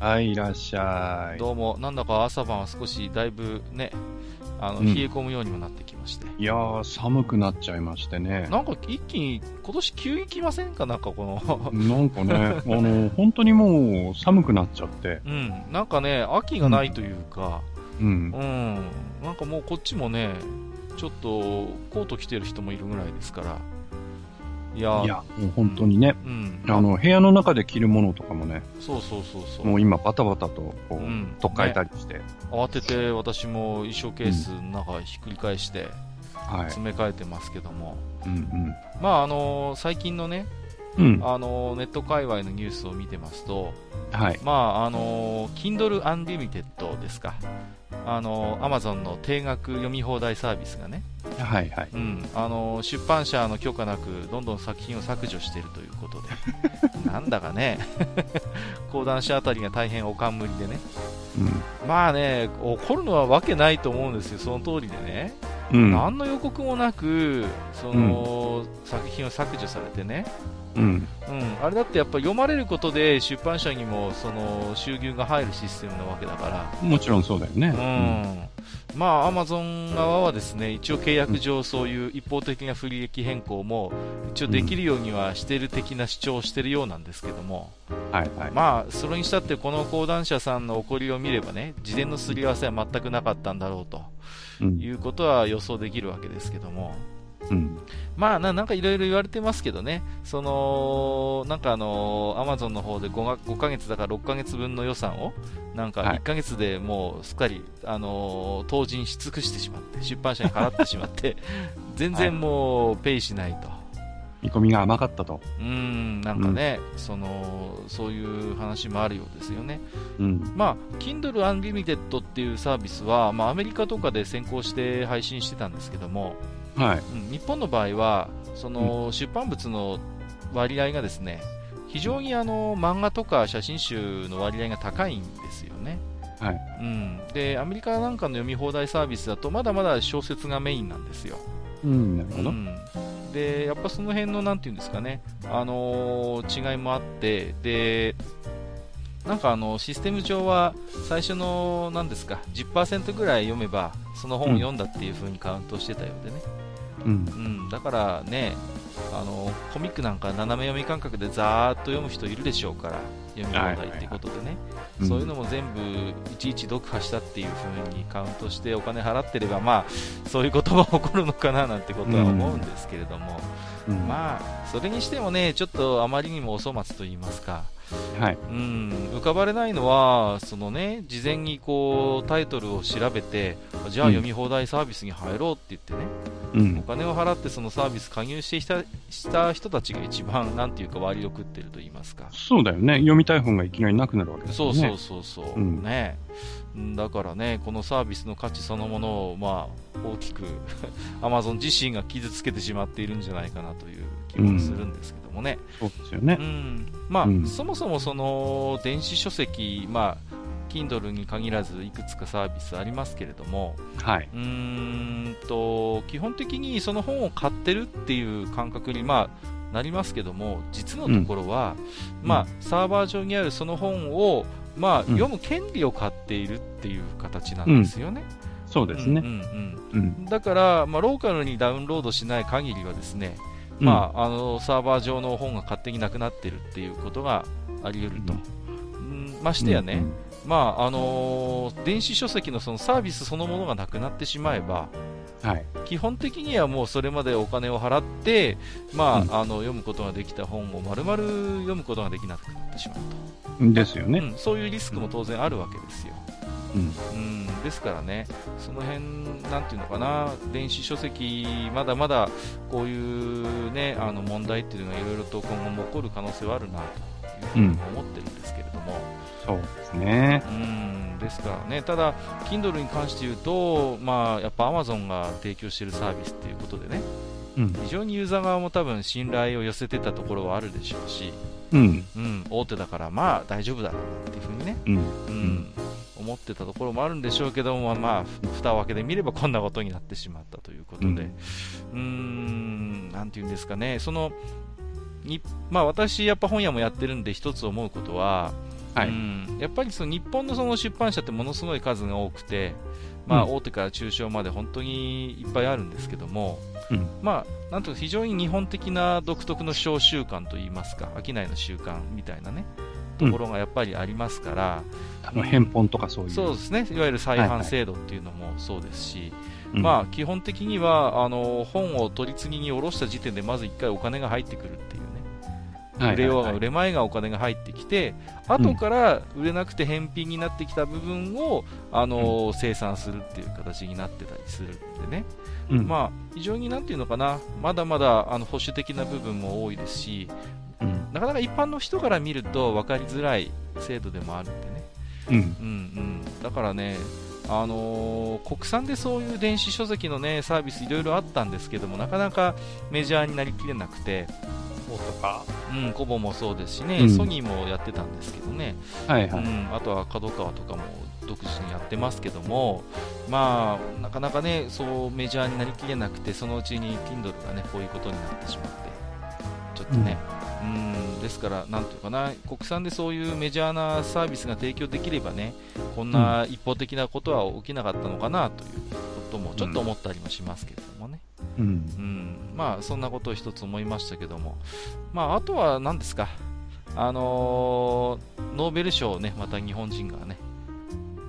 はい、いらっしゃい。どうもなんだか朝晩は少しだいぶねあの、うん。冷え込むようにもなってきまして。いやー、寒くなっちゃいましてね。なんか一気に今年急に来ませんか？なんかこの。なんかね、あの、本当にもう寒くなっちゃって。うん。なんかね秋がないというか。ううん。ん、なんかもうこっちもねちょっとコート着てる人もいるぐらいですからいや。いや、もう本当にね、うん。あの、部屋の中で着るものとかもね、そうそうそうそう。もう今バタバタと、こう、うん。取っ替えたりして、慌てて私も衣装ケースの中ひっくり返してはい。詰め替えてますけども、うんまああの最近のね、うん。うん。あのネット界隈のニュースを見てますと、はい。まああの Kindle Unlimited ですか、あの Amazon の定額読み放題サービスがね、はいはい。うん、あの出版社の許可なくどんどん作品を削除しているということで、なんだかね、講談社あたりが大変お冠でね、まあね、怒るのはわけないと思うんですよ、その通りでね、うん。うん。何の予告もなく、その、作品を削除されてね、うん。うん、あれだってやっぱ読まれることで出版社にもその収入が入るシステムなわけだから、もちろんそうだよね。うん、まあアマゾン側はですね一応契約上そういう一方的な不利益変更も一応できるようにはしている的な主張をしているようなんですけども、はいはい。まあそれにしたってこの講談社さんの起こりを見ればね事前のすり合わせは全くなかったんだろうとうん。いうことは予想できるわけですけども。うん。まあな、なんかいろいろ言われてますけどね、その、なんかあの、アマゾンの方で 5, が5ヶ月だから6ヶ月分の予算を、なんかはい1ヶ月でもうすっかり、あの、投人し尽くしてしまって、出版社に払ってしまって、全然もうペイしないと。見込みが甘かったと。うーん、なんかね、その、そういう話もあるようですよね。うん。まあ、Kindle Unlimited っていうサービスは、まあ、アメリカとかで先行して配信してたんですけども、はい。うん日本の場合はその、出版物の割合がですね非常にあの漫画とか写真集の割合が高いんですよね、はい。うん、でアメリカなんかの読み放題サービスだとまだまだ小説がメインなんですよ、うん。なるほど。うん、でやっぱその辺のなんていうんですかね、あのー違いもあってでなんかあのシステム上は最初の何ですか10%ぐらい読めばその本を読んだっていう風にカウントしてたようでね、うん。うん、だからねあのコミックなんか斜め読み感覚でざーっと読む人いるでしょうから読み放題ってことでね、うんそういうのも全部いちいち読破したっていう風にカウントしてお金払ってればまあそういうことが起こるのかななんてことは思うんですけれども、うん。まあそれにしてもねちょっとあまりにもお粗末と言いますかはい。うん、浮かばれないのは、そのね、事前にこう、タイトルを調べて、じゃあうん読み放題サービスに入ろうって言ってね、うんお。金を払ってそのサービス加入してきたした人たちが一番、なんていうか割を食ってると言いますか。そうだよね。読みたい本がいきなりなくなるわけですよね。そうそうそうそう、うんね。うんだからね、このサービスの価値そのものを、まあ、大きく、アマゾン自身が傷つけてしまっているんじゃないかなという気もするんですけどもね。そうですよねう。ん、まあ、うんそもそもその電子書籍、まあ、Kindle に限らずいくつかサービスありますけれども、はい。うーんと基本的にその本を買ってるっていう感覚に、まあ、なりますけども、実のところは、まあ、サーバー上にあるその本を、まあ、ん読む権利を買っているっていう形なんですよね。そうですね。うんうんうん。うんだから、まあ、ローカルにダウンロードしない限りはですね、まあ、あのサーバー上の本が勝手になくなってるっていうことがあり得ると、うんましてやね、まああのー電子書籍のそのサービスそのものがなくなってしまえばうん。はい。基本的にはもうそれまでお金を払って、まあうんあの読むことができた本を丸々読むことができなくなってしまうと、ですよね。うん、そういうリスクも当然あるわけですよ。うん。うん、ですからね、その辺なんていうのかな、電子書籍、まだまだこういう、ね、あの問題っていうのがいろいろと今後も起こる可能性はあるなというふうに思ってるんですけれども、そそうですね。うんですからね、ただ、Kindle に関して言うと、まあ、やっぱ Amazon が提供しているサービスということでね、うん。非常にユーザー側も多分信頼を寄せてたところはあるでしょうし、うん。うん、大手だからまあ大丈夫だろうなっていうふうにね、うん。うん思ってたところもあるんでしょうけども、まあ、ふ蓋を開けてみればこんなことになってしまったということで、ううんーん、なんていうんですかね、その、にまあ私、やっぱ本屋もやってるんで、一つ思うことは、はい。うん、やっぱりその日本のその出版社ってものすごい数が多くて、まあ、うん大手から中小まで本当にいっぱいあるんですけども、うん。まあ、なんと非常に日本的な独特の小習慣といいますか、商いの習慣みたいなね、ところがやっぱりありますから、あの、返本とかそういう。そうですね、いわゆる再販制度っていうのもそうですし、うん。まあ、基本的にはあの本を取り次ぎに下ろした時点でまず1回お金が入ってくるっていうね、はい売れようがはい売れまいがお金が入ってきて、後から売れなくて返品になってきた部分を、あの生産するっていう形になってたりするんでね、うん。まあ、非常になんていうのかな、まだまだあの保守的な部分も多いですし、うん。なかなか一般の人から見ると分かりづらい制度でもあるんでね。うん。うんうん、だからね、あのー国産でそういう電子書籍の、ね、サービスいろいろあったんですけどもなかなかメジャーになりきれなくて、とか。うん、コボもそうですしね、うん。ソニーもやってたんですけどね、はいはい。うん、あとは角川とかも独自にやってますけども、まあ、なかなかねそうメジャーになりきれなくてそのうちに Kindle がねこういうことになってしまってちょっとね、うん、ですから、なんていうかな、国産でそういうメジャーなサービスが提供できればね、こんな一方的なことは起きなかったのかなということもちょっと思ったりもしますけれどもね。うん。うん、まあそんなことを一つ思いましたけども、まああとは何ですか、あのーノーベル賞をね、また日本人がね、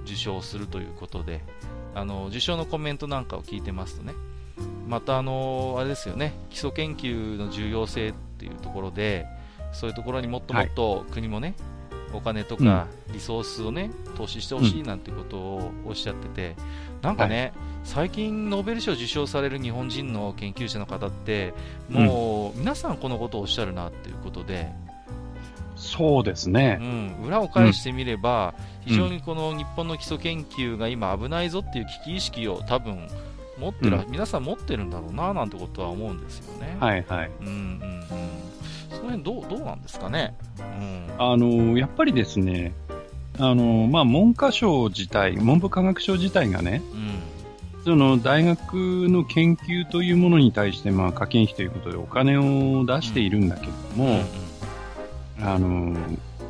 受賞するということで、あの受賞のコメントなんかを聞いてますとね、またあのーあれですよね、基礎研究の重要性っていうところで、そういうところにもっともっと国もね、お金とかリソースをね、投資してほしいなんてことをおっしゃってて、なんかね、最近ノーベル賞受賞される日本人の研究者の方って、もう皆さんこのことをおっしゃるなっていうことで、そうですうね。ん、裏を返してみれば、非常にこの日本の基礎研究が今危ないぞっていう危機意識を多分持ってる、う皆さん持ってるんだろうななんてことは思うんですよね。はいはい。うんうんうん。その辺どうどうなんですかね？うん。あの、やっぱりですね、あの、まあ、文科省自体、文部科学省自体がね、うん。その大学の研究というものに対して、まあ、課金費ということでお金を出しているんだけれども、あの、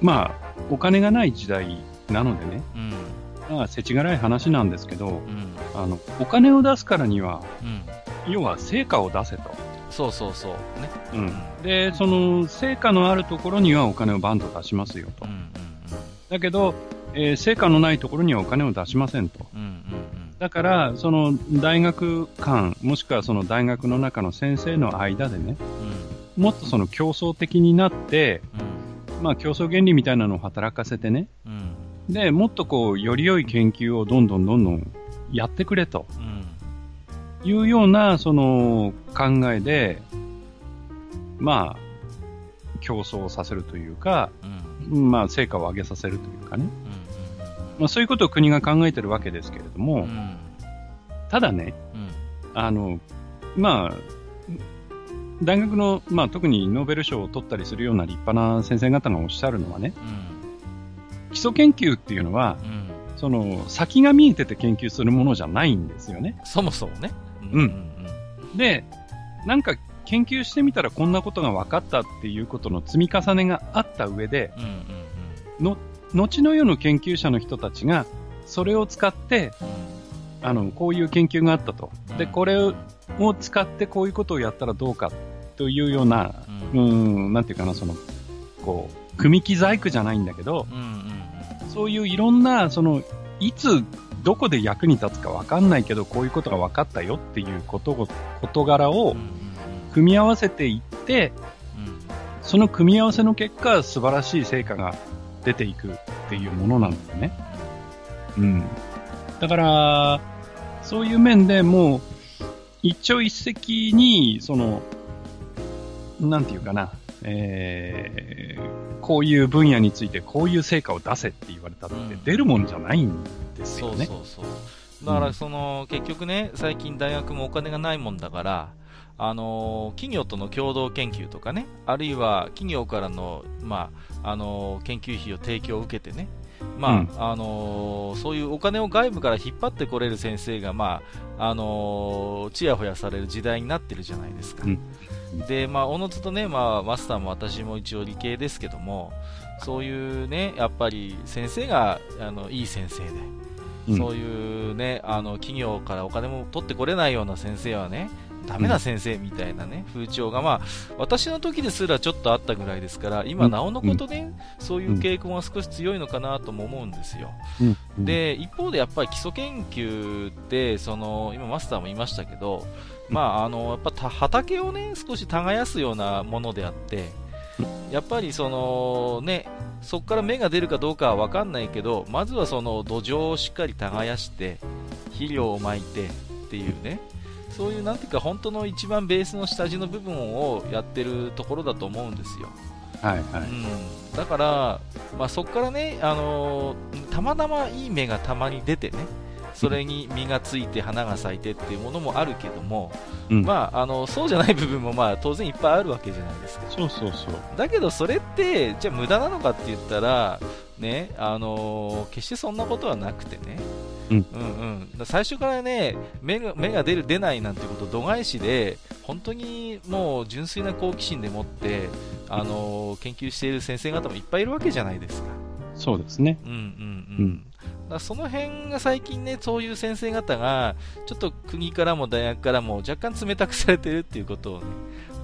まあ、お金がない時代なのでね、うんまあ、世知辛い話なんですけど、うんあの、お金を出すからには、うん。要は成果を出せと。そうそうそう。ね。うん。で、その、成果のあるところにはお金をバンと出しますよとうん。うんだけど、えー成果のないところにはお金を出しませんと。うん。うんうんだから、その大学間、もしくはその大学の中の先生の間でね、うん。もっとその競争的になって、うん。まあ競争原理みたいなのを働かせてね、うん。で、もっとこう、より良い研究をどんどんどんどんやってくれとうん。いうような、その考えで、まあ、競争させるというか、うん。まあ、成果を上げさせるというかね。うん。まあ、そういうことを国が考えてるわけですけれども、うん。ただね、うん。あの、まあ、大学の、まあ、特にノーベル賞を取ったりするような立派な先生方がおっしゃるのはね、基礎研究っていうのは。その、先が見えてて研究するものじゃないんですよね。そもそもね。うんで、なんか研究してみたらこんなことが分かったっていうことの積み重ねがあった上で。の、後の世の研究者の人たちが、それを使って、うん。あの、こういう研究があったと。で、うんこれを使ってこういうことをやったらどうかというような、う。うんなんていうかな、その、こう、組木細工じゃないんだけど。そういういろんな、その、いつ、どこで役に立つかわかんないけど、こういうことが分かったよっていうことを、事柄をうん。組み合わせていって、うん。その組み合わせの結果、素晴らしい成果が出ていくっていうものなんだよね。うん。だから、そういう面でもう、一朝一夕に、その、なんていうかな、えー、こういう分野についてこういう成果を出せって言われたって出るもんじゃないんですよね。そうそうそう。だからその、結局ね、最近大学もお金がないもんだから、あの企業との共同研究とかね、あるいは企業からの、まああの研究費を提供を受けてね、まあ、うん、あのそういうお金を外部から引っ張ってこれる先生が、まああのちやほやされる時代になってるじゃないですか。うん、で、まあ、おのずとね、まあ、マスターも私も一応理系ですけども、そういうね、やっぱり先生があのいい先生で、うん、そういうね、あの企業からお金も取ってこれないような先生はね、ダメな先生みたいなね、風潮が、まあ、私の時ですらちょっとあったぐらいですから、今、なおのことね、そういう傾向が少し強いのかなとも思うんですよ。で、一方でやっぱり基礎研究って、その、今マスターも言いましたけど、まあ、あの、やっぱ畑をね、少し耕すようなものであって、やっぱりそのね、そこから芽が出るかどうかは分かんないけど、まずはその土壌をしっかり耕して、肥料をまいてっていうね、そういうなんていうか本当の一番ベースの下地の部分をやってるところだと思うんですよ。はいはい、うん、だから、まあ、そこからね、あのー、たまたまいい芽がたまに出てね、それに実がついて花が咲いてっていうものもあるけども、うん、まあ、あのそうじゃない部分もまあ当然いっぱいあるわけじゃないですか。そうそうそうだけどそれってじゃあ無駄なのかって言ったら、ねあのー、決してそんなことはなくてね、うん、うんうん最初からね芽が芽が出る、出ないなんてこと度外視で本当にもう純粋な好奇心でもって、あのー、研究している先生方もいっぱいいるわけじゃないですか。そうですね。うんうんうん。だその辺が最近ね、そういう先生方が、ちょっと国からも大学からも若干冷たくされてるっていうことをね、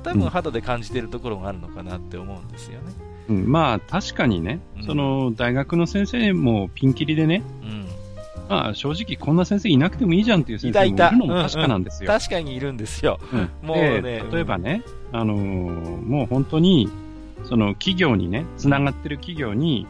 多分肌で感じてるところがあるのかなって思うんですよね。うん、まあ、確かにね、うん、その、大学の先生もピンキリでね、うん、まあ、正直こんな先生いなくてもいいじゃんっていう先生もいるのも確かなんですよ。うんうん、確かにいるんですよ。うん、もうね。例えばね、あのー、もう本当に、その企業にね、つながってる企業に、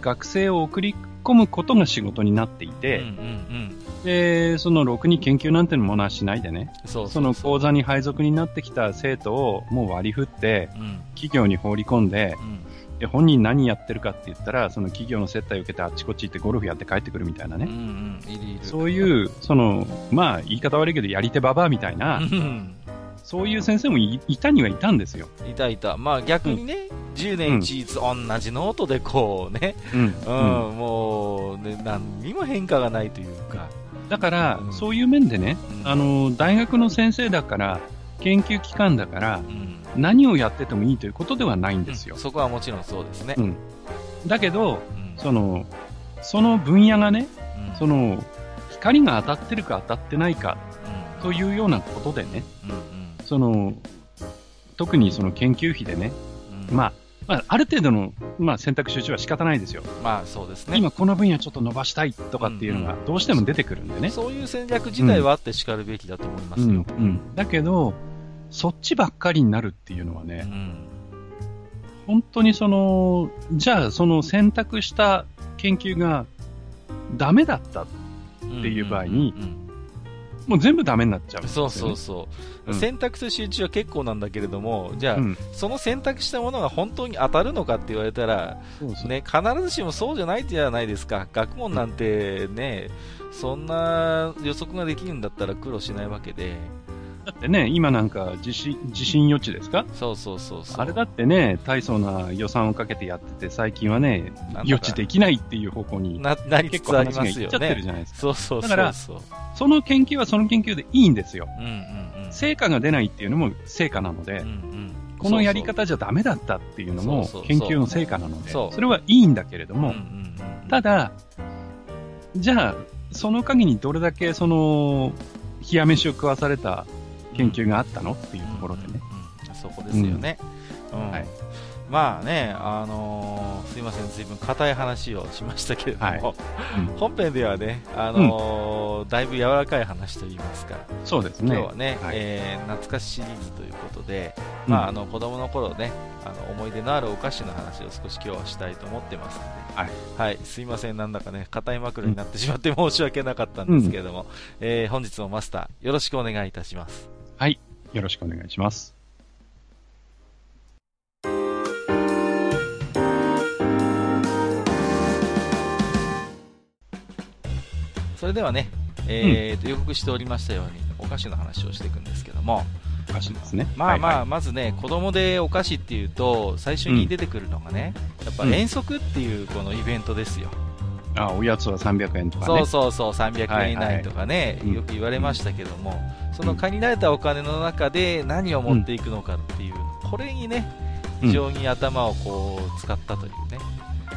学生を送り込むことが仕事になっていて、うんうんうん、で、そのろくに研究なんてものはしないでね、その講座に配属になってきた生徒をもう割り振って、うん、企業に放り込んで、うん。で本人何やってるかって言ったら、その企業の接待を受けてあっちこっち行ってゴルフやって帰ってくるみたいなね。うんうん、そういう、その、まあ、言い方悪いけど、やり手ババアみたいな、そういう先生もいたにはいたんですよ。いたいた。まあ逆にね、うん、10年一律同じノートでこうね、うん、うん、もう、ね、何にも変化がないというか。だから、うん、そういう面でね、あの、大学の先生だから、研究機関だから、何をやっててもいいということではないんですよ。そこはもちろんそうですね。だけど、その、その分野がね、その、光が当たってるか当たってないか、というようなことでね、その、特にその研究費でね、まあ、まあ、ある程度の、まあ、選択集中は仕方ないですよ。まあ、そうですね。今この分野ちょっと伸ばしたいとかっていうのがどうしても出てくるんでね。うんうん、そういう戦略自体はあって叱るべきだと思いますよ。うん、うん、だけど、そっちばっかりになるっていうのはね、うん、本当にその、じゃあその選択した研究がダメだったっていう場合に、うんうんうんうんもう全部ダメになっちゃう、ね、そうそうそう、うん、選択と集中は結構なんだけれども、じゃあ、うん、その選択したものが本当に当たるのかって言われたら、そうそう。ね、必ずしもそうじゃないじゃないですか。学問なんてね、そんな予測ができるんだったら苦労しないわけで。だってね、今なんか地震、地震予知ですか？そうそうそうあれだってね、大層な予算をかけてやってて、最近はね、予知できないっていう方向に、な、なりつつありますよね。っちゃってるじゃないですか。そうそうだから、その研究はその研究でいいんですよ。うんうんうん、成果が出ないっていうのも成果なので、うんうん。このやり方じゃダメだったっていうのも研究の成果なので、それはいいんだけれども、ただ、じゃあ、その限りどれだけその、冷や飯を食わされた研究があったの？っていうところでね。そこですよね。はい。まあね、あのー、すいません、ずいぶん硬い話をしましたけれども、はい。うん、本編ではね、あのーうん、だいぶ柔らかい話といいますか、そうですね。今日はね、はい、えー、懐かしシリーズということで、うん、まあ、あの、子供の頃ね、あの、思い出のあるお菓子の話を少し今日はしたいと思ってますので、はい。はい、すいません、なんだかね、硬い枕になってしまって申し訳なかったんですけれども、えー、本日もマスター、よろしくお願いいたします。はい。よろしくお願いします。それではね、えーと予告しておりましたようにお菓子の話をしていくんですけども。お菓子ですね。まあまあ、はいはい、まずね子供でお菓子っていうと最初に出てくるのがね、うん、やっぱ遠足っていうこのイベントですよ、うん、あおやつは300円とかね。そうそうそう300円以内とかね、はいはい、よく言われましたけども、その限られたお金の中で何を持っていくのかっていう、これにね、非常に頭をこう使ったというね。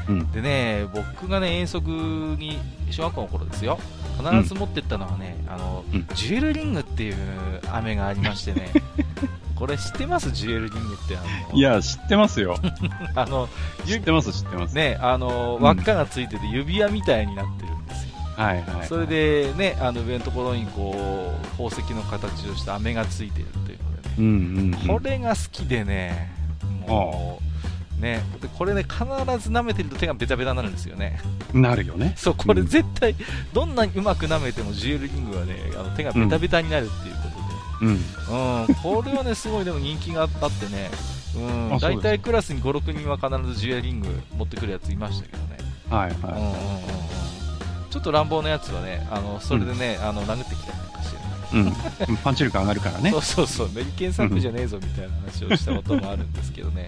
うん。でね、僕がね、遠足に、小学校の頃ですよ、必ず持ってったのはね、あの、うんジュエルリングっていう飴がありましてね、これ知ってます？ジュエルリングって。あの、いや、知ってますよ。あの、知ってます、知ってます。ね、あの、うん輪っかがついてて指輪みたいになってるんですよ。はいはい。それでね、あの上のところにこう宝石の形をした飴がついてるというのでね、うんうん、うん。これが好きでね、もう、ね、でこれね、必ず舐めてると手がベタベタになるんですよね。なるよね。そう、これうん絶対、どんなにうまく舐めてもジュエルリングはね、あの手がベタベタになるっていうことうん。で、うん、これはね、すごいでも人気があってね、うん、大体クラスに5、6人は必ずジュエルリング持ってくるやついましたけどね。はいうんうんうんはちょっと乱暴なやつはね、あのそれでね、あの殴ってきたりなんかしてね、い。うん。パンチ力上がるからね。そ。うそうそう、メリケンサックじゃねえぞみたいな話をしたこともあるんですけどね、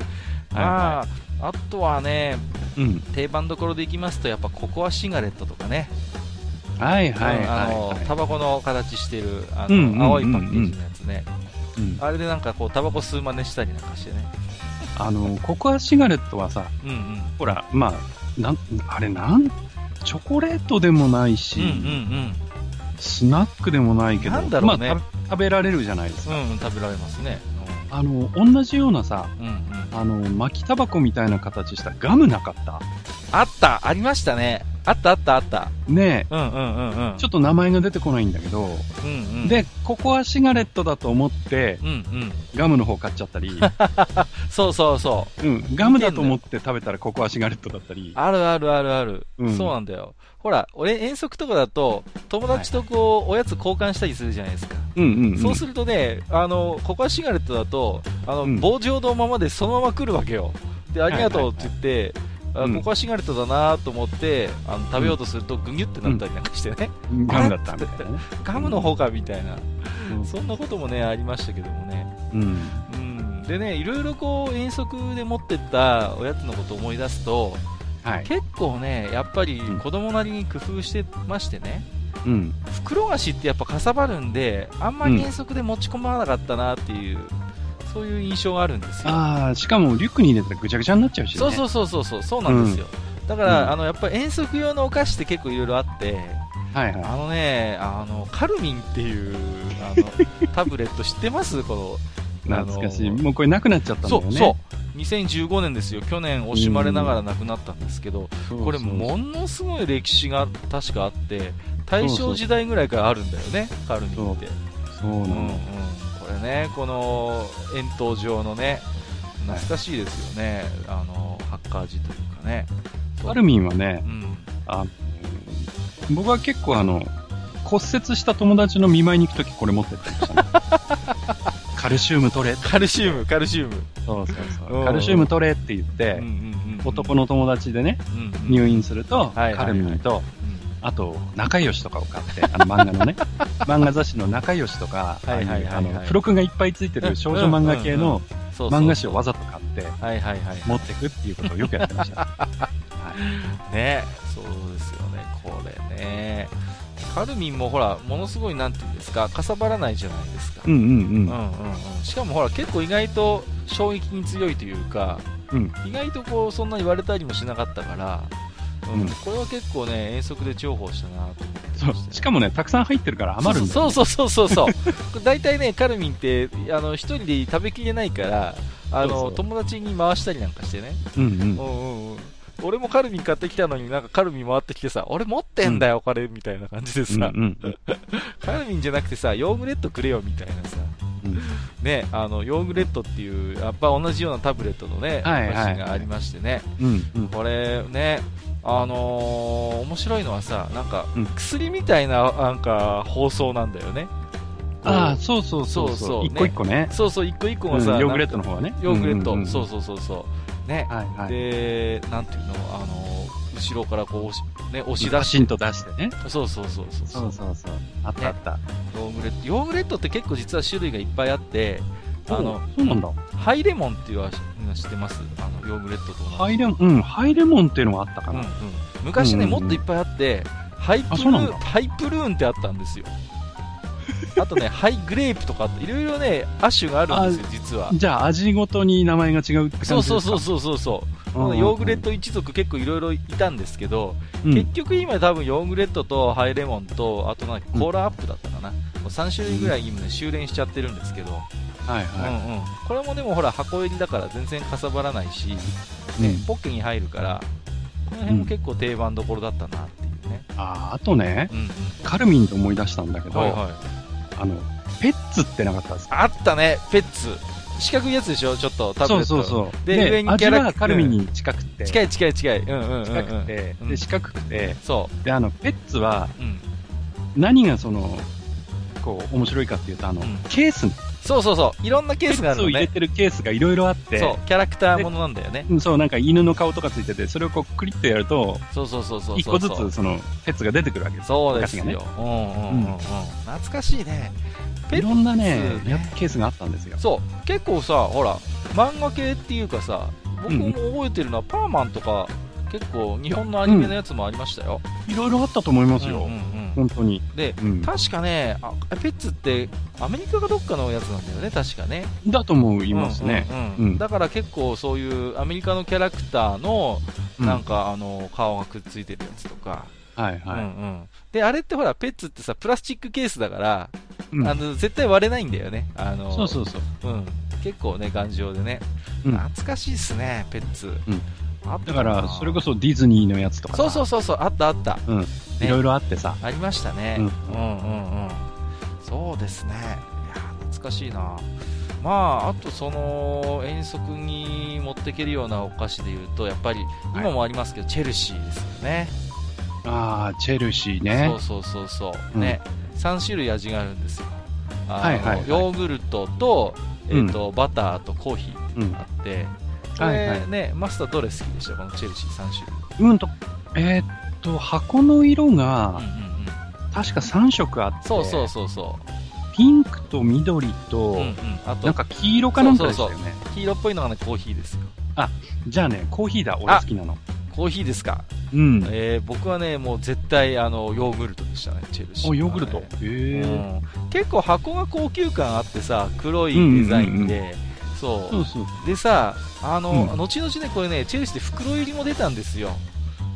はいまあ、あとはね、うん。定番どころでいきますと、やっぱココアシガレットとかね、はいはいうんあのはい、はい。タバコの形してるあうんうんうんうん。の青いパッケージのやつね、うん。あれでなんかこう、タバコ吸う真似したりなんかしてね、あの、ココアシガレットはさ、うんうん、ほら、まあ、なん、あれなん、チョコレートでもないし、うんうんスナックでもないけど、なんだろうねまあ、た食べられるじゃないですか。うん、うん、食べられますね。あの、同じようなさ、うんうん、あの、巻きタバコみたいな形したガムなかった？あった、ありましたね、あったあったあった、ねうんうんうんうん。え、ちょっと名前が出てこないんだけど、うんうん、で、ココアシガレットだと思って、うんうん、ガムの方買っちゃったり、そうそうそう。うん、ガムだと思って食べたらココアシガレットだったり、あるあるあるある。うん。そうなんだよ。ほら、俺遠足とかだと、友達とこう、おやつ交換したりするじゃないですか。うんうん、うん。そうするとね、あの、ココアシガレットだと、あの、うん棒状のままでそのまま来るわけよ。で、ありがとうって言って、あうんココアシガレットだなと思って、あの、食べようとするとグニュってなったりなんかしてね。ガムだったみたいなね。ガムの方かみたいな。うんそんなこともね、ありましたけどもね。うん。うん。でね、いろいろこう、遠足で持ってったおやつのことを思い出すと、はい。結構ね、やっぱりうん子供なりに工夫してましてね、うん。袋菓子ってやっぱかさばるんで、あんまり遠足で持ち込まなかったなっていう、そういう印象があるんですよ。ああ、しかもリュックに入れたらぐちゃぐちゃになっちゃうしね。そうそうそうそうそう、そうなんですよ。だから、うんあのやっぱり遠足用のお菓子って結構いろいろあって、はいはい。あのね、あのカルミンっていうあの タブレット知ってます？この懐かしい。もうこれなくなっちゃったんだよね。そうそう2015年ですよ去年惜しまれながら亡くなったんですけど、これものすごい歴史が確かあって大正時代ぐらいからあるんだよねカルミンってそうなうんうんねこの円筒状のね懐かしいですよね、あのハッカー字というかね。カルミンはねう、ん。あ僕は結構あの、骨折した友達の見舞いに行くときこれ持ってってましたね。カルシウム取れ。カルシウムカルシウム。そうそうそう。う。ん。カルシウム取れって言っうんて、うんうん。男の友達でね、うんうん入院すると、はいはいはい。カルミンと、うんあと、仲良しとかを買って、あの漫画のね、漫画雑誌の仲良しとか、付録がいっぱいついてる少女漫画系の漫画誌をわざと買って持ってくっていうことをよくやってました。はね。そうですよね。これね。カルミンもほらものすごいなんていうんですかかさばらないじゃないですか、い。うんうん。うんうんうん。しかもほら結構意外と衝撃に強いというかうん。うん。意外とこうそんな言われたりもしなかったから、うん。うんこれは結構ね遠足で重宝したなと思ってそう。ましかもね、たくさん入ってるから余るんだよ、ね。そうそうそうそうそう 大体ねカルミンってあの一人で食べきれないからあの友達に回したりなんかしてね。うんうん。う。んうんうん。俺もカルミン買ってきたのになんかカルミン回ってきてさ俺持ってんだよ、これみたいな感じでさ、うんうん カルミンじゃなくてさヨーグレットくれよみたいなさ。うん。ねあのヨーグレットっていうやっぱ同じようなタブレットのねはいはいがありましてね。うんうん。これねあのー面白いのはさなんかうん薬みたいななんか包装なんだよねああ、そうそうそうそう。一個一個ね。そうそう一個一個うんがさ、ヨーグレットの方はね。ヨーグレット、うんうんうんそうそうそうそうね、はいはい。でなんていうのあの後ろからこうね、押し出しと出してね。そうそうそうそう。そうそうそう。あったあった、ね、ヨーグレット。ヨーグレットって結構実は種類がいっぱいあって、あの、そうなんだ。ハイレモンっていうのは知ってます？あの、ヨーグレットとハイレモン、うん、ハイレモンっていうのがあったかな。うんうん、昔ね、もっといっぱいあって、ハイプルーン、ハイプルーンってあったんですよ。あとね、ハイグレープとかいろいろね、亜種があるんですよ、実は。じゃあ、味ごとに名前が違うって感じですか？そうそうそうそうそう。ヨーグレット一族結構いろいろいたんですけど、うん、結局今多分ヨーグレットとハイレモンと、あとなんかコーラアップだったかな。もう3種類ぐらい今ね、収斂しちゃってるんですけど。はいはい。うんうん。これもでもほら、箱入りだから全然かさばらないし、ね、うん、ポッケに入るから、この辺も結構定番どころだったなっていうね。ああ、あとね、うんうん、カルミンと思い出したんだけど、はいはい、あの、ペッツってなかったですか？あったね、ペッツ。四角いやつでしょ？ちょっと、タブレット。そうそうそう。で、上にキャラクター。カルミンに近くて。近い近い近い。うんうんうん、近くて、で、四角くて。そう。で、あの、ペッツは、うん、何がその、こう、面白いかっていうと、あの、うん、ケースそうそうそう。いろんなケースがあるのね。を入れてるケースがいろいろあって。そう。キャラクターものなんだよね。そう、なんか犬の顔とかついてて、それをこうクリッとやると、そうそうそうそう。一個ずつその、ペッツが出てくるわけですそうですよ。ね、うんうんうんうん。懐かしいね。いろんなね、ねケースがあったんですよ。そう。結構さ、ほら、漫画系っていうかさ、僕も覚えてるのは、パーマンとか、結構日本のアニメのやつもありましたよ。いろいろあったと思いますよ。うんうんうん、本当に。で、うん、確かねあ、ペッツってアメリカがどっかのやつなんだよね、確かね。だと思いますね。うんうんうん、だから結構そういうアメリカのキャラクターの、なんか、あの、顔がくっついてるやつとか。はいはい。うんうん、で、あれってほら、ペッツってさ、プラスチックケースだから、うん、あの絶対割れないんだよね。あのそうそうそう。うん。結構ね、頑丈でね。うん、懐かしいっすね、ペッツ。うんだから、それこそディズニーのやつとかそうそうそうそう、あったあった。うん。いろいろあってさ。ありましたね。うん、うん、うんうんそうですね。いや、懐かしいな。まあ、あとその遠足に持っていけるようなお菓子でいうと、やっぱり今もありますけど、はい、チェルシーですよね。ああ、チェルシーね。そうそうそうそう、うん、ね、3種類味があるんですよ。はいはい、はい、ヨーグルトと、えーと、うん、バターとコーヒーあって、これね、はいはい、マスターどれ好きでした？このチェルシー3種類。うんと、えー、っと、箱の色が、うんうんうん、確か3色あって、そうそうそうそう。ピンクと緑と、うんうん、あとなんか黄色かなんかでしたよねそうそうそう。黄色っぽいのがね、コーヒーですよ。あ、じゃあね、コーヒーだ、俺好きなの。コーヒーですか？うん。えー、僕はね、もう絶対、あの、ヨーグルトでしたね、チェルシー、ね。ヨーグルト？へえ、うん、結構箱が高級感あってさ、黒いデザインで、うんうんうんそう。そうそう。でさあの、うん、後々ねこれねチェルシーで袋入りも出たんですよ。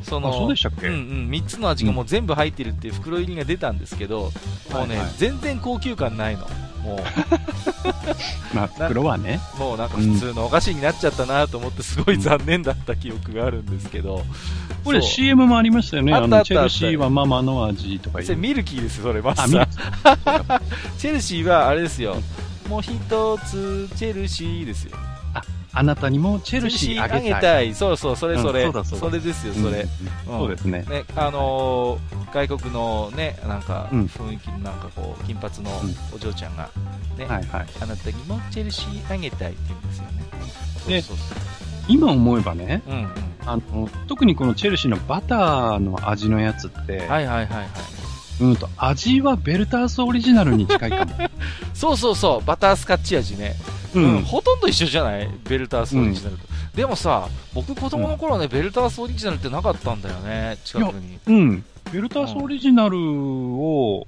そのそうでしたっけ、うんうん、3つの味がもう全部入ってるっていう袋入りが出たんですけど、うん、もうね、はいはい、全然高級感ないの。もう。まあ袋はね。もうなんか普通のお菓子になっちゃったなと思ってすごい残念だった記憶があるんですけど、これ CM もありましたよね。あったあったチェルシーはママの味とかそれミルキーですそれマスター。チェルシーはあれですよもう一つチェルシーですよ。あなたにもチェルシーあげたい。そうそう、それそれ。うん、そそれですよ、それ、うん、そうですね。ね、あのー、外国のね、なんか、雰囲気のなんかこう、金髪のお嬢ちゃんが、ね、はいはい、あなたにもチェルシーあげたいって言うんですよね。で、そうそう。今思えばね、うんうん、あの、特にこのチェルシーのバターの味のやつって、はいはいはいはい。うんと、味はベルタースオリジナルに近いかも。そうそうそう、バタースカッチ味ね。うん、うん、ほとんど一緒じゃない？ベルタースオリジナルと。うん、でもさ、僕子供の頃はね、ベルタースオリジナルってなかったんだよね、近くに。うん。ベルタースオリジナルを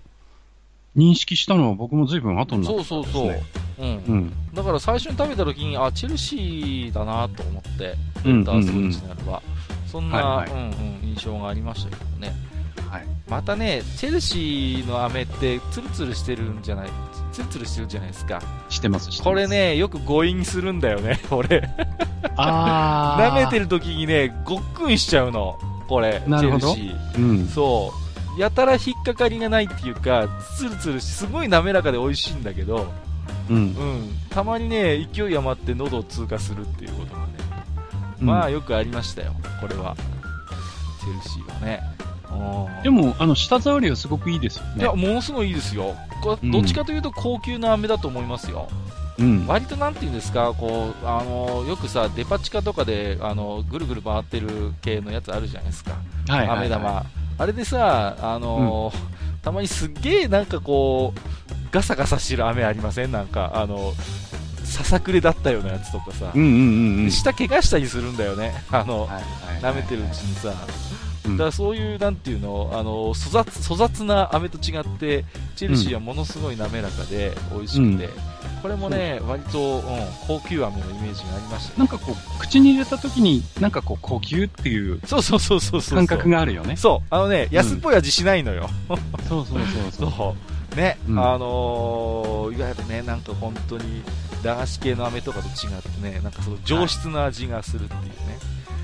認識したのは僕も随分後になった、ね、そうそうそう。うん。うん、だから最初に食べた時に、あ、チェルシーだなと思って、ベルタースオリジナルは。そんな、はいはい、うんうん、印象がありましたけどね。はい、またね、チェルシーの飴ってツルツルしてるんじゃない、ツルツルしてるじゃないですか。してます、これね、よく誤飲するんだよね、俺。あ 舐めてる時にね、ごっくんしちゃうの、これ、チェルシー。うん、そう。やたら引っかかりがないっていうか、ツルツルし、すごい滑らかで美味しいんだけど、うん、うん、たまにね、勢い余って喉を通過するっていうことがね、まあよくありましたよ、これは。チェルシーはね。でも、あの、舌触りはすごくいいですよね。いや、ものすごいいいですよ。どっちかというと高級な飴だと思いますよ。うん、割となんていうんですか、こう、あの、よくさ、デパ地下とかで、あの、ぐるぐる回ってる系のやつあるじゃないですか。はい、はい、飴玉。あれでさ、あのーうん、たまにすっげえなんかこう、ガサガサしてる雨ありません？なんか、あの、ささくれだったようなやつとかさ、うんうんうんうん、下怪我したりするんだよね、あの、舐めてるうちにさ。だからそういう、なんていうの、あの粗雑粗雑な飴と違って、チェルシーはものすごい滑らかで美味しくて、うん、これもね、割と、うん、高級飴のイメージがありました、ね、なんかこう、口に入れた時に、なんかこう、高級っていうそうそうそうそう感覚があるよね。そう、あのね、安っぽい味しないのよ。そうそうそうそう。そう。ね、うん、あのー、いわゆるね、なんか本当に、駄菓子系の飴とかと違ってね、なんかその上質な味がするっていうね。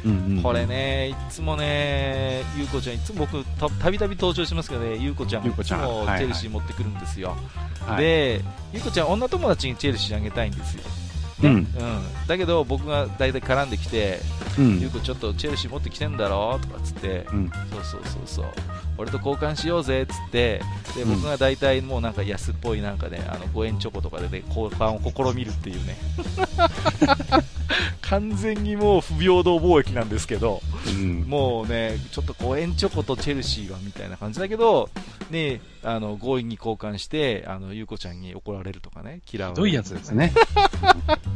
うんうん、これね、いつもね、ゆうこちゃん、いつも僕、たびたび登場しますけどね、ゆうこちゃん、いつもチェルシー持ってくるんですよ。はい、で、ゆうこちゃん、女友達にチェルシーあげたいんですよ。ね、うん、うん、だけど僕が大体絡んできて、うん、ゆうこちょっとチェルシー持ってきてんだろとかっつって、うん、そうそうそうそう俺と交換しようぜっつって。で僕が大体もうなんか安っぽいなんかねあの5円チョコとかで、ね、交換を試みるっていうね。完全にもう不平等貿易なんですけど、うん、もうねちょっと5円チョコとチェルシーはみたいな感じだけど、ね、あの強引に交換してあのゆうこちゃんに怒られるとかね嫌われるひどいやつですね。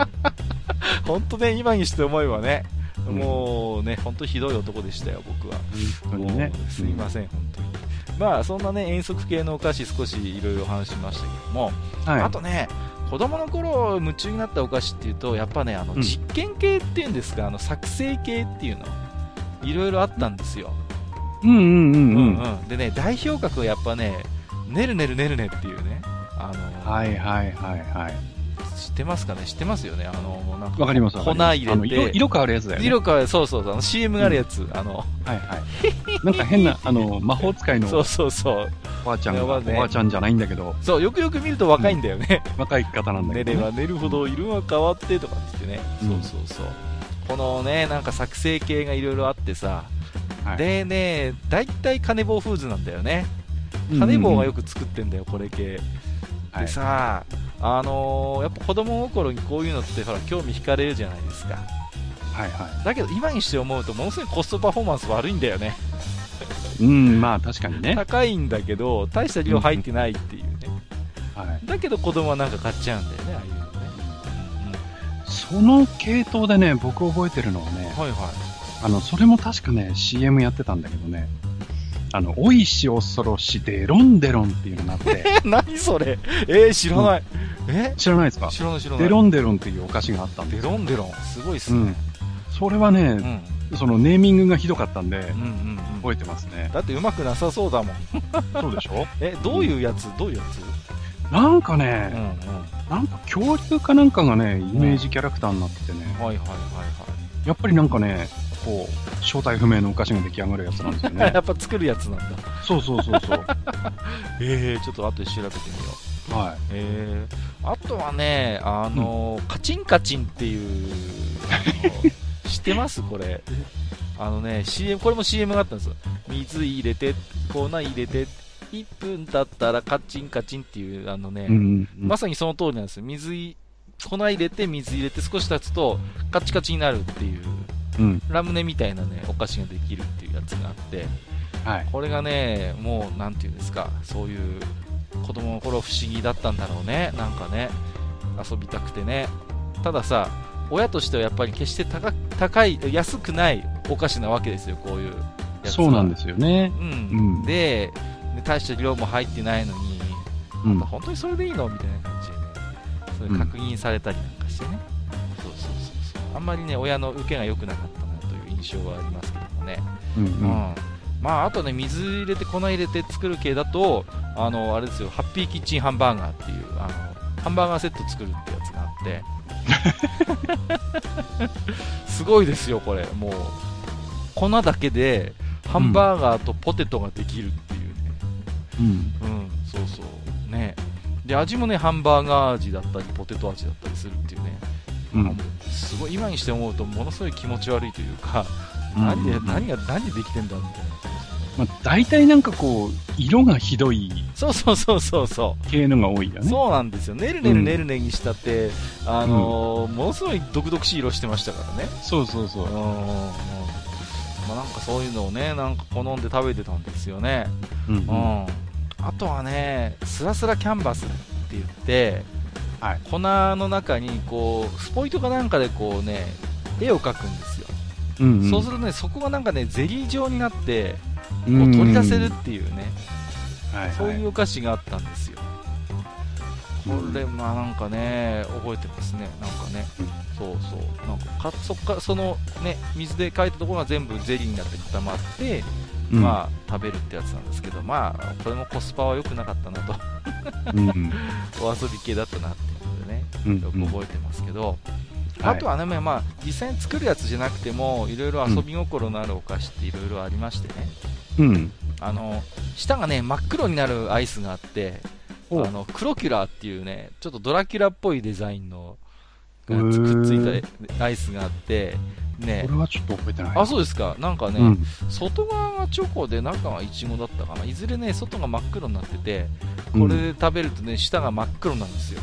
本当ね今にして思えばねもうね、本当ひどい男でしたよ、僕は。本当にね。すみません、本当に。まあ、そんなね、遠足系のお菓子少しいろいろ話しましたけども、はい、あとね、子供の頃夢中になったお菓子っていうと、やっぱね、あの、実験系っていうんですか、あの、作成系っていうの、いろいろあったんですよ。うんうんうんうん。うんうん、でね、代表格はやっぱね、ねるねるねるねっていうね、あのはいはいはいはい。知ってますかね？知ってますよね？あの、なんか。わかります粉入れて。色色変わるやつだよね。色変わる、そうそうそう。あの CM があるやつ。うん、あの。はいはい。なんか変な、あの、魔法使いの。そうそうそう。おばあちゃんが、おばあちゃんじゃないんだけど。そう、よくよく見ると若いんだよね。うん、若い方なんだけど、ね。寝れば寝るほど色が変わってとかってね。うん、そうそうそう。このね、なんか作成系がいろいろあってさ。はい、でね、大体金棒フーズなんだよね。金棒がよく作ってんだよ、これ系。でさ、はいあのー、やっぱ子供心にこういうのってほら興味惹かれるじゃないですか。はいはい。だけど今にして思うとものすごいコストパフォーマンス悪いんだよね。うん、まあ確かにね。高いんだけど、大した量入ってないっていうね。うん、はい。だけど子供はなんか買っちゃうんだよね、ああいうのね。うん、その系統でね、僕覚えてるのはね、はいはい。あの、それも確かね、CM やってたんだけどね、あの、おいし恐ろしデロンデロンっていうのがあって。何それえー、知らない。え？知らないですか？知らない知らない。デロンデロンっていうお菓子があったんでデロンデロン。すごいっすね。うん、それはね、うん、そのネーミングがひどかったんで、うんうんうん、覚えてますね。だってうまくなさそうだもん。そうでしょ？え、どういうやつ、どういうやつ？なんかね、うんうん、なんか恐竜かなんかがね、イメージキャラクターになっててね。はいはいはいはい。やっぱりなんかね、こう、正体不明のお菓子が出来上がるやつなんですよね。やっぱ作るやつなんだ。そうそうそうそう。え えー、ちょっと後で調べてみよう。はい。ええー、あとはね、あの、うん、カチンカチンっていう、知ってます？これ。あのね、CM、これも CM があったんですよ。水入れて、粉入れて、1分経ったらカチンカチンっていう、あのね、うんうんうん、まさにその通りなんですよ。水、粉入れて、水入れて少し経つと、カチカチになるっていう。うん、ラムネみたいなね、お菓子ができるっていうやつがあって、はい、これがね、もう、なんていうんですか、そういう子供の頃不思議だったんだろうね、なんかね、遊びたくてね。たださ、親としてはやっぱり決して高高い、安くないお菓子なわけですよ、こういうやつそうなんですよね。うん。うん、で、大した量も入ってないのに、うん、本当にそれでいいのみたいな感じでね、それ確認されたりなんかしてね。あんまりね親の受けが良くなかったなという印象はありますけどもね。うん、うんうん、まあ、あとね、水入れて粉入れて作る系だと、あの、あれですよ、ハッピーキッチンハンバーガーっていう、あの、ハンバーガーセット作るってやつがあって、すごいですよ、これ。もう、粉だけで、ハンバーガーとポテトができるっていうね。うん。うん、そうそう。ね。で、味もね、ハンバーガー味だったり、ポテト味だったりするっていうね。うん、すごい今にして思うとものすごい気持ち悪いというか、うん、何で何が何でできてんだみたいな。まあ、大体なんかこう、色がひどい。そうそうそうそうそう。系のが多いよね。そうなんですよ。ねるねるねるねにしたって、うん、あのー、ものすごい毒々しい色してましたからね。そうそうそう。まあ、なんかそういうのをね、なんか好んで食べてたんですよね。うん、うん。うん。あとはね、スラスラキャンバスって言って、はい粉の中にこう、スポイトかなんかでこうね、絵を描くんですよ。うんうん。そうするとね、そこがなんかね、ゼリー状になって、こう取り出せるっていうね、そういうお菓子があったんですよ。これ、まあなんかね、覚えてますね、なんかね、そうそう、なんかかそっからそのね、水で描いたところが全部ゼリーになって固まって、うん、まあ食べるってやつなんですけど、まあこれもコスパは良くなかったなと、うんうん。お遊び系だったなっていうのでね、うんよく覚えてますけど、はいあとはね、まあ、実際に作るやつじゃなくても、いろいろ遊び心のあるお菓子っていろいろありましてね、うん。あの下がね真っ黒になるアイスがあって、あおのクロキュラーっていうね、ちょっとドラキュラっぽいデザインのがくっついたアイスがあって、ね。これはちょっと覚えてない。あそうですか、なんかね、うん。外側がチョコで中がイチゴだったかな、いずれね、外が真っ黒になってて、これで食べるとね、下が真っ黒なんですよ。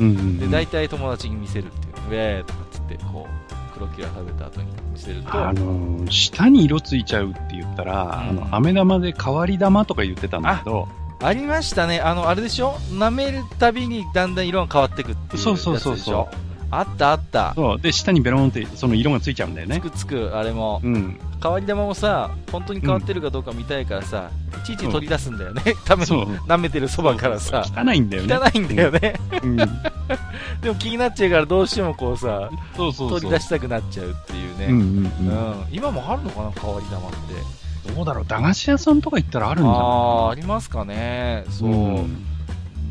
うん、で、大体友達に見せるっていう、ウェーとかっつって、こう、黒キュラ食べた後に見せると、あのー、下に色ついちゃうって言ったら、うん。あの、飴玉で変わり玉とか言ってたんだけど、ありましたね、あの、あれでしょ？舐めるたびにだんだん色が変わってくっていうそうそうそうやつでしょそう。あったあった。そう。で、下にベロンってその色がついちゃうんだよつね。くつく、あれも。うん。変わり玉もさ、本当に変わってるかどうか見たいからさ、いちいち取り出すんだよね。多分。舐めてるそばからさ。汚いんだよね。汚いんだよね。うん。でも気になっちゃうからどうしてもこうさ、そうそうそう。取り出したくなっちゃうっていうね。うんうんううん。ん今もあるのかな、変わり玉って。どうだろう、駄菓子屋さんとか行ったらあるんじゃないあありますかね。そう。ん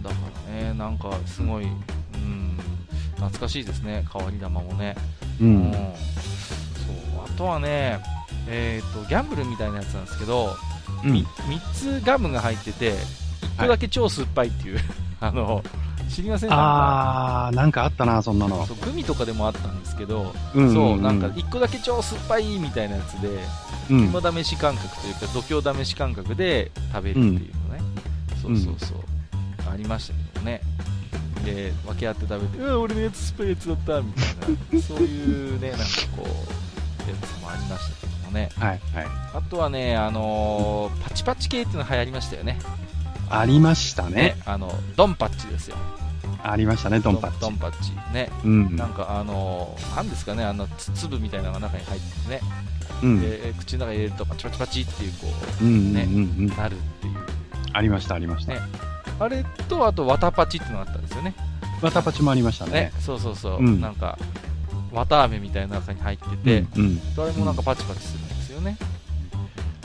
だからね、なんかすごい、うん、懐かしいですね、変わり玉もね。う。うんそうあとはね、えー、とギャンブルみたいなやつなんですけど、うん。3つガムが入ってて、1個だけ超酸っぱいっていう、あの知りません？あー、なんかあったな、そんなの。そうグミとかでもあったんですけど、うんそうなんか1個だけ超酸っぱいみたいなやつで、うん。肝試し感覚というか、度胸試し感覚で食べるっていうのね、そうそうそう、ありましたけどね。で、分け合って食べて、うわ、俺のやつ酸っぱいやつだったみたいな、そういうね、なんかこう、やつもありましたけどもね。はい、はい。あとはね、あのーパチパチ系っていうの流行りましたよね。ありましたねね。、あの、ドンパッチですよ。ありましたね、ドンパッチ。ドンパッチ。ね。うん。なんかあのー、なんですかね、あの、つ粒みたいなのが中に入っててね。うん。で、口の中に入れるとパチパチパチっていう、こうんうんねうんうん。う、なるっていう。ありました、ありましたね。あれと、あと、ワタパチってのがあったんですよね。ワタパチもありましたねね。。そうそうそう。うんなんか、綿飴みたいな中に入ってて、うんうん。あれもなんかパチパチするんですよね。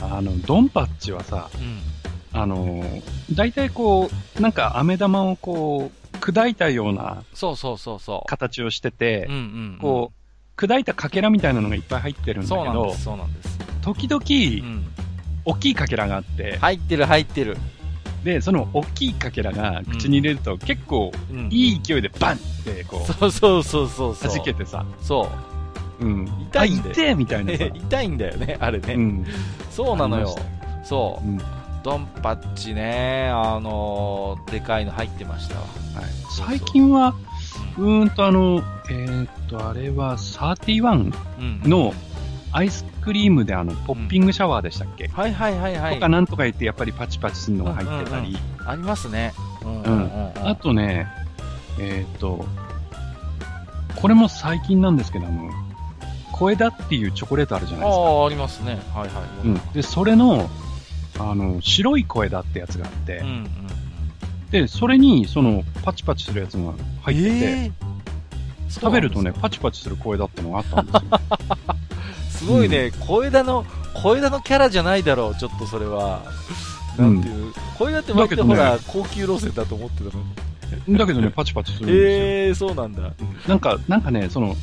あの、ドンパッチはさ、うん。あのー、大体こう、なんか飴玉をこう、砕いたようなそうそうそうそう。形をしてて。こう、砕いたかけらみたいなのがいっぱい入ってるんだけどそうなんです、、そうなんです。時う々、ん。大きいかけらがあって、入ってる入ってる。で、その大きいかけらが口に入れると結構うん。いい勢いでバンってこう、そうそうそうそうそう。弾けてさ、そう。うん。痛いんだよあ痛えみたいなさ。痛いんだよね、あれね。うん。そうなのよ。そうう。ん。はい。ドンパッチね、あのーでかいの入ってましたわ。最近は、ううーんとあの、えーっと、あれは31ん。うん、のアイスクリームであの、ポッピングシャワーでしたっけ、はいはいはいはい。とかなんとか言ってやっぱりパチパチするのが入ってたり、ありますね。うんうんあとね、えーっと、これも最近なんですけど、あの、小枝っていうチョコレートあるじゃないですか。ああ、ありますね。はいはい。うん。で、それの、あの、白い小枝ってやつがあって、うんうん。で、それに、その、パチパチするやつが入ってて、えー食べるとね、パチパチする小枝ってのがあったんですよ。すごいね、小枝の、小枝のキャラじゃないだろう、ちょっとそれは。うんなんていう、小枝って割とほら、高級路線だと思ってたのに。だけどね、パチパチするんですよ。え えー、そうなんだ。なんか、なんかね、その、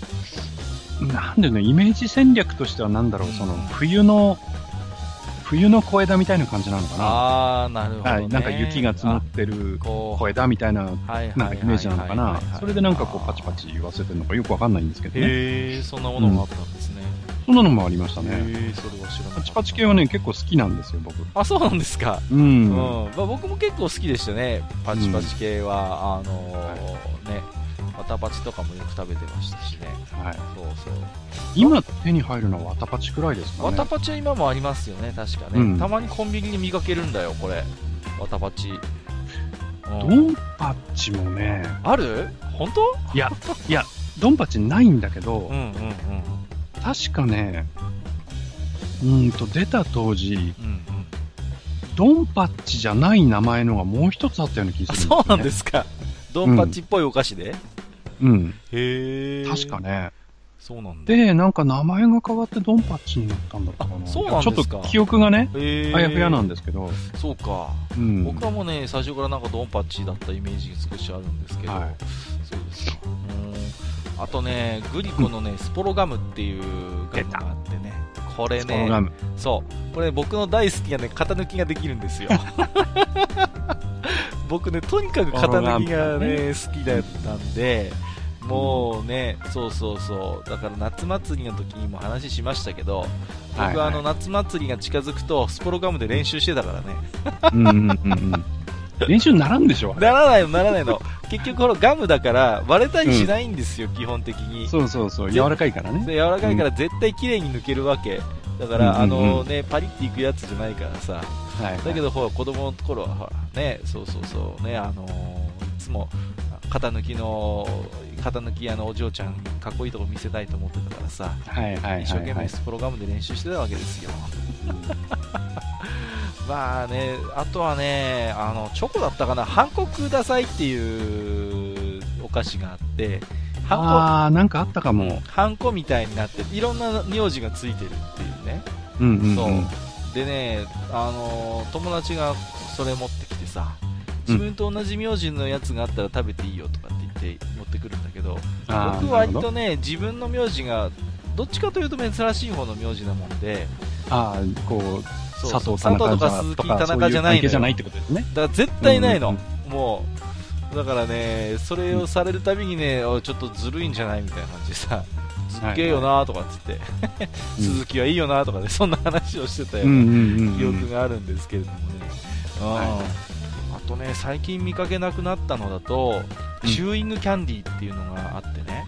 なんでね、イメージ戦略としてはなんだろう、その、冬の、冬の小枝みたいな感じなのかな。ああ、なるほど、ね。はい、なんか雪が積もってる小枝みたいな、なんかイメージなのかな。それでなんかこう、パチパチ言わせてるのかよくわかんないんですけどね。へえ、そんなものがあったんですね。そんなのもありましたね。それは知らな。パチパチ系はね、結構好きなんですよ、僕。あ、そうなんですか。ううん。ん。まあ、僕も結構好きでしたね。パチパチ系は、あのーね。わたパチとかもよく食べてましたしね。はい。そうそう。今手に入るのはわたパチくらいですかね。わたパチは今もありますよね、確かね。うん、たまにコンビニに見かけるんだよ、これ。わたパチ。ドンパチもね。ある？本当？いや、いや、ドンパチないんだけど、うんうんうん。確かね、うんと、出た当時、うんうん、ドンパッチじゃない名前のがもう一つあったような気がする、ね、そうなんですか。ドンパッチっぽいお菓子で、うん。へえ。確かね。そうなんだ。で、なんか名前が変わってドンパッチになったんだったかな。そうなんですかちょっと記憶がね、あやふやなんですけど。そうか。うん、僕はもうね、最初からなんかドンパッチだったイメージが少しあるんですけど。はい、そうですか。あとね、グリコのね、スポロガムっていうガムがあってね。これね、そう。これ僕の大好きなね、型抜きができるんですよ。僕ね、とにかく型抜きがね、好きだったんで、もうね、そうそうそう、だから夏祭りの時にも話しましたけど、僕はあの夏祭りが近づくと、スポロガムで練習してたからね。うんうんうん練習ならんでしょならないの、ならないの。結局、このガムだから、割れたりしないんですよ、うん、基本的に。そうそうそう、柔らかいからね。柔らかいから絶対綺麗に抜けるわけ。だから、あのね、パリっていくやつじゃないからさ。はい、だけど、ほら、子供の頃は、ほら、ね、そうそうそう、ね、あのー、いつも、型抜きの、型抜き屋のお嬢ちゃん、かっこいいとこ見せたいと思ってたからさ、はいはい一生懸命プログラムで練習してたわけですよ。まあね、あとはね、あの、チョコだったかな、ハンコくださいっていうお菓子があって、ハンコ、あなんかあったかも。ハンコみたいになって、いろんな名字がついてるっていうね。うんうん、うん、そう。でね、あの、友達がそれ持ってきてさ、自分と同じ名字のやつがあったら食べていいよとかって言って持ってくるんだけど、僕割とね、自分の名字が、どっちかというと珍しい方の名字なもんで、ああ、こう、佐藤佐藤とか鈴木田中じゃないのじゃないってことですね。だから絶対ないの。うんうん、もう、だからね、それをされるたびにね、ちょっとずるいんじゃないみたいな感じでさ、すっげえよなとかっつって、鈴木はいいよなとかで、そんな話をしてたような記憶があるんですけれどもね。はい。とね、最近見かけなくなったのだと、うん、チューイングキャンディーっていうのがあってね。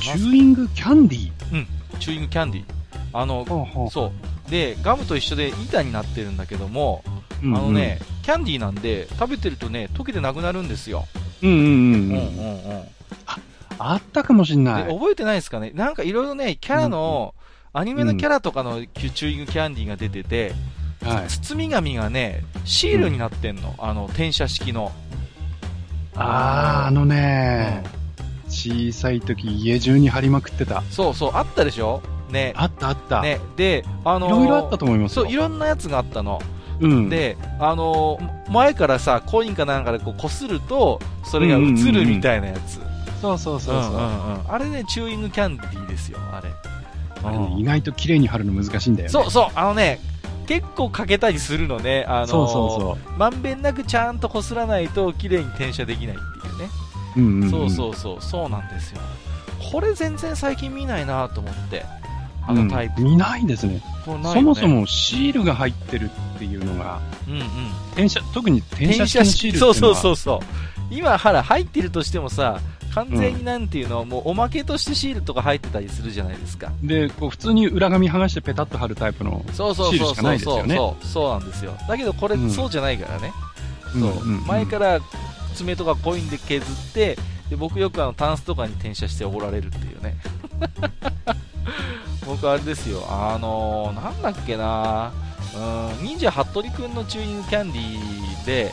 チューイングキャンディー？うん、チューイングキャンディー。あの、そう。で、ガムと一緒で板になってるんだけども、うんうん、あのね、キャンディーなんで、食べてるとね、溶けてなくなるんですよ。うんうんうん。うんうんうん。あ、あったかもしんない。覚えてないですかね？なんかいろいろね、キャラの、うん、アニメのキャラとかのチューイングキャンディーが出てて、はい、包み紙がね、シールになってんの、うん、あの、転写式の。ああ、あのね、うん、小さい時家中に貼りまくってた。そうそう、あったでしょ？ね。あったあった。ね。で、あのー、いろいろあったと思いますそう、いろんなやつがあったの。うん、で、あのー、前からさ、コインかなんかでこう擦ると、それが映るみたいなやつ。そうそうそうそう,、あれね、チューイングキャンディーですよ、あれ。あれね、意外と綺麗に貼るの難しいんだよね。そうそう、あのね、結構かけたりするのね、あのそうそうそうまんべんなくちゃんとこすらないと綺麗に転写できないっていうね、うんうんうん、そうそうそう、そうなんですよ。これ全然最近見ないなと思って、あのタイプ。うん、見ないですね、ね、そもそもシールが入ってるっていうのが、うんうん、転写特に転写式のシールそうそうそうそう。今、はら、入ってるとしてもさ、完全になんていうの、うん、もうおまけとしてシールとか入ってたりするじゃないですか。で、こう普通に裏紙剥がしてペタッと貼るタイプのシールしかないですよね。そうそうなんですよ。だけどこれ、そうじゃないからね。そう、前から爪とかコインで削って、で僕よくあのタンスとかに転写しておごられるっていうね。僕あれですよ、あのー、なんだっけなうん、忍者服部くんのチューニングキャンディーで、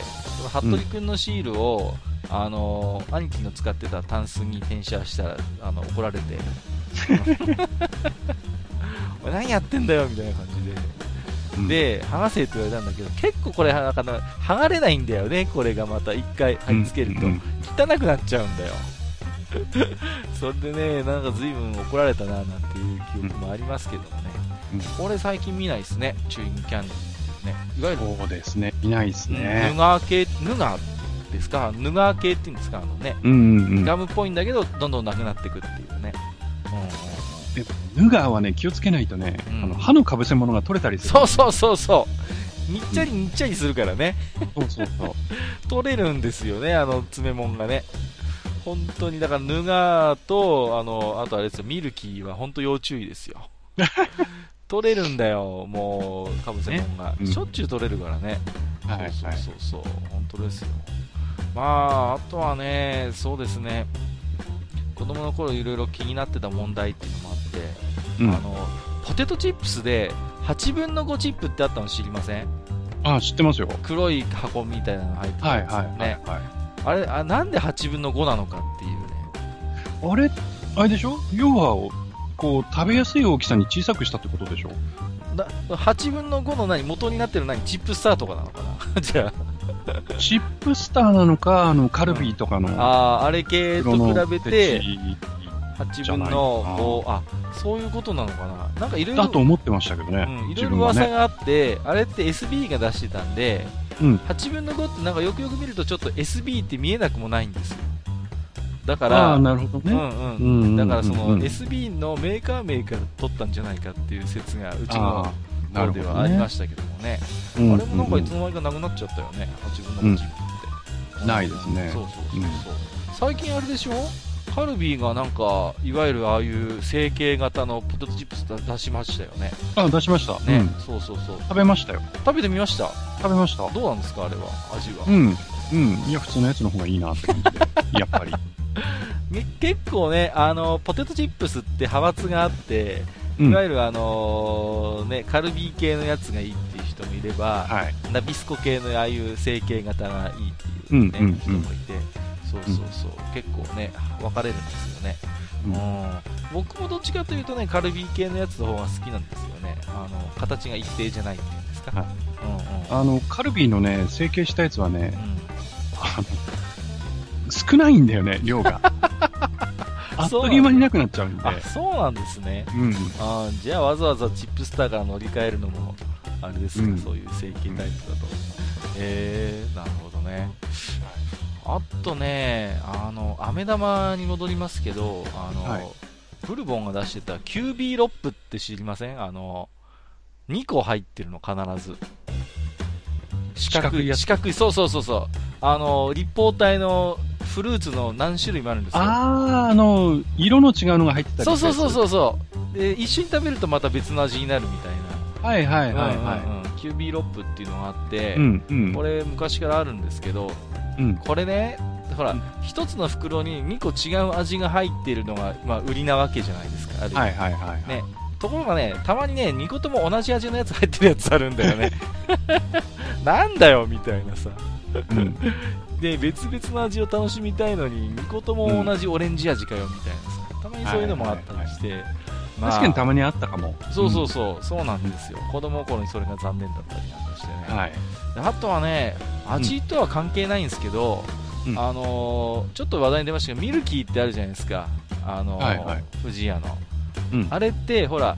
服部くんのシールを、あの兄貴の使ってたタンスに転写したらあの怒られて。お何やってんだよみたいな感じで、うん、で剥がせって言われたんだけど結構これなんか剥がれないんだよねこれがまた1回貼り付けると、うんうん、汚くなっちゃうんだよそれでねなんか随分怒られたななんていう記憶もありますけどもね、うん、これ最近見ないですねチューイングキャンディーね。いわゆるそうですね。見ないですね。ヌガー系ヌガーですか、ヌガー系っていうんですか、あのね、うんうんうん、ガムっぽいんだけど、どんどんなくなっていくっていうね。うん、ヌガーはね、気をつけないとね、うん、あの歯のかぶせ物が取れたりする、そうそうそうそう。にっちゃりにっちゃりするからね。そうそうそう。取れるんですよね、あの詰め物がね。本当に、だから、ヌガーと、あの、あとあれですよ、ミルキーは本当要注意ですよ。取れるんだよ、もう、かぶせもんが、ねしょっちゅう取れるからね。はい、そうそうそう、本当ですよ。まあ、あとはね、そうですね、子供の頃いろいろ気になってた問題っていうのもあって、うん、あの、ポテトチップスで8分の5チップってあったの知りません？あ、知ってますよ。黒い箱みたいなの入ってるやつね。はいはいはい、はい、あれあ、なんで8分の5なのかっていうね。あれ、あれでしょ？要は、こう、食べやすい大きさに小さくしたってことでしょ？だ8分の5の何？元になってる何？チップスターとかなのかな？じゃあ。チップスターなのか、あの、カルビーとかの。ああ、あれ系と比べて、8分の5、あ、そういうことなのかな？なんかいろいろ。だと思ってましたけどね。うん、いろいろ噂があって、ね、あれって SB が出してたんで、うん、8分の5ってなんかよくよく見るとちょっと SB って見えなくもないんですよ。だから、あなるほどね。うんうん。だからその SB のメーカー名から取ったんじゃないかっていう説がうちの方ではありましたけどもね。あねあれもなんかいつの間にかなくなっちゃったよね。8分の5チップって。ないですね。そうそうそうそう。最近あれでしょ？カルビーがなんか、いわゆるああいう成形型のポテトチップス出しましたよね。あ、出しました。ね、うん、そうそうそう。食べましたよ。食べてみました？食べました。どうなんですかあれは、味は。うん。うん。いや、普通のやつの方がいいなって感じで。やっぱり。結構ね、あの、ポテトチップスって派閥があって、いわゆるあのー、ね、カルビー系のやつがいいっていう人もいれば、はい、ナビスコ系のああいう成形型がいいっていうね、人もいて、そうそう結構ね、分かれるんですよね。うん、僕もどっちかというとね、カルビー系のやつの方が好きなんですよね。あの、形が一定じゃないっていうんですか。はいうんうん、あの、カルビーのね、成形したやつはね、あの、少ないんだよね、量が。あっという間になくなっちゃうんで。あ、そうなんですね。うん。あじゃあわざわざチップスターから乗り換えるのも、あれですか、うん、そういう成形タイプだと。えー、なるほどね。あとね、あの、飴玉に戻りますけど、あの、はい、ブルボンが出してたキュービーロップって知りません？あの、2個入ってるの、必ず。四角い、四角い、そうそうそうそう。あの、立方体のフルーツの何種類もあるんですよ。ああ、あの、色の違うのが入ってたりそうそうそうそうそう。で、一緒に食べるとまた別の味になるみたいな。はいはいはいはい。うんうん、キュービーロップっていうのがあって、うんうん、これ昔からあるんですけど、うん、これね、ほら、一、うん、つの袋に2個違う味が入っているのが、まあ、売りなわけじゃないですか。はいはいはい、はい、ね。ところがね、たまにね、2個とも同じ味のやつ入ってるやつあるんだよね。なんだよ、みたいなさ。うん、で、別々の味を楽しみたいのに、2個とも同じオレンジ味かよ、みたいなさ。たまにそういうのもあったりして。まあ、確かにたまにあったかも。そうそうそう、そうなんですよ。子供の頃にそれが残念だったりなんかしてね。はい、あとはね、味とは関係ないんですけど、うん、あのー、ちょっと話題に出ましたけど、ミルキーってあるじゃないですか。あのーはいはい、富士屋の、うん、あれって、ほら、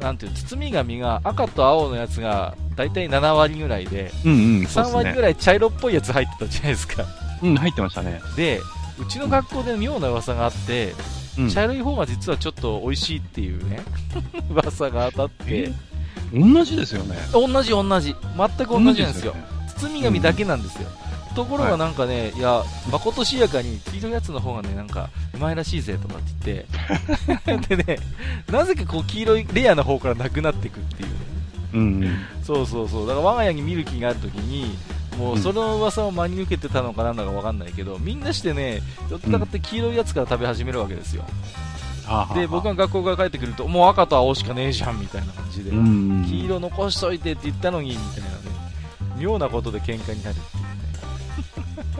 なんていう包み紙が赤と青のやつが大体7割ぐらいで、うんうん、3割ぐらい茶色っぽいやつ入ってたじゃないですか。うん、入ってましたね。で、うちの学校で妙な噂があって、うん、茶色い方が実はちょっと美味しいっていうね、噂が当たって。同じですよね。同じ同じ。全く同じなんですよ。すね、包み紙だけなんですよ。ところがなんかね、はい、いや、まことしやかに黄色いやつの方がね、なんか、うまいらしいぜとかって言って、でね、なぜかこう黄色いレアな方からなくなっていくっていうね。うん、うん、そうそうそう。だから我が家にミルキーがあるときに、もうその噂を真に受けてたのかなんだかわかんないけど、みんなしてね、寄ってたかって黄色いやつから食べ始めるわけですよ。うん、で、僕が学校から帰ってくると、もう赤と青しかねえじゃんみたいな感じで、黄色残しといてって言ったのに、みたいなね、妙なことで喧嘩になるっていう。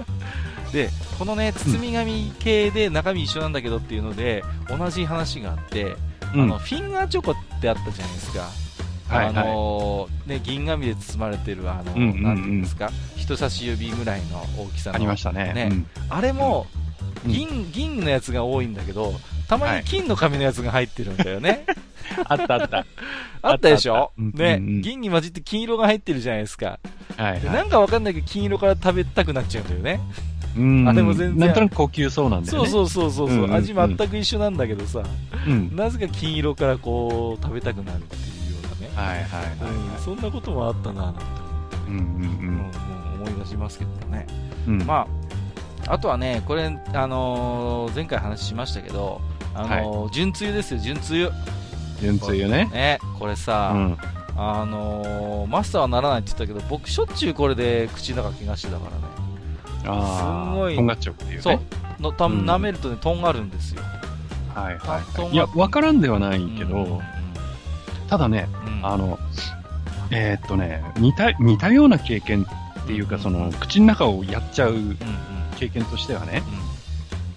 でこのね包み紙系で中身一緒なんだけどっていうので同じ話があって、うん、あのフィンガーチョコってあったじゃないですか。あのー、ね、銀紙で包まれてるあの、うんうんうん、なんていうんですか。人差し指ぐらいの大きさの。ありましたね、ね。うん、あれも、銀銀のやつが多いんだけどたまに金の紙のやつが入ってるんだよね、あったあった。あったでしょ？ね、銀に混じって金色が入ってるじゃないですか。はい、はい、なんかわかんないけど、金色から食べたくなっちゃうんだよね。うん。あれも全然。なんとなく高級そうなんだよね。そうそうそうそう。うんうん、味全く一緒なんだけどさ、うん、なぜか金色からこう、食べたくなるっていうようなね。はいはいはい、はいうん、そんなこともあったな、なんて思って、ね。うんうんうん。もう思い出しますけどね。うん、まあ、あとはね、これ、あのー前回話しましたけど、あのー純つゆですよ、純つゆ。純つゆね。ね、これさ、うん。あのーマスターはならないって言ったけど、僕しょっちゅうこれで口の中怪我してたからね。ああ、すごいとんがっちゃうっていうね。そう。のたうん舐めるとね、とんがるんですよ。はいはい、はい。いや、わからんではないけど、うんうんただね、あの、えーっとね、似た、似たような経験っていうか、その、口の中をやっちゃううんうん経験としてはね、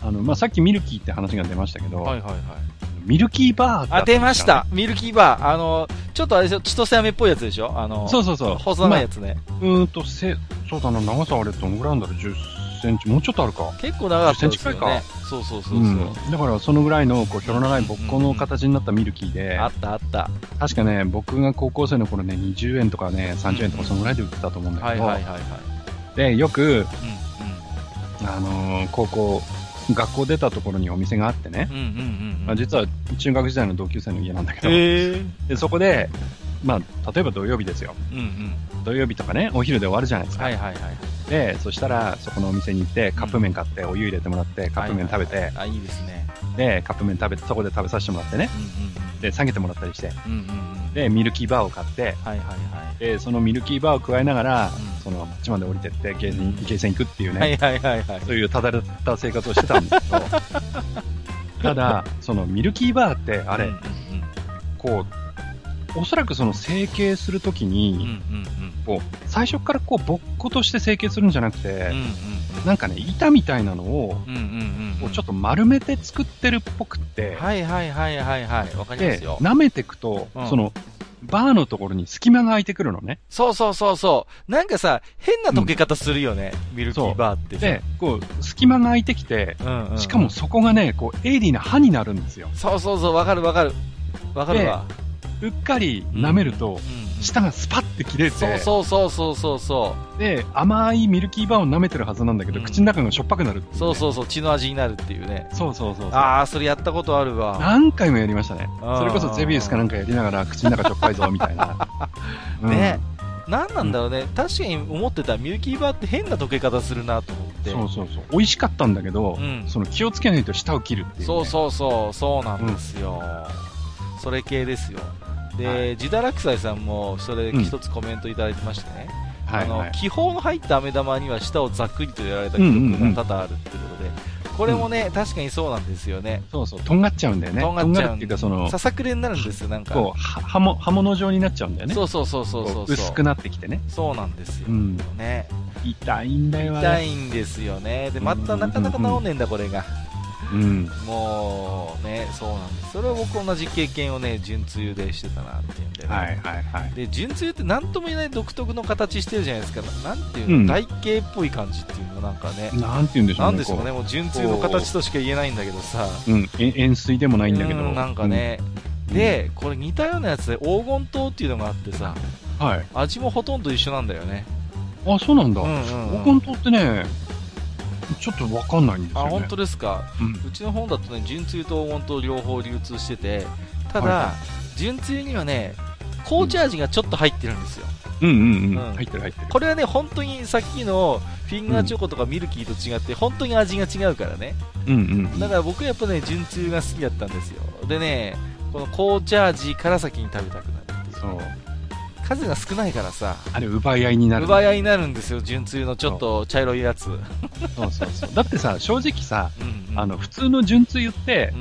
うあの、まあ、さっきミルキーって話が出ましたけど、んはいはいはい。ミルキーバーってあ、出ました。ミルキーバー。あの、ちょっとあれですよ、千歳飴っぽいやつでしょ？あの、そうそうそう。細長いやつね。まあうーんと、せ、そうだな、長さあれどのぐらいなんだろう ?10 センチ、もうちょっとあるか。結構長かったですよ10センチくらいね。そうそうそうそう。うん。だから、そのぐらいの、こう、ひょろ長いぼっこの形になったミルキーで、あったあった。確かね、僕が高校生の頃ね、20円とかね、30円とかそのぐらいで売ってたと思うんだけど、はいはいはいはい。で、よく、うんあのー高校、学校出たところにお店があってね。実は中学時代の同級生の家なんだけど。でそこで、まあ、例えば土曜日ですよ。うんうん。土曜日とかね、お昼で終わるじゃないですか。はいはいはい。で、そしたら、そこのお店に行って、カップ麺買って、お湯入れてもらって、カップ麺食べて、あ、いいですね。で、カップ麺食べて、そこで食べさせてもらってね、うんで、下げてもらったりして、うんうん。うんうんうん。で、ミルキーバーを買って、はいはいはい。で、そのミルキーバーを加えながら、うんその街まで降りてって、ゲーセン、ゲーセン行くっていうね、はいはいはいはい。そういうただれた生活をしてたんですけど、ただ、そのミルキーバーって、あれ、うんうんこう、おそらくその成形するときうん。うんに、うんうん。こう、最初からこう、ぼっことして成形するんじゃなくてうん、うんなんかね、板みたいなのを、うん。うんうんうん。こうちょっと丸めて作ってるっぽくって、はいはいはいはいはい。わかりまですよ、。舐めていくと、うんその、バーのところに隙間が空いてくるのね。そうそうそうそう。なんかさ、変な溶け方するよね。ミルキーバーってさ。で、こう、隙間が空いてきて、うんうんうんしかもそこがね、こう、鋭利な刃になるんですよ。そうそうそう、わかるわかる。わかるわ。うっかり舐めると、舌がスパッて切れて、そうそうそうそうそうそで、甘いミルキーバーを舐めてるはずなんだけど、うん口の中がしょっぱくなる。そうそうそう、血の味になるっていうね。そうそうそうそう。ああ、それやったことあるわ。何回もやりましたね。それこそゼビウスかなんかやりながら、口の中しょっぱいぞ、みたいな。うんね。なんなんだろうね。確かに思ってたミルキーバーって変な溶け方するなと思って。そうそうそう。美味しかったんだけど、うんその気をつけないと舌を切るっていう、ね。そうそうそう、そうなんですよ。それ系ですよ。で、はいジダラクサイさんもそれ一つコメントいただいてましてね。はいはいあの、気泡の入った飴玉には舌をざっくりとやられた記録が多々あるってことで、これもね、確かにそうなんですよね。そうそう。とんがっちゃうんだよね。とんがっちゃうるっていうか、その、ささくれになるんですよ、なんか。こう、は刃も、刃物状になっちゃうんだよね。そうそうそうそうそう薄くなってきてね。そうなんですよ。うん。ね。痛いんだよ。痛いんですよね。で、またなかなか治んねえんだ、これが。うん。もう、ね、そうなんです。それは僕同じ経験をね、純つゆでしてたなっていうんでね。はいはいはい。で、純つゆって何とも言えない独特の形してるじゃないですか。なんていうの、うん台形っぽい感じっていうのなんかね。なんて言うんでしょうね。ね、もう純つゆの形としか言えないんだけどさ。こう。うん。え塩水でもないんだけど。うんなんかね、うん。で、これ似たようなやつで黄金糖っていうのがあってさ、うん、はい。味もほとんど一緒なんだよね。あ、そうなんだ。うんうんうん黄金糖ってね、ちょっとわかんないんですよあ、ね。本当ですか？うん。うちの本だとね、純つゆと黄金糖両方流通してて、ただ、は純つゆにはね、紅茶味がちょっと入ってるんですよ。うんうんうん。うん入ってる入ってる。これはね、本当にさっきのフィンガーチョコとかミルキーと違って、本当に味が違うからね。うんうん。だから僕はやっぱね、純つゆが好きだったんですよ。でね、この紅茶味から先に食べたくなるっていう。そう。数が少ないからさ、あれ、奪い合いになる。奪い合いになるんですよ、純つゆのちょっと茶色いやつ。うんそうそうそう。だってさ、正直さ、うんあの、普通の純つゆって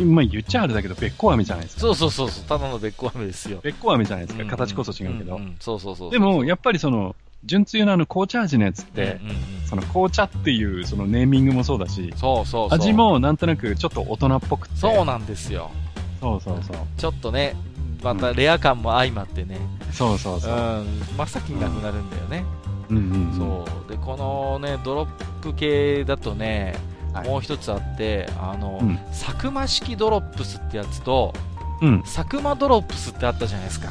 う、ん、まあ言っちゃあれだけど、べっこ飴じゃないですか。そうそうそうそう、ただのべっこ飴ですよ。べっこ飴じゃないですか。うん形こそ違うけどそうそうそう。でも、やっぱりその、純つゆのあの、紅茶味のやつってうん、うんうんその紅茶っていうそのネーミングもそうだし、そうそう。味もなんとなくちょっと大人っぽくて。そうなんですよ。そうそうそう。ちょっとね、またレア感も相まってね、そうそうそう。うん、真っ先になくなるんだよね。うんうんうん。そう。で、このね、ドロップ系だとね、はいもう一つあって、あの、うん佐久間式ドロップスってやつと、うん。佐久間ドロップスってあったじゃないですか。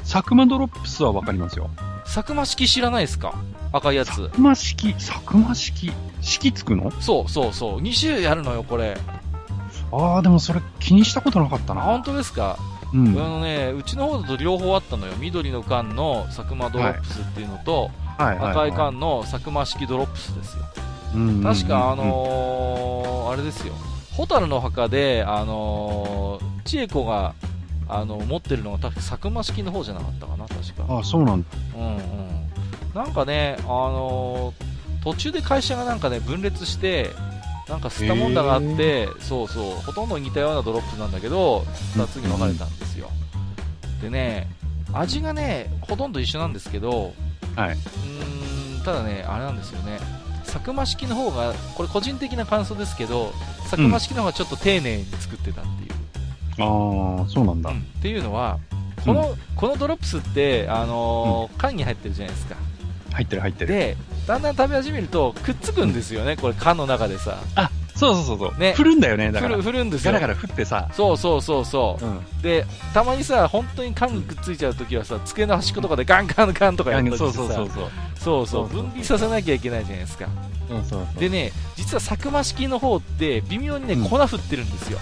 佐久間ドロップスはわかりますよ。佐久間式知らないですか？赤いやつ。佐久間式、佐久間式、式つくの？そうそうそう。2種類あるのよ、これ。ああ、でもそれ気にしたことなかったあ、な。本当ですか、うん。あのね、うちの方だと両方あったのよ。緑の缶の佐久間ドロップスっていうのと、はい赤い缶の佐久間式ドロップスですよ。確か、あのー、あれですよ、蛍の墓で、あのー、千恵子が、あの、持ってるのが確か佐久間式の方じゃなかったかな、確か。あ、そうなんだ。うんうん。なんかね、あのー、途中で会社がなんかね、分裂して、なんか吸ったもんだがあって、そうそう、ほとんど似たようなドロップなんだけど、2つに分かれたんですよ。でね、味がね、ほとんど一緒なんですけど、はい。うん、ただね、あれなんですよね。佐久間式の方が、これ個人的な感想ですけど、佐久間式の方がちょっと丁寧に作ってたっていう。ああ、そうなんだ、うん、っていうのは、この、うん、このドロップスって、あのーうん、缶に入ってるじゃないですか。入ってる入ってる。で、だんだん食べ始めると、くっつくんですよね、これ缶の中でさ。あ、そうそうそうね、振るんだよね、だから。振るんですよ。ガラガラ振ってさ。そうそうそうそう。うん、で、たまにさ、本当に缶にくっついちゃうときはさ、机の端っことかでガンガンガンとかやるときさ、そうそうそうそう。そうそう、分離させなきゃいけないじゃないですか。そうそうそうでね、実は佐久間式の方って、微妙にね、粉振ってるんですよ。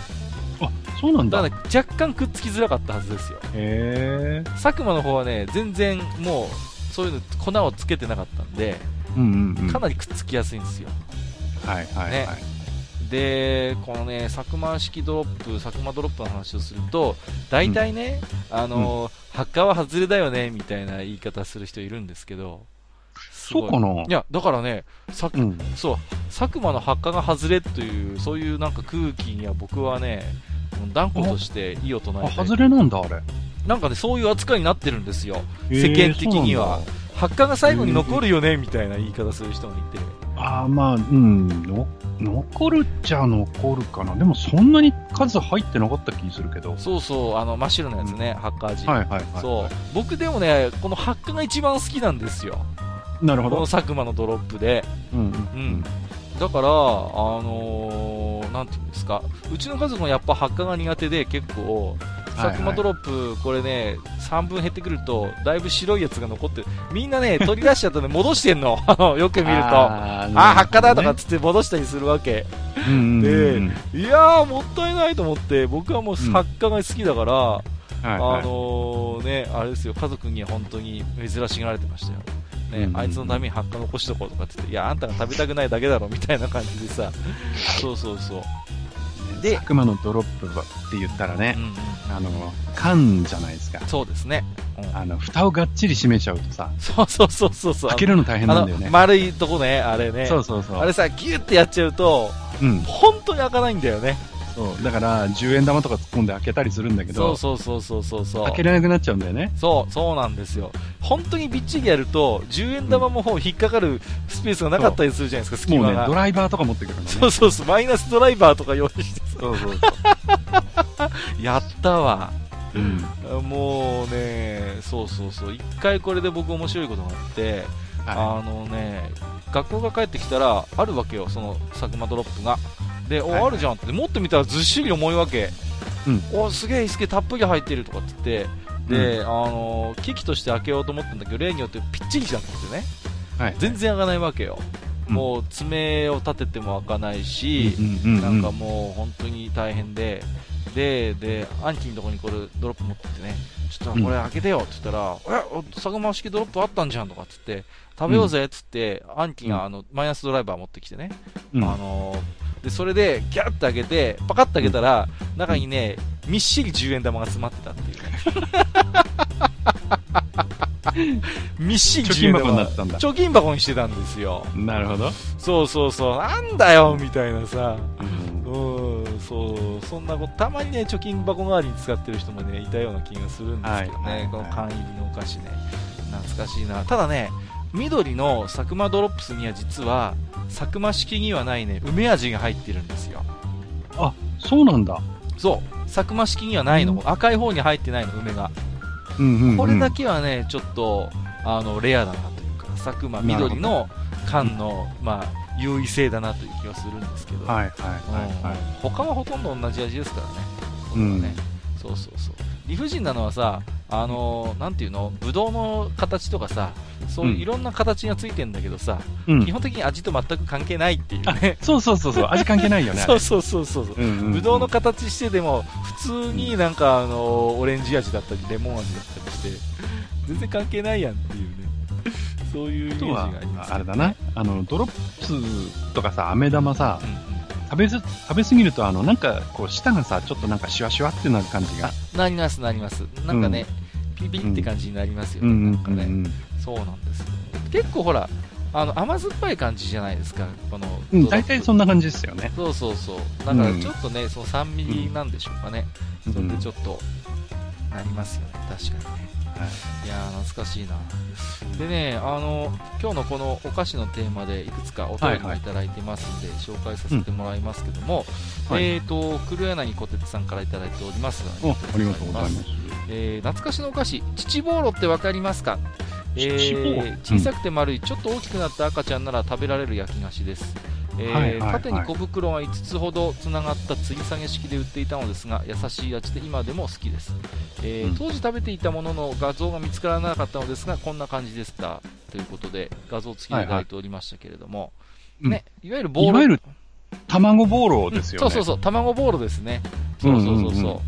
あ、そうなんだ。だから若干くっつきづらかったはずですよ。へ佐久間の方はね、全然もう、そういうの粉をつけてなかったんで、うんうんうん、かなりくっつきやすいんですよ。はいはいはい。ねで、このね、佐久間式ドロップ、佐久間ドロップの話をすると、大体ね、うん、あの、うん、発火は外れだよね、みたいな言い方する人いるんですけど、そうかな？いや、だからね、さ、うん、そう、佐久間の発火が外れという、そういうなんか空気には僕はね、断固として異を唱えて。あ、外れなんだ、あれ。なんかね、そういう扱いになってるんですよ。世間的には。発火が最後に残るよね、みたいな言い方する人がいて。ああ、まあ、うん、の、残るっちゃ残るかな。でもそんなに数入ってなかった気するけど。そうそう、あの、真っ白なやつね、うん、ハッカー味。はいはいはい、そう。僕でもね、このハッカが一番好きなんですよ。なるほど。この佐久間のドロップで。うん、うん。うん。だから、あのー、なんていうんですか、うちの家族もやっぱハッカが苦手で結構、佐久間ドロップ、これね、3分減ってくると、だいぶ白いやつが残ってる。みんなね、取り出しちゃったね、戻してんの。よく見ると。ああ、発火だとかっつって戻したりするわけ。で、いやー、もったいないと思って、僕はもう発火が好きだから、あのー、ね、あれですよ、家族には本当に珍しがられてましたよ。ね、あいつのために発火残しとこうとかって言って、いや、あんたが食べたくないだけだろ、みたいな感じでさ、そうそうそう。で、佐久間のドロップって言ったらね、うんうん、あの、缶じゃないですか。そうですね。うん、あの、蓋をがっちり閉めちゃうとさ、そうそうそうそうそう。開けるの大変なんだよね。丸いとこね、あれね。そうそうそう。あれさ、ギュってやっちゃうと、うん。本当に開かないんだよね。そう。だから、10円玉とか突っ込んで開けたりするんだけど、そうそうそうそうそう開けられなくなっちゃうんだよね。そう、そうなんですよ。本当にびっちりやると、10円玉も引っかかるスペースがなかったりするじゃないですか、隙間が。もうね、ドライバーとか持ってくるからね。そうそうそう、マイナスドライバーとか用意してそうそうそう。やったわ。うん、もうね、そうそうそう、一回これで僕面白いことがあって、はい、あのね、学校が帰ってきたら、あるわけよ、その佐久間ドロップが。で、お、はい、あるじゃんって、持ってみたらずっしり重いわけ。うん、お、すげえ、すげえ、たっぷり入ってるとかって言って、で、うん、あの機器として開けようと思ったんだけど、例によってぴっちりしたん。ですよね。はい、全然開かないわけよ。もう爪を立てても開かないし、なんかもう本当に大変で、で、で、兄貴のとこにこれドロップ持ってってね、ちょっとこれ開けてよって言ったら、え、佐久間式ドロップあったんじゃんとかって言って、食べようぜって言って、兄貴があの、マイナスドライバー持ってきてね、あので、それで、ギャッて開けて、パカッと開けたら、中にね、みっしり10円玉が詰まってたっていうね。みっしり10円玉。貯金箱になってたんだ。貯金箱にしてたんですよ。なるほど。そうそうそう。なんだよみたいなさ。うん、うんそう。そんなこと、たまにね、貯金箱代わりに使ってる人もね、いたような気がするんですけどね。はいはいはい、この缶入りのお菓子ね。懐かしいな。ただね、緑の佐久間ドロップスには実は佐久間式にはないね梅味が入ってるんですよ。あそうなんだ。そう。佐久間式にはないの、うん、赤い方に入ってないの梅が、うんうんうん、これだけはねちょっとあのレアだなというか佐久間緑の缶の、まあ優位性だなという気がするんですけど、はいはいはいはい、他はほとんど同じ味ですからね、うん、そうそうそう。理不尽なのはさ、あのー、なんていうの、ぶどうの形とかさ、そういういろんな形がついてんだけどさ、うん、基本的に味と全く関係ないっていうね。そうそうそうそう、味関係ないよね。そうそうそうそう。ぶどうの形してでも、普通になんか、あのー、オレンジ味だったり、レモン味だったりして、全然関係ないやんっていうね。そういうイメージがあります、ね、あれだな。あの、ドロップスとかさ、飴玉さ、うんうん、食べず、食べすぎると、あの、なんか、こう、舌がさ、ちょっとなんかシュワシュワってなる感じが。なります、なります。なんかね、うん、ピリって感じになりますよね。うん、なんかね、うんうんうん。そうなんです。結構ほら、あの甘酸っぱい感じじゃないですか、この、うん、大体そんな感じですよね。そうそうそう、だからちょっとね、うん、その酸味なんでしょうかね、うん、それでちょっとなりますよね、確かにね。はい、いや懐かしいな。でね、あの、今日のこのお菓子のテーマでいくつかお便りもいただいてますので、はいはい、紹介させてもらいますけども、うん、えっ、ー、と、黒柳小鉄さんからいただいておりますありがとうございます。えー、懐かしのお菓子、秩父ロってわかりますか？えー、小さくて丸い、ちょっと大きくなった赤ちゃんなら食べられる焼き菓子です。え縦に小袋が5つほどつながった吊り下げ式で売っていたのですが優しい味で今でも好きです、えーうん、当時食べていたものの画像が見つからなかったのですがこんな感じでした。ということで画像付きでいただいておりましたけれども、はいはい。ね、いわゆるボール。卵ボーロですよね、うん、そうそうそう卵ボーロですね。そうそうそうそう、うんうんうん、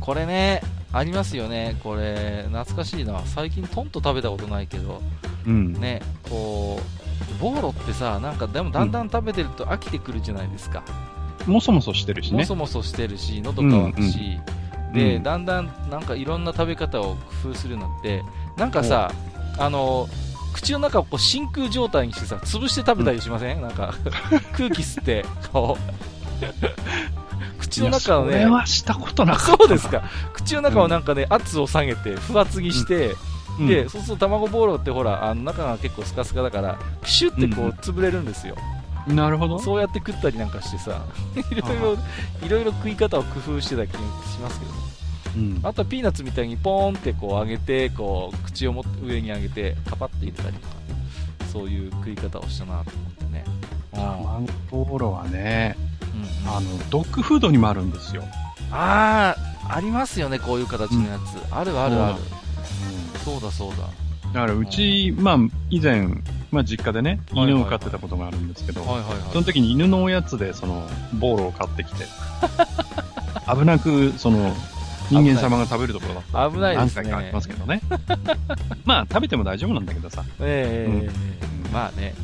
これねありますよね、これ、懐かしいな、最近、とんと食べたことないけど、うん、ね、こう、ボーロってさ、なんかでもだんだん食べてると飽きてくるじゃないですか。もそもそしてるしね。もそもそしてるし、喉乾くし、うんうん、で、うん、だんだんなんかいろんな食べ方を工夫するのって、なんかさ、あの、口の中をこう真空状態にしてさ、潰して食べたりしません、うん、なんか 空気吸って、こう 口の中をね。それはしたことなかった。そうですか。口の中をなんかね、圧を下げて、不圧にして、うん、で、そうすると卵ボーロってほら、あの中が結構スカスカだから、プシュってこう潰れるんですよ。なるほど。そうやって食ったりなんかしてさ、いろいろ、いろいろ食い方を工夫してた気がしますけど、うん、あとはピーナッツみたいにポーンってこう上げて、こう、口をも上に上げて、カパって入れたりとか、そういう食い方をしたなと思ってね。卵ボーロはね、あの、ドッグフードにもあるんですよ。ああ、ありますよね、こういう形のやつ。うん、あるあるある。うん、そうだそうだ。だからうち、まあ、以前、まあ実家でね、犬を飼ってたことがあるんですけど、その時に犬のおやつで、その、ボーロを買ってきて、危なく、その、人間様が食べるところだった危ないですね。何回かありますけどね。まあ、食べても大丈夫なんだけどさ。ええーうん、まあね、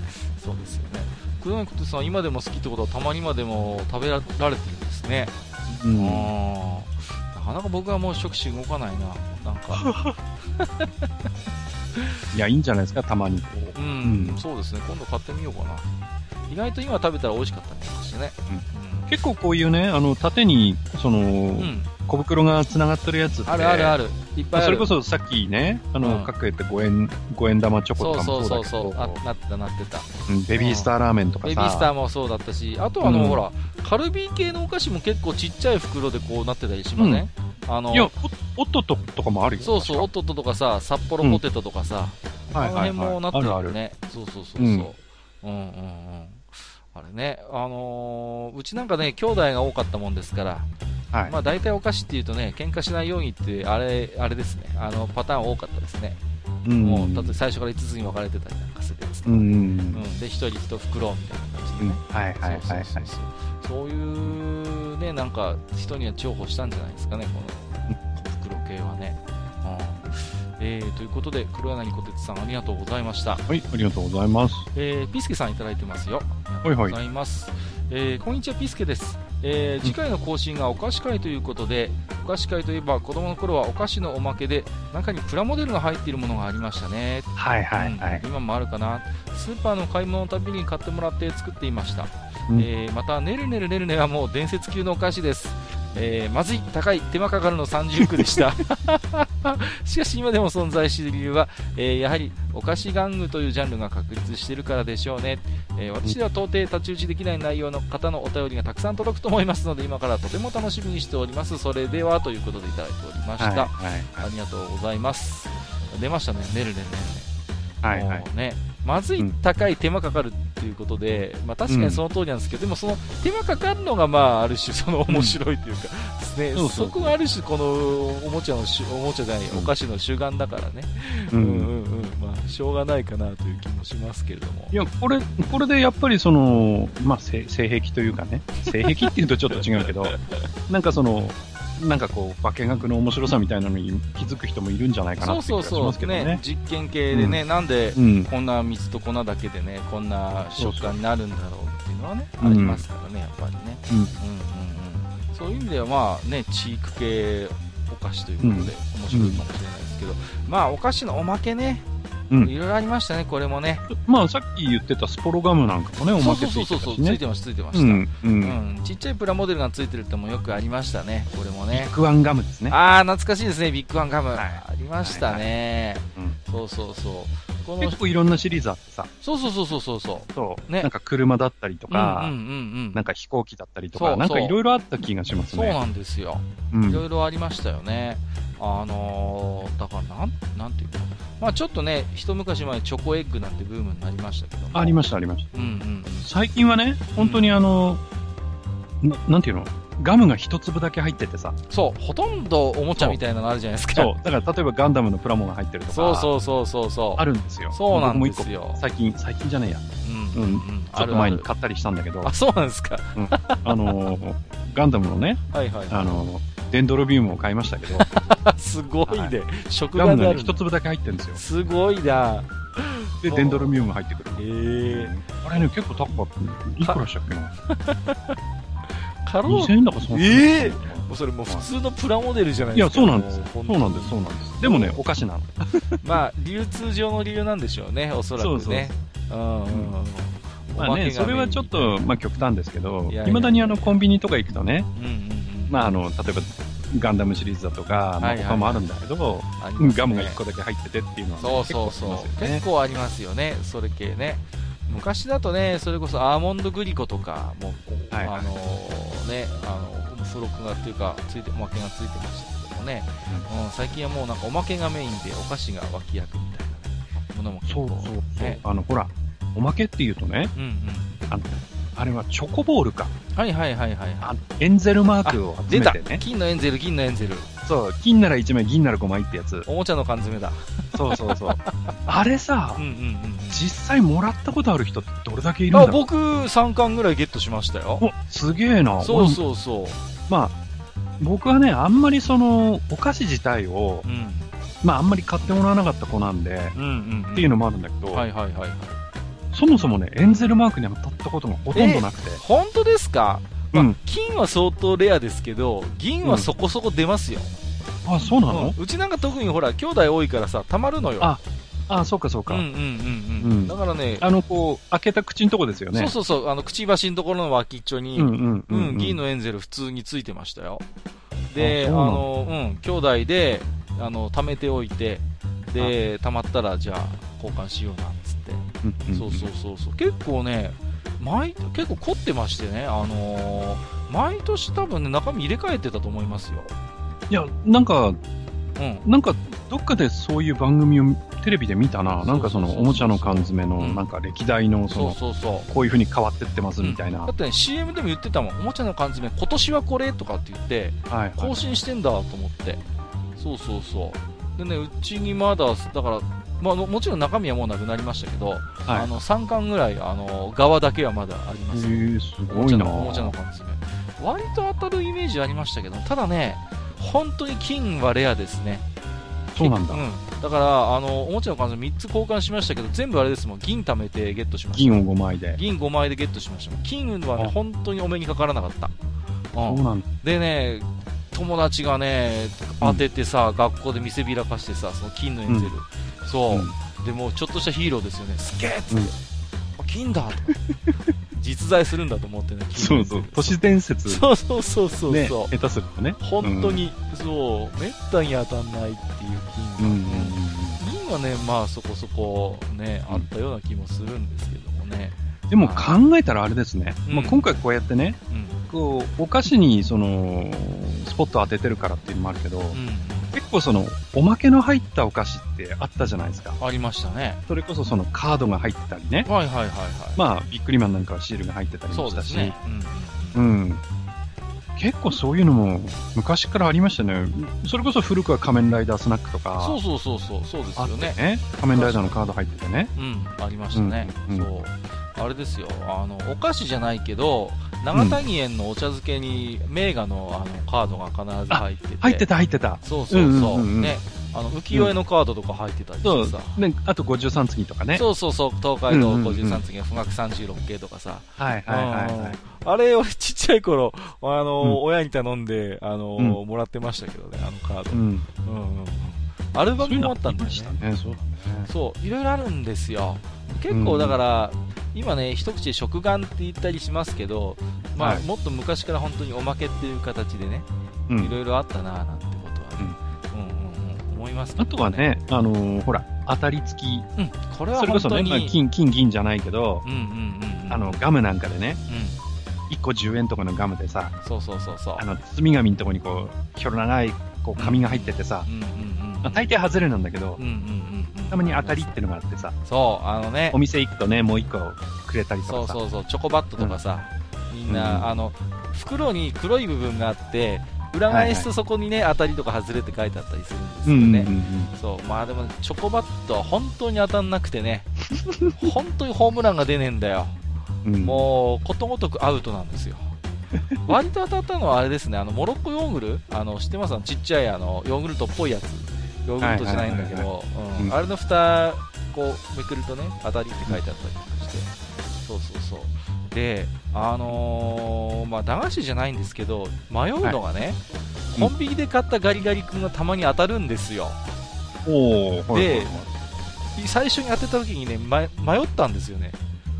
そうですよね。黒柳小さん、今でも好きってことは、たまに今でも食べられてるんですね。うん。なかなか僕はもう食指動かないな。なんか。いや、いいんじゃないですか、たまにこう。うん、うん、そうですね。今度買ってみようかな。意外と今食べたら美味しかったりしてね。うん、結構こういうね、あの、縦に、その、うん小袋が繋がってるやつって。あるあるある。いっぱいある。それこそさっきね、あの、かけて5円、5円玉チョコとかもそう。そうそうそうあ、なってたなってた。うん、ベビースターラーメンとかさ。ベビースターもそうだったし、あとはあの、ほら、カルビー系のお菓子も結構ちっちゃい袋でこうなってたりしません、あの、いや、おっとっととかもあるよ。そうそう、おっとっととかさ、札幌ポテトとかさ、あの辺もなってるよね。そうそうそうそう。うんうんうん。あれね、あのー、うちなんかね、兄弟が多かったもんですから、はい、まあ大体お菓子っていうとね、喧嘩しないようにって、あれ、あれですね、あの、パターン多かったですね。うん、もう、だって最初から5つに分かれてたりなんかするやつうん、うん、で、1人1袋みたいな感じでね。うん、はいはいはい、はい、そういうね、なんか人には重宝したんじゃないですかね、この 袋系はね。えー、ということで、黒柳小鉄さんありがとうございました。はい、ありがとうございます。えー、ピスケさんいただいてますよ。ありがとうございます。はいはいえー、こんにちは、ピスケです。えー、次回の更新がお菓子会ということで、お菓子会といえば子供の頃はお菓子のおまけで中にプラモデルが入っているものがありましたね。はいはいはい。うん、今もあるかな。スーパーの買い物のたびに買ってもらって作っていました。うん、えー、また、ねるねるねるねはもう伝説級のお菓子です。えー、まずい、高い、手間かかるの30区でした。しかし今でも存在している理由は、えー、やはりお菓子玩具というジャンルが確立しているからでしょうね。えー、私では到底太刀打ちできない内容の方のお便りがたくさん届くと思いますので、今からとても楽しみにしております。それではということでいただいておりました。はいはいはい、ありがとうございます。出ましたね、ねるねるねはいはい。ねまずい、高い、手間かかるっていうことで、まあ、確かにその通りなんですけど、でもその手間かかるのが、まあ、ある種、その面白いというか、ですね、そそこがある種、このおもちゃのおもちゃじゃない、お菓子の主眼だからね、うん。うんうんまあ、しょうがないかなという気もしますけれども。いや、これ、これでやっぱりその、まあ、性癖というかね、性癖っていうとちょっと違うけど、なんかその、なんかこう、化学の面白さみたいなのに気づく人もいるんじゃないかなって気がしますけどね。そうそうそうね実験系でね、うん、なんで、こんな水と粉だけでね、こんな食感になるんだろうっていうのはね、ありますからね、やっぱりね。うん。うんうんうん。そういう意味では、まあね、チーク系お菓子ということで、面白いかもしれないですけど、まあ、お菓子のおまけね、うん。いろいろありましたね、これもね。まあ、さっき言ってたスポロガムなんかもね、おまけついてたし、ね、そうそうそうついてました、ついてました、うん、うん。ちっちゃいプラモデルがついてるってもよくありましたね、これもね。ビッグワンガムですね。ああ、懐かしいですね、ビッグワンガム。はい、ありましたね、はいはい、そうそうそう。この結構いろんなシリーズあってさ。そうそうそうそうそうそう。そう。ね。なんか車だったりとか、うんうんうんうん、なんか飛行機だったりとか、なんかいろいろあった気がしますね。そうなんですよ。いろいろありましたよね。あのー、だからなん、なんていうか、まあちょっとね、一昔前チョコエッグなんてブームになりましたけどありました、ありました。うんうん、最近はね、本当にあの、うん、ななんていうの？ガムが一粒だけ入っててさ。そう、ほとんどおもちゃみたいなのあるじゃないですか。そう、だから例えばガンダムのプラモが入ってるとか。そうそうそうそうそう。あるんですよ。そうなんですよ。最近、最近じゃねえや。うん。うん。ちょっと前に買ったりしたんだけど。あ、そうなんですか。うん。あのー、ガンダムのね、はいはい、あのー、デンドロビウムを買いましたけど。すごいね。食ガムが、ね、一粒だけ入ってるんですよ。すごいな。で、デンドロビウム入ってくる。へえ。あれね、結構高かった。いくらしたっけな。カロー2000円だかそんな。ええもうそれもう普通のプラモデルじゃないですか。いや、そうなんです。そうなんです、そうなんです。でもね、お菓子なの。まあ、流通上の理由なんでしょうね、おそらくね。そうそううん。まあね、それはちょっと、まあ極端ですけど、いまだにあのコンビニとか行くとね、うんうんうん、まああの、例えばガンダムシリーズだとか、まあ、他もあるんだけど、ガムが1個だけ入っててっていうのは、ね、そうそうそう、結構ありますよね、それ系ね。昔だとね、それこそアーモンドグリコとかも、はいはい、あのね、あの付録がっていうかついておまけがついてましたけどもね、うん、うん、最近はもうなんかおまけがメインでお菓子が脇役みたいな、ものも結構、そうそうそう、ね、あのほらおまけっていうとね、うんうん、あのあれはチョコボールか。はいはいはいはい、はい。エンゼルマークを集めてね。金のエンゼル、銀のエンゼル。そう、金なら1枚、銀なら5枚ってやつ。おもちゃの缶詰だ。そうそうそう。あれさ、うんうんうん、実際もらったことある人ってどれだけいるんだろう僕3巻ぐらいゲットしましたよ。お、すげえな。そうそうそう。まあ、僕はね、あんまりその、お菓子自体を、うん、まああんまり買ってもらわなかった子なんで、うんうんうん、っていうのもあるんだけど、はいはいはいはい。そもそもね、エンゼルマークに当たったことがほとんどなくて。本当ですか、まあ、うん、金は相当レアですけど、銀はそこそこ出ますよ。うん、あ、そうなの、うん、うちなんか特にほら、兄弟多いからさ、たまるのよ。あ、あ、そうかそうか。うんうんうんうん。だからね、あの、こう、開けた口のとこですよね。そうそうそう、あの、くちばしのところの脇っちょに、うん、うん、銀のエンゼル普通についてましたよ。で、あの、うん、兄弟で、あの、貯めておいて、で、溜まったら、じゃあ、交換しような、つって。そうそうそうそう。結構ね、毎、結構凝ってましてね、あのー、毎年多分ね、中身入れ替えてたと思いますよ。いや、なんか、うん、なんか、どっかでそういう番組をテレビで見たな。なんかその、おもちゃの缶詰の、なんか歴代の、その、そうそうそうこういう風に変わってってますみたいな、うん、だってね、CM でも言ってたもん。おもちゃの缶詰、今年はこれとかって言って、はい、更新してんだと思って。そうそうそう。でね、うちにまだ、だから、まあ、もちろん中身はもうなくなりましたけど、はい、あの3巻ぐらいあの側だけはまだあります。えすごいなおもちゃの缶詰。割と当たるイメージありましたけど、ただね、本当に金はレアですね。そうなんだ。うん。だから、あの、おもちゃの缶詰3つ交換しましたけど、全部あれですもん、銀貯めてゲットしました。銀を5枚で。銀5枚でゲットしました。金はね、本当にお目にかからなかった。うん、そうなんだ。でね、友達がね、当ててさ、うん、学校で見せびらかしてさ、その金のエンゼル。うん、そう、うん、でもちょっとしたヒーローですよね。すげえっつって、金だとか。実在するんだと思ってね、そうそう、都市伝説。そうそうそうそう。ね、下手するとね。本当に、そう、めったに当たんないっていう金が、ね、銀はね、まあそこそこね、あったような気もするんですけどもね。でも考えたらあれですね。まあ今回こうやってね、こう、お菓子に、その、スポット当ててるからっていうのもあるけど、うん、結構その、おまけの入ったお菓子ってあったじゃないですか。ありましたね。それこそそのカードが入ってたりね。はいはいはいはい。まあ、ビックリマンなんかはシールが入ってたりもしたし。ね、うん、うん。結構そういうのも昔からありましたね。それこそ古くは仮面ライダースナックとか。そうそうそうそう、そうですよね。ね。仮面ライダーのカード入っててね。うん、ありましたね。うん、そう。あれですよ、あの、お菓子じゃないけど、長谷園のお茶漬けに名画のあのカードが必ず入ってて。入ってた、入ってた。そうそうそう。ね。あの、浮世絵のカードとか入ってたりしてさ。ね、あと53次とかね。そうそうそう、東海道53次、富岳36系とかさ。はいはいはい、はい。あれ、俺ちっちゃい頃、あの、うん、親に頼んで、あの、うん、もらってましたけどね、あのカード。うん。うんうんアルバムもあったんだよね。そう、いろいろあるんですよ。結構だから、今ね、一口で食玩って言ったりしますけど、まあ、はい、もっと昔から本当におまけっていう形でね、いろいろあったななんてことはね、うん、うんうん思います、ね、あとはね、あのー、ほら、当たり付き。うん、これはそれこそね、まあ、金、金、銀じゃないけど、うんうんうん、あの、ガムなんかでね、うん、1個10円とかのガムでさ、そうそうそうそう。あの、包み紙のとこにこう、ひょろ長い、こう、紙が入っててさ、うんうんうんまあ、大抵外れなんだけど、うんうんうんたまに当たりってのがあってさ。そう、あのね。お店行くとね、もう一個くれたりとかそうそうそう、チョコバットとかさ、うん、みんな、うん、あの、袋に黒い部分があって、裏返すとそこにね、はいはい、当たりとか外れって書いてあったりするんですよね。そう、まあでも、チョコバットは本当に当たんなくてね、本当にホームランが出ねえんだよ。うん、もう、ことごとくアウトなんですよ。割と当たったのはあれですね、あの、モロッコヨーグル？あの、知ってます？ちっちゃいあの、ヨーグルトっぽいやつ。ヨーグルトじゃないんだけど、あれの蓋、こう、めくるとね、当たりって書いてあったりとかして、そうそうそう。で、あのー、まあ、駄菓子じゃないんですけど、迷うのがね、はい、コンビニで買ったガリガリ君がたまに当たるんですよ。おで、最初に当てた時にね、迷ったんですよね。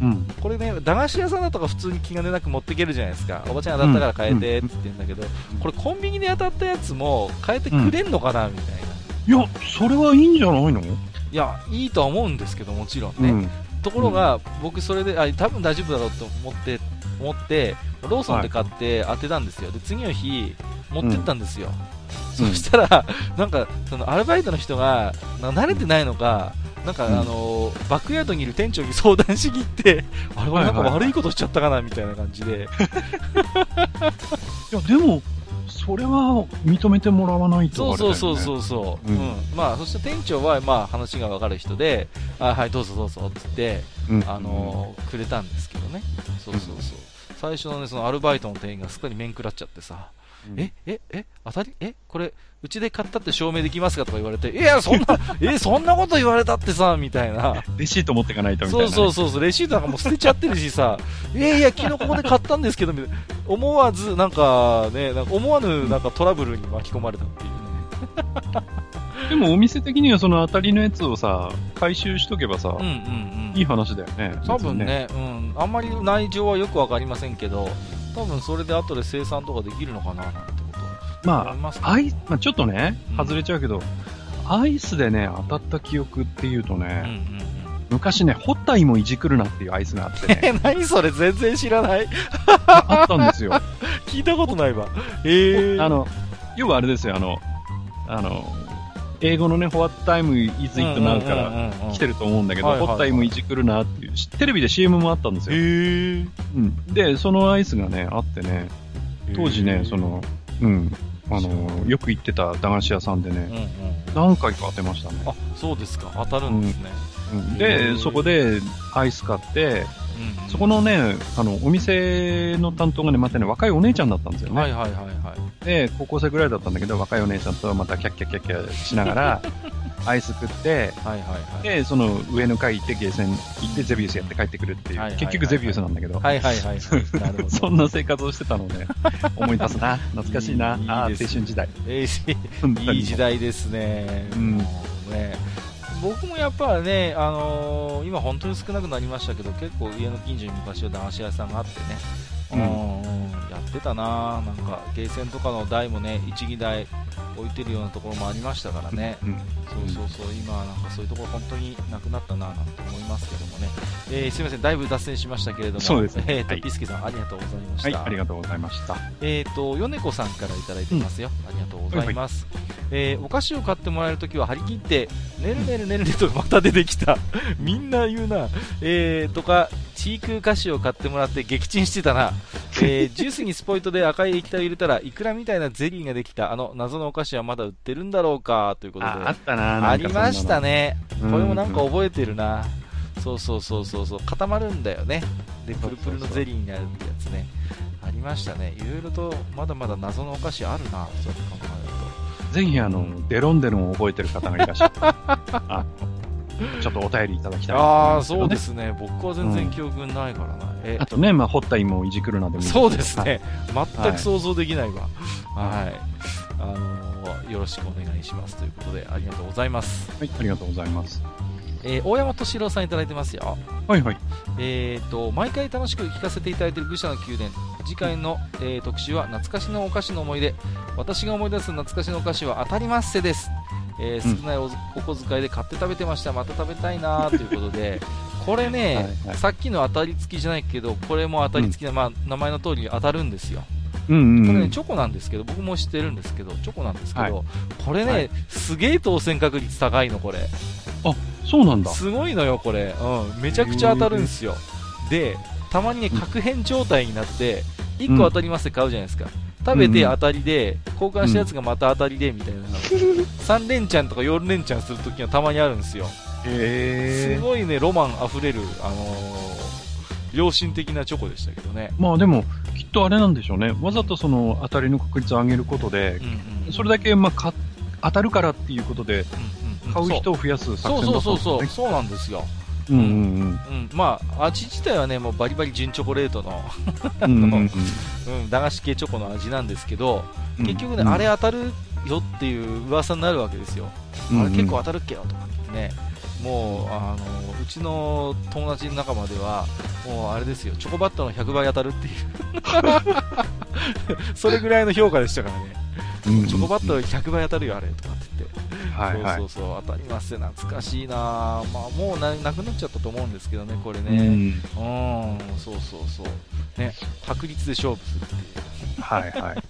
うん、これね、駄菓子屋さんだとか普通に気兼ねなく持っていけるじゃないですか。おばちゃん当たったから変えてって言ってんだけど、うん、これコンビニで当たったやつも変えてくれんのかな、みたいな。いや、それはいいんじゃないの？いや、いいとは思うんですけど、もちろんね。うん、ところが、うん、僕それで、あ、多分大丈夫だろうと思って、思って、ローソンで買って当てたんですよ。で、次の日、持ってったんですよ。うん、そしたら、なんか、そのアルバイトの人が、慣れてないのか、なんか、あのー、バックヤードにいる店長に相談しに行って、あれ、俺なんか悪いことしちゃったかな、みたいな感じで。いや、でも、それは認めてもらわないと、ね、そうそうそうそう、うん、うん、まあそして店長はまあ話がわかる人で、あはいどうぞどうぞって言って、うん、あのー、くれたんですけどね。そうそうそう。最初のねそのアルバイトの店員がすっかり面食らっちゃってさ、うん、えええ当たり？えこれうちで買ったって証明できますかとか言われて、いや、そんな、え、そんなこと言われたってさ、みたいな。レシート持っていかないとみたいな、ね、そうそうそう、レシートなんかもう捨てちゃってるしさ、いやいや、昨日ここで買ったんですけど、思わず、なんかね、なんか思わぬなんかトラブルに巻き込まれたっていうね。でもお店的にはその当たりのやつをさ、回収しとけばさ、うんうんうん、いい話だよね。多分ね、ね、うん。あんまり内情はよくわかりませんけど、多分それで後で生産とかできるのかななんてまあ、アイまあ、ちょっとね、外れちゃうけど、アイスでね、当たった記憶っていうとね、うんうんうん、昔ね、ホッタイもいじくるなっていうアイスがあってね。え、何それ全然知らない？あったんですよ。聞いたことないわ。えー、あの、要はあれですよ、あの、あの、英語のね、What time is it now から来てると思うんだけど、What time いじくるなっていう、テレビで CM もあったんですよ。うん。で、そのアイスがね、あってね、当時ね、その、うん、あの、よく行ってた駄菓子屋さんでね、うんうん、何回か当てましたね。あ、そうですか。当たるんですね。うん、で、そこでアイス買って、そこのね、あの、お店の担当がね、またね、若いお姉ちゃんだったんですよね。はいはいはいはい。で、高校生ぐらいだったんだけど、若いお姉ちゃんとまたキャッキャッキャッキャしながら、アイス食って、はいはいはい、で、その上の階行ってゲーセン行ってゼビウスやって帰ってくるっていう、はいはいはいはい、結局ゼビウスなんだけど、はいはいはい、そんな生活をしてたので、思い出すな、懐かしいな、いいああ、青春時代。えー、いい時代ですね。うん。ね僕もやっぱね、あのー、今本当に少なくなりましたけど、結構家の近所に昔は駄菓子屋さんがあってね、うん、やってたな。なんかゲーセンとかの台もね1、2台置いてるようなところもありましたからね、うん、そうそうそう、今はなんかそういうところ本当になくなったななんて思いますけどもね、えー、すみません、だいぶ脱線しましたけれども、そうですね、えーと、はい、ピスケさんありがとうございました。はい、ありがとうございました。えっ、ー、と、米子さんからいただいてますよ。ありがとうございます。はいはい、えー、お菓子を買ってもらえるときは張り切って、ねるねるねるねとまた出てきた。みんな言うな。えー、とか、チーク菓子を買ってもらって撃沈してたな。えー、ジュースにスポイトで赤い液体を入れたら、イクラみたいなゼリーができた、あの謎のお菓子はまだ売ってるんだろうか、ということで。あったなありましたね。これもなんか覚えてるな。そうそうそうそう。そう固まるんだよね。でプルプルのゼリーになるってやつね。ありましたね。いろいろとまだまだ謎のお菓子あるな。そうやって考えると。ぜひあのデロンデロンを覚えてる方がいらっしゃった ちょっとお便りいただきたい、ね、ああ、そうですね。僕は全然記憶ないからな。うん、あとね、まあ、掘った芋をいじくるなでもいいそうですね、はい。全く想像できないわ。はい。はい、あのー、よろしくお願いしますということで、ありがとうございます。はい、ありがとうございます。えー、大山敏郎さんいただいてますよ。はいはい。えっ、ー、と、毎回楽しく聞かせていただいている愚者の宮殿。次回の、えー、特集は懐かしのお菓子の思い出。私が思い出す懐かしのお菓子は当たりまっせです。えー、少ないお小遣いで買って食べてました、また食べたいなということで、これねはい、さっきの当たり付きじゃないけど、これも当たり付きで、うん、まあ、名前の通り当たるんですよ。うんうんうん、これね、チョコなんですけど、僕も知ってるんですけど、チョコなんですけど、はい、これね、はい、すげえ当選確率高いの、これ。あ、そうなんだ。すごいのよ、これ。うん、めちゃくちゃ当たるんですよ。で、たまにね、確変状態になって、1個当たりますって買うじゃないですか。食べて当たりで、交換したやつがまた当たりでみたいな、3連チャンとか4連チャンするときはたまにあるんですよ。へすごいね、ロマンあふれる、あのー、良心的なチョコでしたけどね。まあでも、きっとあれなんでしょうね。わざとその当たりの確率を上げることで、うんうん、それだけ、まあ、当たるからっていうことで、買う人を増やす作戦だったんですね。そうそうそうそう、そうなんですよ。うんうんうん、まあ、味自体はね、もうバリバリ純チョコレートのうん、うん、駄菓子系チョコの味なんですけど、結局ね、うん、あれ当たるよっていう噂になるわけですよ。うんうん、あれ結構当たるっけよとかね。もう、あの、うちの友達の中までは、もうあれですよ、チョコバットの100倍当たるっていう それぐらいの評価でしたからね。チョコバット100倍当たるよ、あれとかって。はいはい、そうそうそう。当たりますよ懐かしいな。まあもうななくなっちゃったと思うんですけどねこれね。うん。そうそうそう。ね確率で勝負するっていう。はいはい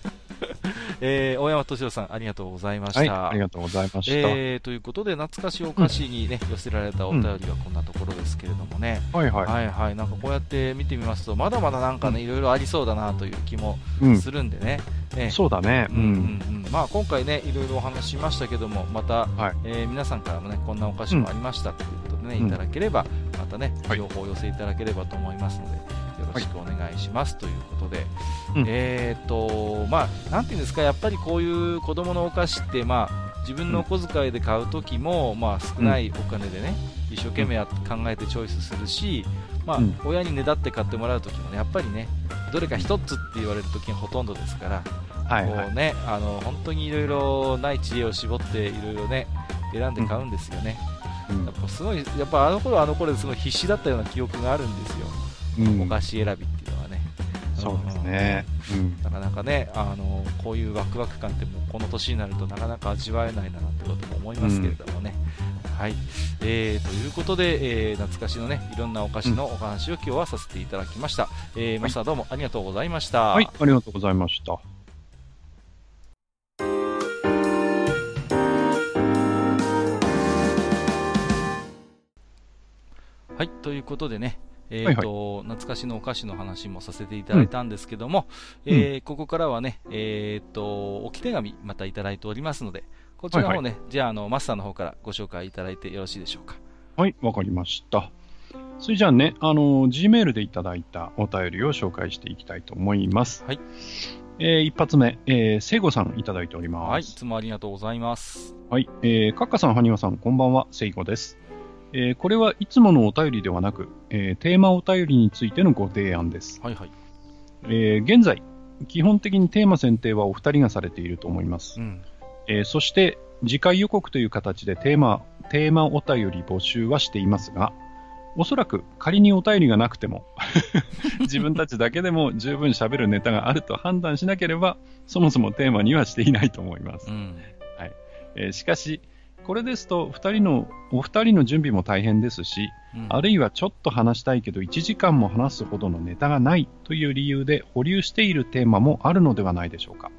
えー、大山敏郎さん、ありがとうございました。はい、ありがとうございました。えー、ということで、懐かしいお菓子にね、うん、寄せられたお便りはこんなところですけれどもね。はいはい。はいはい。なんかこうやって見てみますと、まだまだなんかね、いろいろありそうだなという気もするんでね。ねそうだね。うん。うんうんまあ今回ね、いろいろお話しましたけども、また、はい、えー、皆さんからもね、こんなお菓子もありましたということでね、いただければ、またね、情報を寄せいただければと思いますので、よろしくお願いします、ということで、うん、えっ、と、まあ、なんていうんですか、やっぱりこういう子供のお菓子って、まあ、自分のお小遣いで買う時も、まあ、少ないお金でね、一生懸命考えてチョイスするし、まあ、親にねだって買ってもらう時もね、やっぱりね、どれか1つって言われる時がほとんどですから、はいはい、こうね、あの本当にいろいろない知恵を絞っていろいろね選んで買うんですよね、うん、やっぱすごいやっぱあの頃あの頃ですごい必死だったような記憶があるんですよ、うん、お菓子選びっていうのはね。そうですね、うん、なかなかねあのこういうワクワク感ってもうこの年になるとなかなか味わえないなってことも思いますけれどもね、はい、えー、ということで、えー、懐かしのねいろんなお菓子のお話を今日はさせていただきました、えー、マスターどうもありがとうございました。はいありがとうございました。はい、ということでね、えーと、はいはい、懐かしのお菓子の話もさせていただいたんですけども、うん、えー、ここからはね、えーと、置き手紙またいただいておりますので、こちらの方ね、はいはい、じゃああの、マスターの方からご紹介いただいてよろしいでしょうか？はい、わかりました。それじゃあね、あの、Gmail でいただいたお便りを紹介していきたいと思います。はい。えー、一発目、えー、聖子さんいただいております。はい、いつもありがとうございます。はい、えー、カッカさん、ハニワさん、こんばんは、聖子です。えー、これはいつものお便りではなく、えー、テーマお便りについてのご提案です。はいはい。えー、現在、基本的にテーマ選定はお二人がされていると思います。うん、えー、そして、次回予告という形でテーマ、テーマお便り募集はしていますが、おそらく仮にお便りがなくても 自分たちだけでも十分喋るネタがあると判断しなければ、そもそもテーマにはしていないと思います。うん、はいえー、しかし、これですと、二人の、お二人の準備も大変ですし、うん、あるいはちょっと話したいけど1時間も話すほどのネタがないという理由で保留しているテーマもあるのではないでしょうか。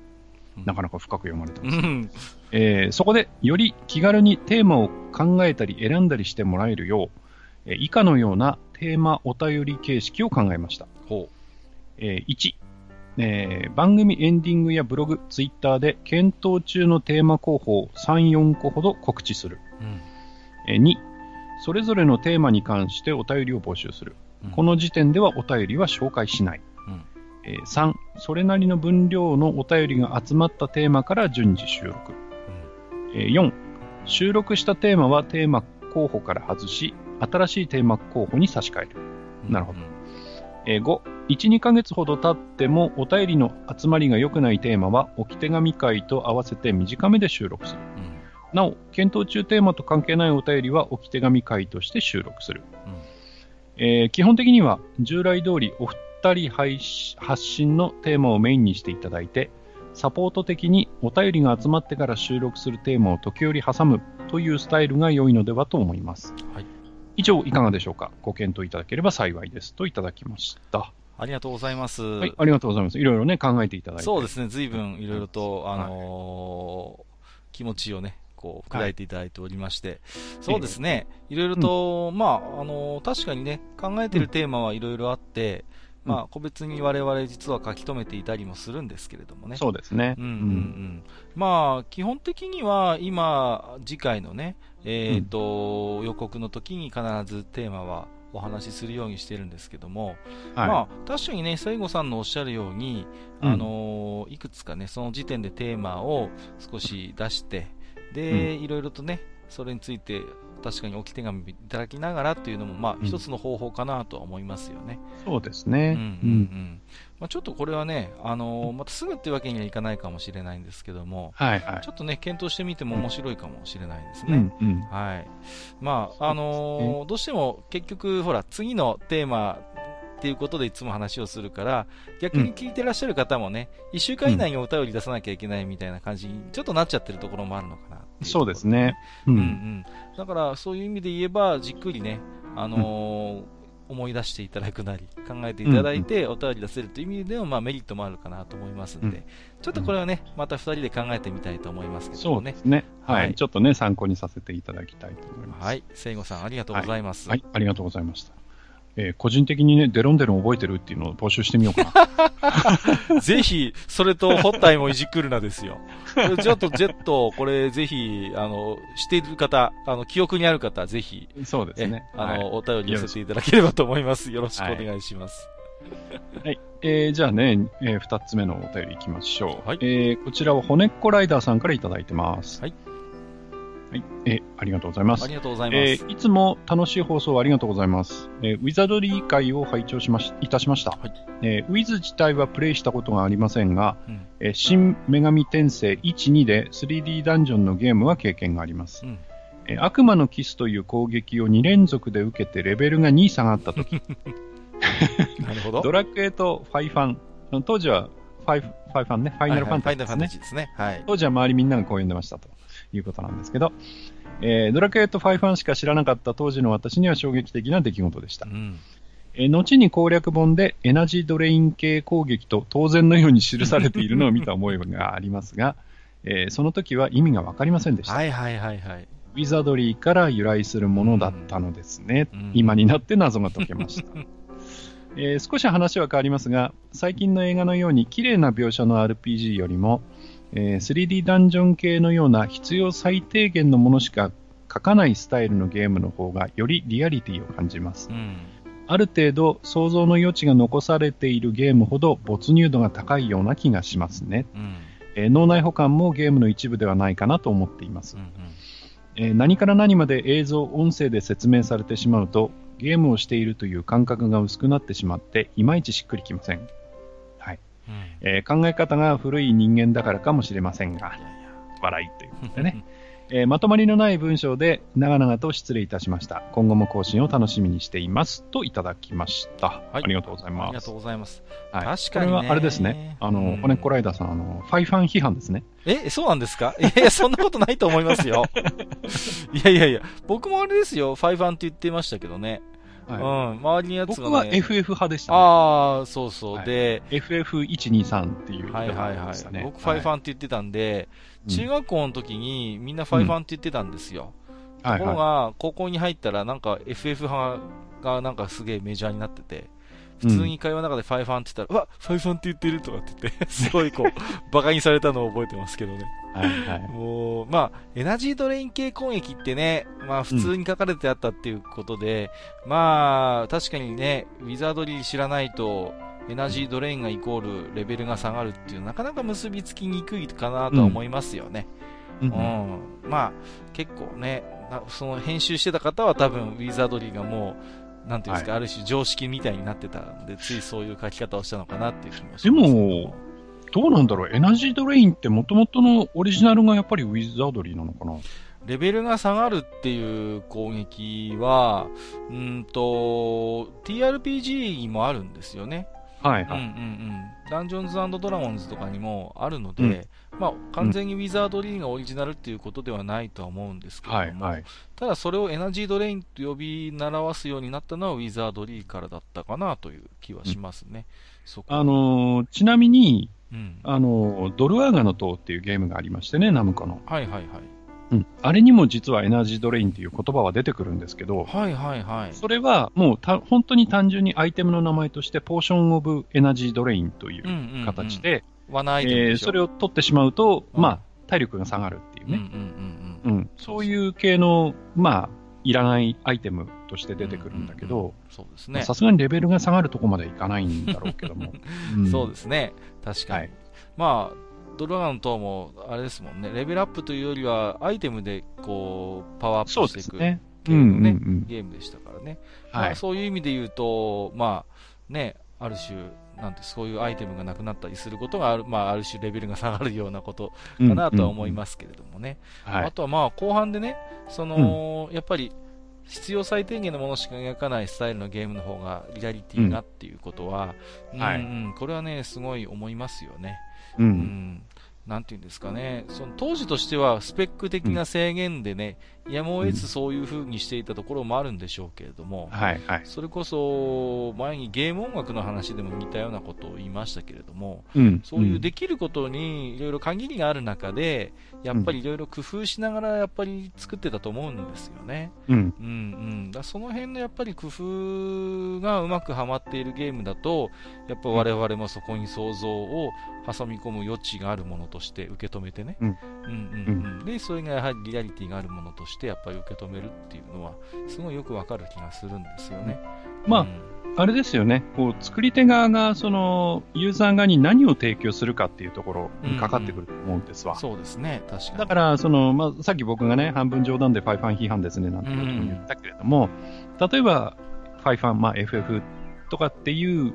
うん、なかなか深く読まれてます、ね、えー、そこで、より気軽にテーマを考えたり選んだりしてもらえるよう、えー、以下のようなテーマお便り形式を考えました。ほう。えー、1、えー、番組エンディングやブログ、ツイッターで検討中のテーマ候補を3、4個ほど告知する。うん、えー、2、それぞれのテーマに関してお便りを募集する。うんこの時点ではお便りは紹介しない。うんえー3、それなりの分量のお便りが集まったテーマから順次収録。えー4、収録したテーマはテーマ候補から外し、新しいテーマ候補に差し替える。うんなるほどうんえー5、1、2ヶ月ほど経ってもお便りの集まりが良くないテーマは置き手紙会と合わせて短めで収録する。うんなお、検討中テーマと関係ないお便りは置き手紙会として収録する。えー基本的には従来通りお二人配信発信のテーマをメインにしていただいて、サポート的にお便りが集まってから収録するテーマを時折挟むというスタイルが良いのではと思います。はい以上、いかがでしょうかご検討いただければ幸いです。といただきました。ありがとうございます。はい、ありがとうございます。いろいろね、考えていただいて。そうですね、随分いろいろと、はいあのー気持ちをね、こう、砕いていただいておりまして、そうですね、いろいろと、まあ、あのー確かにね、考えてるテーマはいろいろあって、うんまあ、個別に我々実は書き留めていたりもするんですけれどもね。そうですね。うんうんうん。まあ、基本的には今、次回のね、えっ、と、予告の時に必ずテーマはお話しするようにしてるんですけども、はい。まあ、確かにね、西郷さんのおっしゃるように、うんあのーいくつかね、その時点でテーマを少し出して、で、いろいろとね、それについて、確かに置き手紙いただきながらっていうのも、まあ、うん一つの方法かなとは思いますよね。そうですうん、うん、うね。ん。まあ、ちょっとこれはね、あのーまたすぐっていうわけにはいかないかもしれないんですけども、はいはいち。ょっとね、検討してみても面白いかもしれないですね。うんうん。はい。まあ、あのーどうしても結局、ほら、次のテーマっていうことでいつも話をするから、逆に聞いてらっしゃる方もね、1週間以内にお便り出さなきゃいけないみたいな感じにちょっとなっちゃってるところもあるのかなっていそうですね。う。うんうんん。だから、そういう意味で言えば、じっくりね、あのー思い出していただくなり、考えていただいて、お便り出せるという意味でも、まあ、メリットもあるかなと思いますんで、うんちょっとこれはね、また2人で考えてみたいと思いますけどもねそうで。すね。ははいい。ちょっとね、参考にさせていただきたいと思います。はい。聖子さん、ありがとうございます。はい、ありがとうございました。えー個人的にね、デロンデロン覚えてるっていうのを募集してみようかな。ぜひ、それと、ホッタイもいじくるなですよ。ちょっと、ジェット、これ、ぜひ、あの、している方、あの、記憶にある方、ぜひ、えそうですね。あの、はいお便り寄せていただければと思います。よろしくお願いします。はい。えーじゃあね、えー二つ目のお便りいきましょう。はいえーこちらは骨っこライダーさんからいただいてます。はい。はい。えーありがとうございますあ。りがとうございます。えーいつも楽しい放送ありがとうございます。えーウィザードリー会を拝聴しまし、いたしました。はいえーウィズ自体はプレイしたことがありませんが、うんえー新女神転生1、2で 3D ダンジョンのゲームは経験があります。うんえー悪魔のキスという攻撃を2連続で受けてレベルが2下がったとき、なるほど。ドラクエとファイファン、当時はファイフファイファンね、ファイナルファンタジーですね。当時は周りみんながこう呼んでましたということなんですけど、えードラクエとファイファンしか知らなかった当時の私には衝撃的な出来事でしたう。ん。えー後に攻略本でエナジードレイン系攻撃と当然のように記されているのを見た思いがありますが、えーその時は意味がわかりませんでした。はいはいはいはい。ウィザードリーから由来するものだったのですね。うん今になって謎が解けました。えー少し話は変わりますが、最近の映画のように綺麗な描写の RPG よりも、えー 3D ダンジョン系のような必要最低限のものしか書かないスタイルのゲームの方がよりリアリティを感じますう。ん。ある程度想像の余地が残されているゲームほど没入度が高いような気がしますね。うん。えー脳内保管もゲームの一部ではないかなと思っていますう。ん。えー何から何まで映像、音声で説明されてしまうと、ゲームをしているという感覚が薄くなってしまって、いまいちしっくりきません。えー考え方が古い人間だからかもしれませんが笑いということでね。えーまとまりのない文章で長々と失礼いたしました。今後も更新を楽しみにしています。といただきました。はいありがとうございます。ありがとうございます。はい確かにねこれはあれですね。あの、うん骨っこライダーさん、あの、ファイファン批判ですね。え、そうなんですか？いやいや、そんなことないと思いますよ。いやいやいや、僕もあれですよ、ファイファンって言ってましたけどね。はいうん、周りのやつがね。僕は FF 派でした、ね。ああ、そうそう。はいで、FF123 っていうはいはいはい。僕ファイファンン、って言ってたんで、うん中学校の時にみんなファイファンって言ってたんですよ。ところはいはが、高校に入ったらなんか FF 派がなんかすげえメジャーになってて、普通に会話の中でファイファンって言ったら、うわ、ファイファンって言ってるとかって言って、すごいこう、馬鹿にされたのを覚えてますけどね。はいはい。もう、まあ、エナジードレイン系攻撃ってね、まあ普通に書かれてあったっていうことで、うん、まあ、確かにね、ウィザードリー知らないと、エナジードレインがイコールレベルが下がるっていう、なかなか結びつきにくいかなとは思いますよね。うん。うん、まあ、結構ね、その編集してた方は多分、ウィザードリーがもう、なんていうんですか、はい、ある種常識みたいになってたんで、ついそういう書き方をしたのかなっていう気もします。でも、どうなんだろう、エナジードレインってもともとのオリジナルがやっぱりウィザードリーなのかなレベルが下がるっていう攻撃は、うんと、TRPG にもあるんですよね。はいはい。うんうんうん。ダンジョンズドラゴンズとかにもあるので、うん、まあ、完全にウィザードリーがオリジナルっていうことではないとは思うんですけども、はいはい、ただそれをエナジードレインと呼び習わすようになったのはウィザードリーからだったかなという気はしますね。うん、あのー、ちなみに、うん、あのー、ドルアーガの塔っていうゲームがありましてね、ナムコの。はいはいはい。うん、あれにも実はエナジードレインっていう言葉は出てくるんですけど、はいはいはい。それはもうた本当に単純にアイテムの名前として、ポーションオブエナジードレインという形で、それを取ってしまうと、うん、まあ、体力が下がるっていうね。うん、そういう系の、まあ、いらないアイテムとして出てくるんだけど、そうですね。さすがにレベルが下がるとこまでいかないんだろうけども。うん、そうですね。確かに。はい、まあ、ドラガン等も、あれですもんね、レベルアップというよりは、アイテムで、こう、パワーアップしていくね、ゲーム、ね。うんうんうん、ゲームでしたからね。はい、まあ、そういう意味で言うと、まあ、ね、ある種、なんてそういうアイテムがなくなったりすることがある,、まあ、ある種レベルが下がるようなことかなとは思いますけれどもね。うんうんうん、あとはまあ後半でね、その、うん、やっぱり必要最低限のものしか描かないスタイルのゲームの方がリアリティがっていうことは、うん、はい、うん、これはね、すごい思いますよね。うん、うん。なんていうんですかね、その当時としてはスペック的な制限でね、やむを得ずそういう風にしていたところもあるんでしょうけれども、はいはい、それこそ前にゲーム音楽の話でも似たようなことを言いましたけれども、うん、そういうできることにいろいろ限りがある中で、やっぱりいろいろ工夫しながらやっぱり作ってたと思うんですよね。うん。うんうん。だその辺のやっぱり工夫がうまくはまっているゲームだと、やっぱ我々もそこに想像を挟み込む余地があるものとして受け止めてね。うん。うんうんうん。で、それがやはりリアリティがあるものとしてしてやっぱり受け止めるっていうのは、すごいよくわかる気がするんですよね。まあ、うん。あれですよね、こう作り手側がそのユーザー側に何を提供するかっていうところにかかってくると思うんですわ。うんうん、そうですね、確かに。だからその、まあ、さっき僕がね、半分冗談でファイファン批判ですねなんて言ったけれども、うん、例えば、ファイファン、まあ、FF とかっていう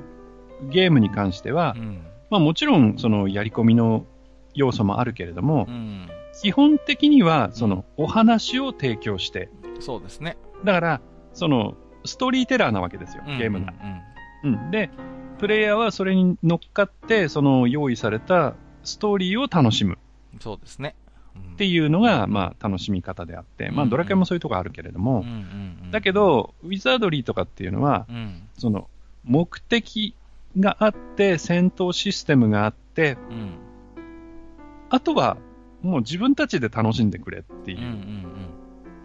ゲームに関しては、うん、まあ、もちろんそのやり込みの要素もあるけれども、うん基本的には、その、お話を提供して。そうですね。だから、その、ストーリーテラーなわけですよ、ゲームが。うん、うん、で、プレイヤーはそれに乗っかって、その用意されたストーリーを楽しむ。そうですね。っていうのが、まあ、楽しみ方であって、まあ、ドラクエもそういうとこあるけれども、だけど、ウィザードリーとかっていうのは、その、目的があって、戦闘システムがあって、あとは、もう自分たちで楽しんでくれっていう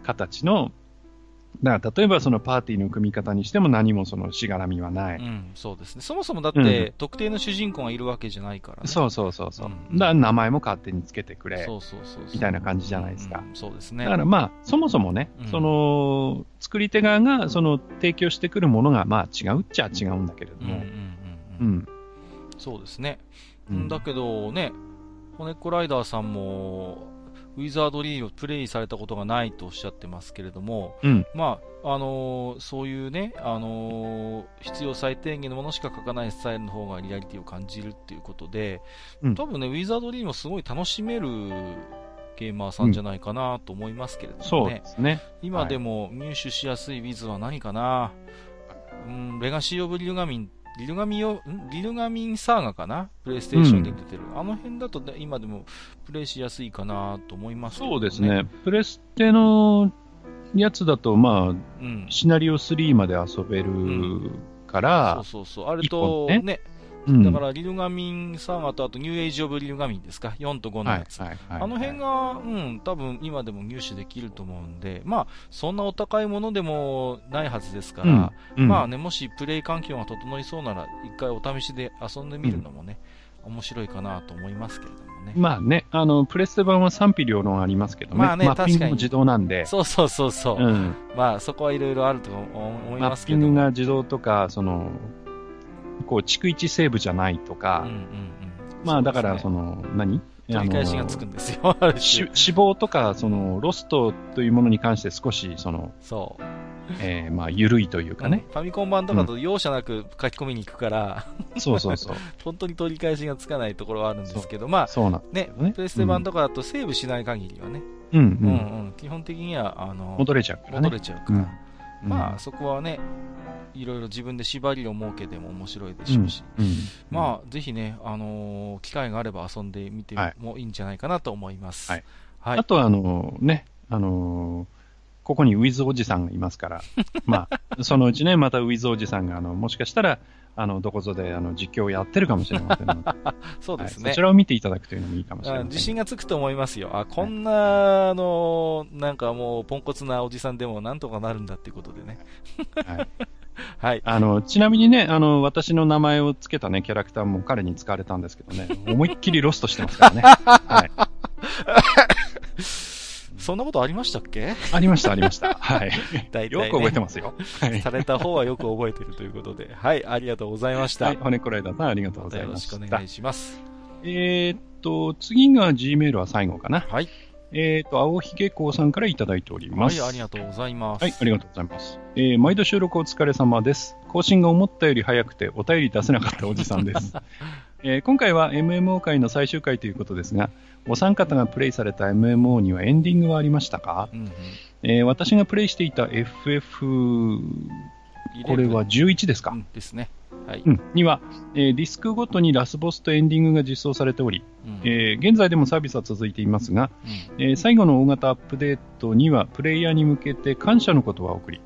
形の、だから例えばそのパーティーの組み方にしても何もそのしがらみはない。うん、そうですね。そもそもだって、特定の主人公がいるわけじゃないから、ね、そうそうそうそう。うん、だから名前も勝手につけてくれ。そうそうそうみたいな感じじゃないですか。うん、そうですね。だからまあ、そもそもね、その、作り手側がその提供してくるものがまあ違うっちゃ違うんだけれども。うん。うん、そうですね。だけどね、骨っこライダーさんも、ウィザードリーをプレイされたことがないとおっしゃってますけれども、うん、まあ、あのー、そういうね、あのー、必要最低限のものしか書かないスタイルの方がリアリティを感じるっていうことで、うん、多分ね、ウィザードリーもすごい楽しめるゲーマーさんじゃないかなと思いますけれどもね。そうですね。今でも入手しやすいウィズは何かな、うん、レガシー・オブ・リルガミンリルガミよ、リルガミンサーガかな？プレイステーションで出てる。うん、あの辺だと、ね、今でもプレイしやすいかなと思います、ね、そうですね。プレステのやつだと、まあ、うん、シナリオ3まで遊べるから、うん、そうそうそう。あれとね、ねうん、だからリルガミンサーガとあとニューエイジオブリルガミンですか、4と5のやつ。あの辺が、うん、多分今でも入手できると思うんで、まあ、そんなお高いものでもないはずですから、うん、まあね、もしプレイ環境が整いそうなら、一回お試しで遊んでみるのもね、面白いかなと思いますけれどもね。まあね、あの、プレステ版は賛否両論ありますけどね。まあね、マッピングも自動なんで。そうそうそうそう。うん、まあ、そこはいろいろあると思いますけど。マッピングが自動とか、その、こう、逐一セーブじゃないとか、うんうんうん、まあ、だから、その、何？取り返しがつくんですよ。死亡とか、その、ロストというものに関して少し、その、そう。えー、まあ、緩いというかね、ファミコン版とかと容赦なく書き込みに行くから、うん、そうそうそう。本当に取り返しがつかないところはあるんですけど、まあ、そうなんね、ね、プレステ版とかだとセーブしない限りはね、うん、うん、うん、基本的には、あの、戻れちゃうから、ね、戻れちゃうから。うん、まあ、そこはね、いろいろ自分で縛りを設けても面白いでしょうし、うんうん、まあ、ぜひね、あのー、機会があれば遊んでみてもいいんじゃないかなと思います。はい。はい、あとは、あのー、ね、あのーここにウィズおじさんがいますから、まあ、そのうちね、またウィズおじさんが、あの、もしかしたら、あの、どこぞで、あの、実況をやってるかもしれませんので。そうですね、はい、そちらを見ていただくというのもいいかもしれません。自信がつくと思いますよ。あ、こんな、あの、なんかもう、ポンコツなおじさんでもなんとかなるんだっていうことでね。はい。はい。あの、ちなみにね、あの、私の名前を付けたね、キャラクターも彼に使われたんですけどね、思いっきりロストしてますからね。はい。そんなことありましたっけ？ありました、ありました。はい。大体、ね、よく覚えてますよ。はい。された方はよく覚えてるということで。はい、ありがとうございました。はい、骨こらえださん、ありがとうございました。よろしくお願いします。えー、っと、次が Gmail は最後かな。はい。えっ、と、青ひげこうさんからいただいております。はい、ありがとうございます。はい、ありがとうございます。えー、毎度収録お疲れ様です。更新が思ったより早くてお便り出せなかったおじさんです。えー、今回は MMO 会の最終回ということですが、お三方がプレイされた MMO にはエンディングはありましたか、うんうん、えー、私がプレイしていた FF、これは11ですか、うん、ですね。はい。うん、には、えー、ディスクごとにラスボスとエンディングが実装されており、うん、えー、現在でもサービスは続いていますが、うん、えー、最後の大型アップデートにはプレイヤーに向けて感謝の言葉を送り、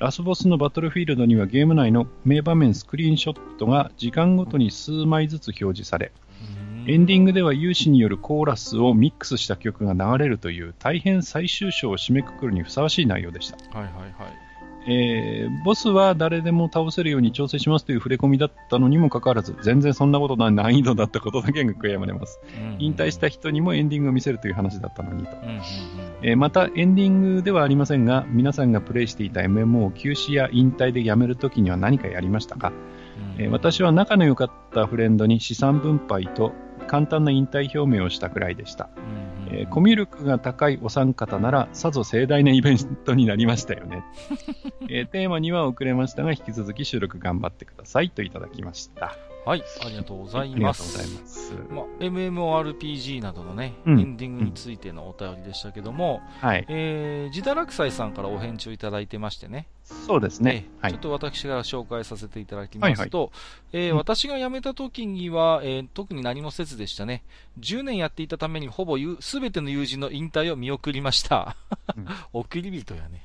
ラスボスのバトルフィールドにはゲーム内の名場面スクリーンショットが時間ごとに数枚ずつ表示され、エンディングでは有志によるコーラスをミックスした曲が流れるという大変最終章を締めくくるにふさわしい内容でした。はいはいはい。えー、ボスは誰でも倒せるように調整しますという触れ込みだったのにもかかわらず、全然そんなことない難易度だったことだけが悔やまれます。うんうんうん、引退した人にもエンディングを見せるという話だったのにと。うんうんうん、えー、また、エンディングではありませんが、皆さんがプレイしていた MMO を休止や引退でやめるときには何かやりましたか、うん、えー、私は仲の良かったフレンドに資産分配と簡単な引退表明をしたくらいでした。うんえー、コミュ力が高いお三方ならさぞ盛大なイベントになりましたよね。えー、テーマには遅れましたが、引き続き収録頑張ってくださいといただきました。はい、ありがとうございます。ありがとうございます。まあ、MMORPG などのね、うん、エンディングについてのお便りでしたけども、うん、はい。えー、ジダラクサイさんからお返事をいただいてましてね。そうですね。はい、ちょっと私が紹介させていただきますと、はいはい、えー、私が辞めた時には、えー、特に何もせずでしたね。10年やっていたためにほぼすべての友人の引退を見送りました。うん、送り人やね。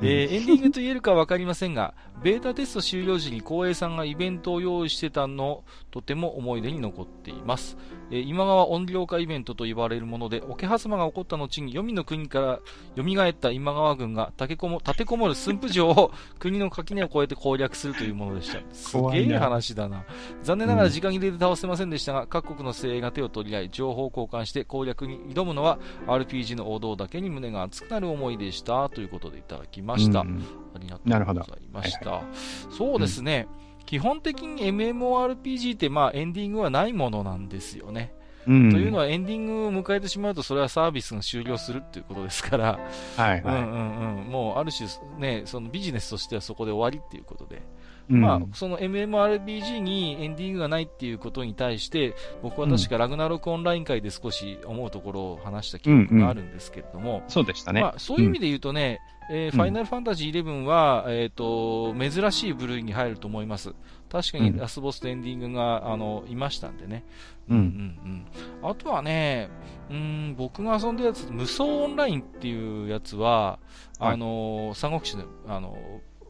えー、エンディングと言えるかわかりませんが、ベータテスト終了時に光栄さんがイベントを用意してたの、とても思い出に残っています。えー、今川音量化イベントと言われるもので、桶狭間が起こった後に、黄泉の国から蘇った今川軍が立てこも立てこもる駿府城を 国の垣根を越えて攻略するというものでした。すげえ話だな。残念ながら時間切れで倒せませんでしたが、うん、各国の精鋭が手を取り合い、情報交換して攻略に挑むのは、RPG の王道だけに胸が熱くなる思いでした。ということでいただきました。うん、ありがとうございました。はいはい、そうですね。うん基本的に MMORPG ってまあエンディングはないものなんですよね。うん、というのはエンディングを迎えてしまうとそれはサービスが終了するっていうことですから、はいはい、うんうんうん、もうある種、ね、そのビジネスとしてはそこで終わりっていうことで、うん、まあ、その MMORPG にエンディングがないっていうことに対して、僕は確かラグナロクオンライン会で少し思うところを話した記憶があるんですけれども、うんうん、そうでしたね。まあ、そういう意味で言うとね、えー、ファイナルファンタジー11は、えっ、ー、と、珍しい部類に入ると思います。確かにラスボスとエンディングが、あの、いましたんでね。うんうんうん。あとはね、うん、僕が遊んでるやつ、無双オンラインっていうやつは、あの、三国志の、あの、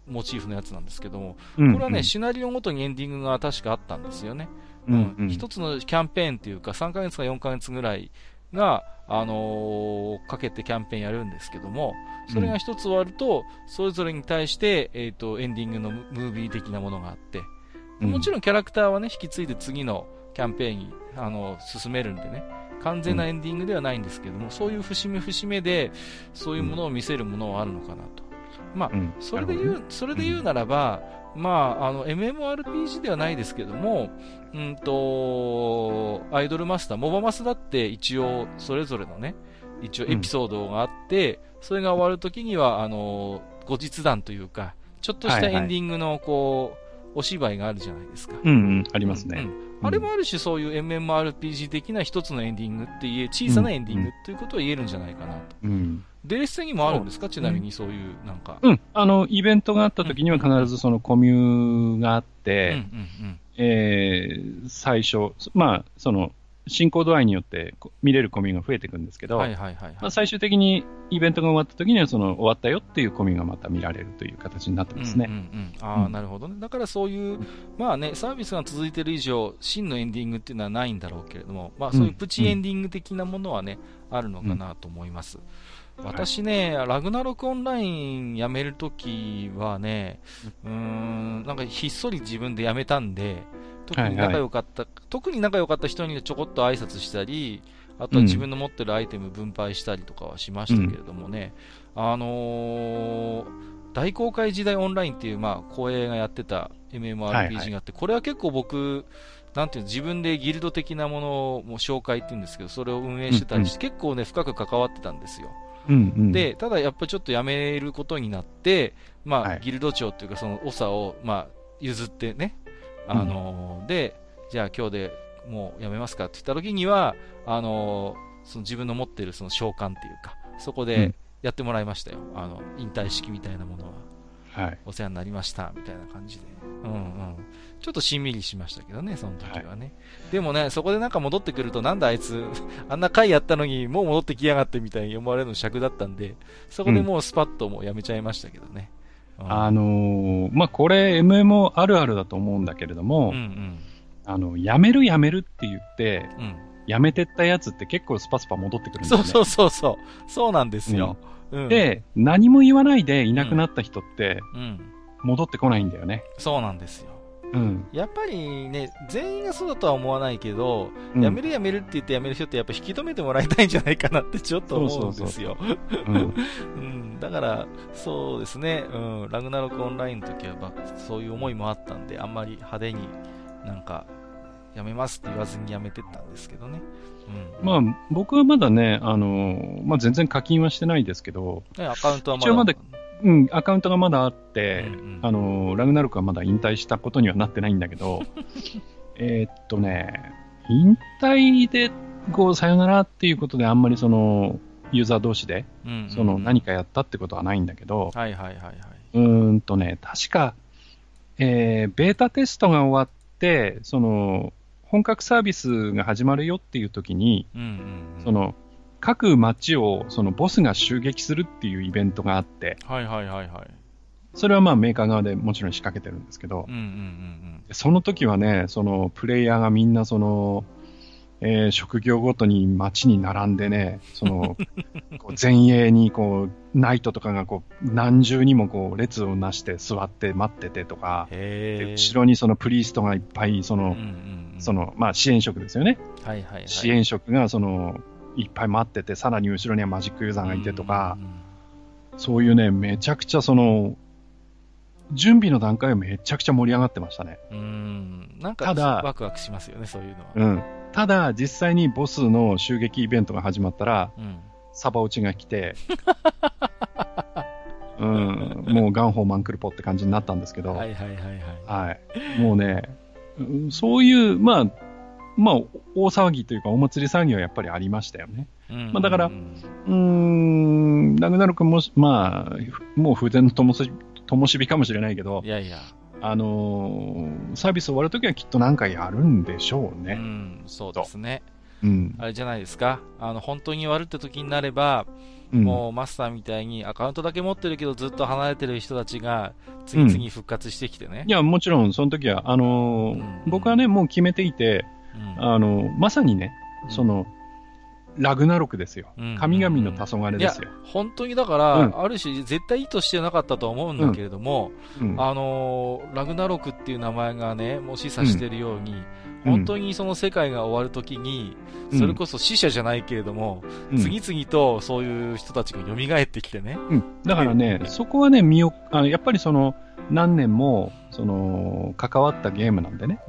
モチーフのやつなんですけども、これはね、シナリオごとにエンディングが確かあったんですよね。うん、うん、一つのキャンペーンっていうか、3ヶ月か4ヶ月ぐらいが、あのー、かけてキャンペーンやるんですけども、それが一つ終わると、それぞれに対して、えっ、ー、と、エンディングのムービー的なものがあって、もちろんキャラクターはね、引き継いで次のキャンペーンに、あの、進めるんでね、完全なエンディングではないんですけども、うん、そういう節目節目で、そういうものを見せるものはあるのかなと。まあ、うん、それで言う、それで言うならば、まあ、あの、MMORPG ではないですけども、うんと、アイドルマスター、モバマスだって一応、それぞれのね、一応エピソードがあって、うん、それが終わるときには、あの、後日談というか、ちょっとしたエンディングの、こう、はいはいお芝居があるじゃないですか。うん、うん、ありますね。うん、あれもある種そういう MMORPG 的な一つのエンディングって言え、小さなエンディングっていうことは言えるんじゃないかなと。うん。デレス戦にもあるんですか？ちなみにそういう、なんか。うん。あの、イベントがあった時には必ずそのコミュがあって、うんうんうん、えー、最初、まあ、その、進行度合いによって見れるコミが増えていくんですけど、はいはいはい、はい、まあ、最終的にイベントが終わった時にはその終わったよっていうコミがまた見られるという形になってますね。うんうんうん、ああ、うん、なるほどね。だからそういう、まあね、サービスが続いている以上、真のエンディングっていうのはないんだろうけれども、まあそういうプチエンディング的なものはね、うん、あるのかなと思います。私ね、はい、ラグナロクオンラインやめるときはね、うん、なんかひっそり自分でやめたんで、特に仲良かった、はいはい、特に仲良かった人にちょこっと挨拶したり、あとは自分の持ってるアイテム分配したりとかはしましたけれどもね、うん、あのー、大公開時代オンラインっていう、まあ、公営がやってた MMORPG があって、これは結構僕、なんていう自分でギルド的なものを紹介っていうんですけど、それを運営してたりして、うんうん、結構ね、深く関わってたんですよ。うんうん、で、ただやっぱちょっと辞めることになって、まあ、はい、ギルド長っていうか、その長を、まあ、譲ってね、あのー、で、じゃあ今日でもうやめますかって言った時には、あのー、その自分の持ってるその召喚っていうか、そこでやってもらいましたよ。あの、引退式みたいなものは。はい。お世話になりました、みたいな感じで。うんうん。ちょっとしんみりしましたけどね、その時はね。はい、でもね、そこでなんか戻ってくると、なんだあいつ、あんな回やったのに、もう戻ってきやがってみたいに思われるの尺だったんで、そこでもうスパッともうやめちゃいましたけどね。あのー、まあ、これ MMO あるあるだと思うんだけれども、うんうん、あの、やめるやめるって言って、うん、やめてったやつって結構スパスパ戻ってくるんですよ、ね。そうそうそう。そうなんですよ、うん、で、何も言わないでいなくなった人って、戻ってこないんだよね。そうなんですよ。うん、やっぱりね、全員がそうだとは思わないけど、うん、やめるやめるって言ってやめる人ってやっぱ引き止めてもらいたいんじゃないかなってちょっと思うんですよ。だから、そうですね、うん、ラグナロクオンラインの時は、まあ、そういう思いもあったんで、あんまり派手になんか、やめますって言わずにやめてったんですけどね。うん、まあ、僕はまだね、あの、まあ、全然課金はしてないですけど、アカウントはまだ。一応まだうん、アカウントがまだあって、うんうん、あの、ラグナルクはまだ引退したことにはなってないんだけど、えっとね、引退で、こう、さよならっていうことであんまりその、ユーザー同士で、その、何かやったってことはないんだけど、はいはいはいはい。うんとね、確か、えー、ベータテストが終わって、その、本格サービスが始まるよっていう時に、うんうんうん、その、各街をそのボスが襲撃するっていうイベントがあって、はいはいはいはい。それはまあメーカー側でもちろん仕掛けてるんですけど、うんうんうんうん、その時はね、そのプレイヤーがみんなその、えー、職業ごとに街に並んでね、その、こう前衛にこう、ナイトとかがこう、何重にもこう、列をなして座って待っててとか、後ろにそのプリーストがいっぱい、その、うんうんうん、その、まあ支援職ですよね。はいはいはい、支援職がその、いっぱい待ってて、さらに後ろにはマジックユーザーがいてとか、そういうね、めちゃくちゃその、準備の段階はめちゃくちゃ盛り上がってましたね。うん。なんか、ただ、ワクワクしますよね、そういうのは。うん。ただ、実際にボスの襲撃イベントが始まったら、うん、サバ落ちが来て、うん、もうガンホーマンクルポって感じになったんですけど、はいはいはいはい。はい。もうね、そういう、まあ、まあ、大騒ぎというか、お祭り騒ぎはやっぱりありましたよね。まあ、だから、うーん、ラグナロ君も、まあ、もう風前の灯火かもしれないけど、いやいや、あのー、サービス終わるときはきっと何かやるんでしょうね。うん、そうですね。うん、あれじゃないですか。あの、本当に悪って時になれば、もうマスターみたいにアカウントだけ持ってるけどずっと離れてる人たちが次々復活してきてね。いや、もちろんその時は、あのー、僕はね、もう決めていて、あの、まさにね、その、ラグナロクですよ。神々の黄昏ですよ。本当にだから、うん、ある種絶対意図してなかったと思うんだけれども、うん。うん、あのー、ラグナロクっていう名前がね、もう示唆してるように、本当にその世界が終わるときに、それこそ死者じゃないけれども、次々とそういう人たちが蘇ってきてね。だからね、そこはね、見よあやっぱりその、何年も、その、関わったゲームなんでね。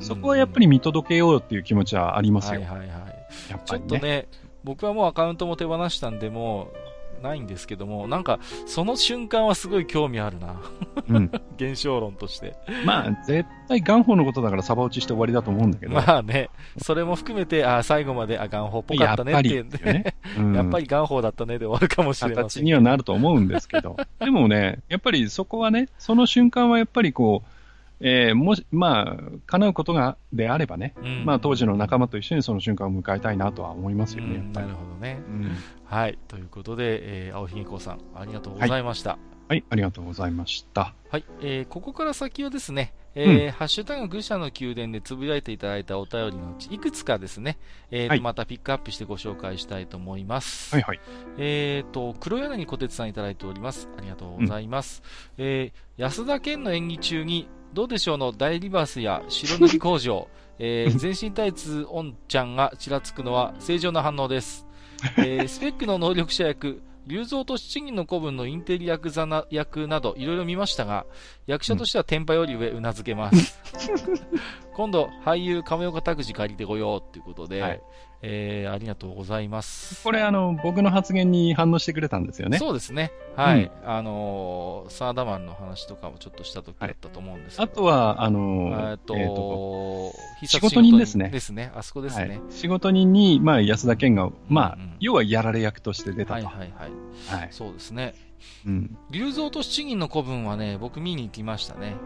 そこはやっぱり見届けようっていう気持ちはありますよ。はいはいはい。ね、ちょっとね、僕はもうアカウントも手放したんで、もう、ないんですけども、なんか、その瞬間はすごい興味あるな。うん。現象論として。まあ、絶対元宝のことだからサバ落ちして終わりだと思うんだけど。まあね、それも含めて、あ最後まで、あ、元宝っぽかったねっていうね。やっぱり 元宝だったねで終わるかもしれない。形にはなると思うんですけど。でもね、やっぱりそこはね、その瞬間はやっぱりこう、えー、もし、まあ、叶うことが、であればね、うん、まあ、当時の仲間と一緒にその瞬間を迎えたいなとは思いますよね。うん、なるほどね。うん、はい。ということで、えー、青ひげこさん、ありがとうございました。はい、はい、ありがとうございました。はい。えー、ここから先はですね、えー、うん、ハッシュタグ愚者の宮殿でつぶやいていただいたお便りのうち、いくつかですね、えーはい、またピックアップしてご紹介したいと思います。はいはい。えっ、ー、と、黒柳小鉄さんいただいております。ありがとうございます。うん、えー、安田健の演技中に、どうでしょうの大リバースや白塗り工場、えー、全身タイツオンちゃんがちらつくのは正常な反応です。えー、スペックの能力者役、竜蔵と七人の子分のインテリ役座な役などいろいろ見ましたが、役者としては天パより上うなずけます。今度、俳優亀岡拓司借りてこようっていうことで、はい、えー、ありがとうございます。これ、あの、僕の発言に反応してくれたんですよね。そうですね。はい。うん、あのー、サーダマンの話とかもちょっとした時だったと思うんですけど。はい、あとは、あのー、えっと、えー、と仕事人ですね。ですね。あそこですね。はい、仕事人に、まあ、安田健が、まあ、うん、要はやられ役として出たと。はいはいはい。はい、そうですね。うん。竜蔵と七人の古文はね、僕見に行きましたね。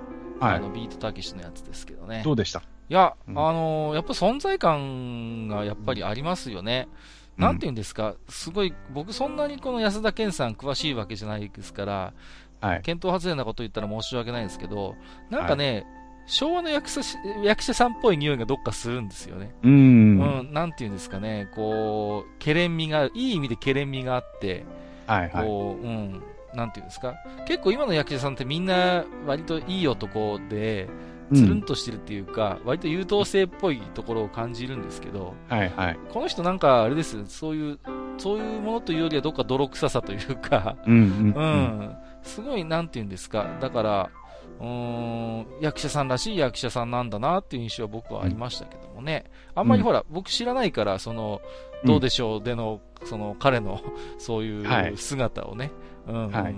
はい。あの、ビートたけしのやつですけどね。どうでした？いや、うん、あのー、やっぱ存在感がやっぱりありますよね。うん、なんて言うんですか、すごい、僕そんなにこの安田健さん詳しいわけじゃないですから、はい、検討発言なこと言ったら申し訳ないんですけど、なんかね、はい、昭和の役者役者さんっぽい匂いがどっかするんですよね。うん。うん、なんて言うんですかね、こう、けれんみが、いい意味でけれんみがあって、はいはい。こう、うん、なんて言うんですか？結構今の役者さんってみんな割といい男で、つるんとしてるっていうか、うん、割と優等生っぽいところを感じるんですけど、はいはい、この人なんかあれですそういう、そういうものというよりはどっか泥臭さというか、うん、うん、すごいなんて言うんですか、だから、うん、役者さんらしい役者さんなんだなっていう印象は僕はありましたけどもね。あんまりほら、僕知らないから、その、どうでしょうでの、その彼のそういう姿をね、うんはい、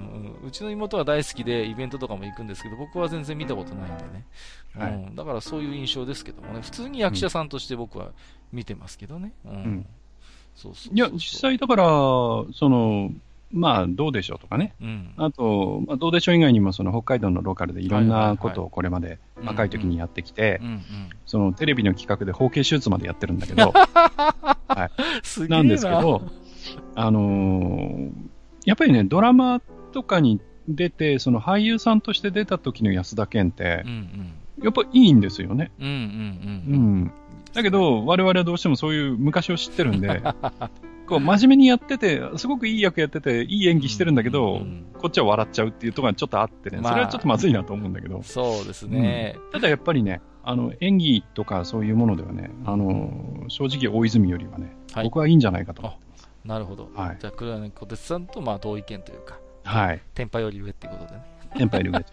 うちの妹は大好きでイベントとかも行くんですけど、僕は全然見たことないんでね。はい、うん、だからそういう印象ですけどもね、普通に役者さんとして僕は見てますけどね。うん。そうそういや、実際だから、その、まあ、どうでしょうとかね。うん、あと、まあ、どうでしょう以外にも、その北海道のローカルでいろんなことをこれまで若い時にやってきて、そのテレビの企画で包茎手術までやってるんだけど、はい。なんですけど、あのー、やっぱりね、ドラマとかに出て、その俳優さんとして出た時の安田健って、うんうん、やっぱいいんですよね。うんうんうん。うん。だけど、我々はどうしてもそういう昔を知ってるんで、こう真面目にやってて、すごくいい役やってて、いい演技してるんだけど、うんうん、こっちは笑っちゃうっていうところがちょっとあってね、まあ、それはちょっとまずいなと思うんだけど。そうですね、うん、ただやっぱりね、あの、演技とかそういうものではね、あの、正直大泉よりはね、はい、僕はいいんじゃないかと。なるほど。はい、じゃあ、黒柳小鉄さんとまあ同意見というか、はい。天パより上っていうことでね。天パより上。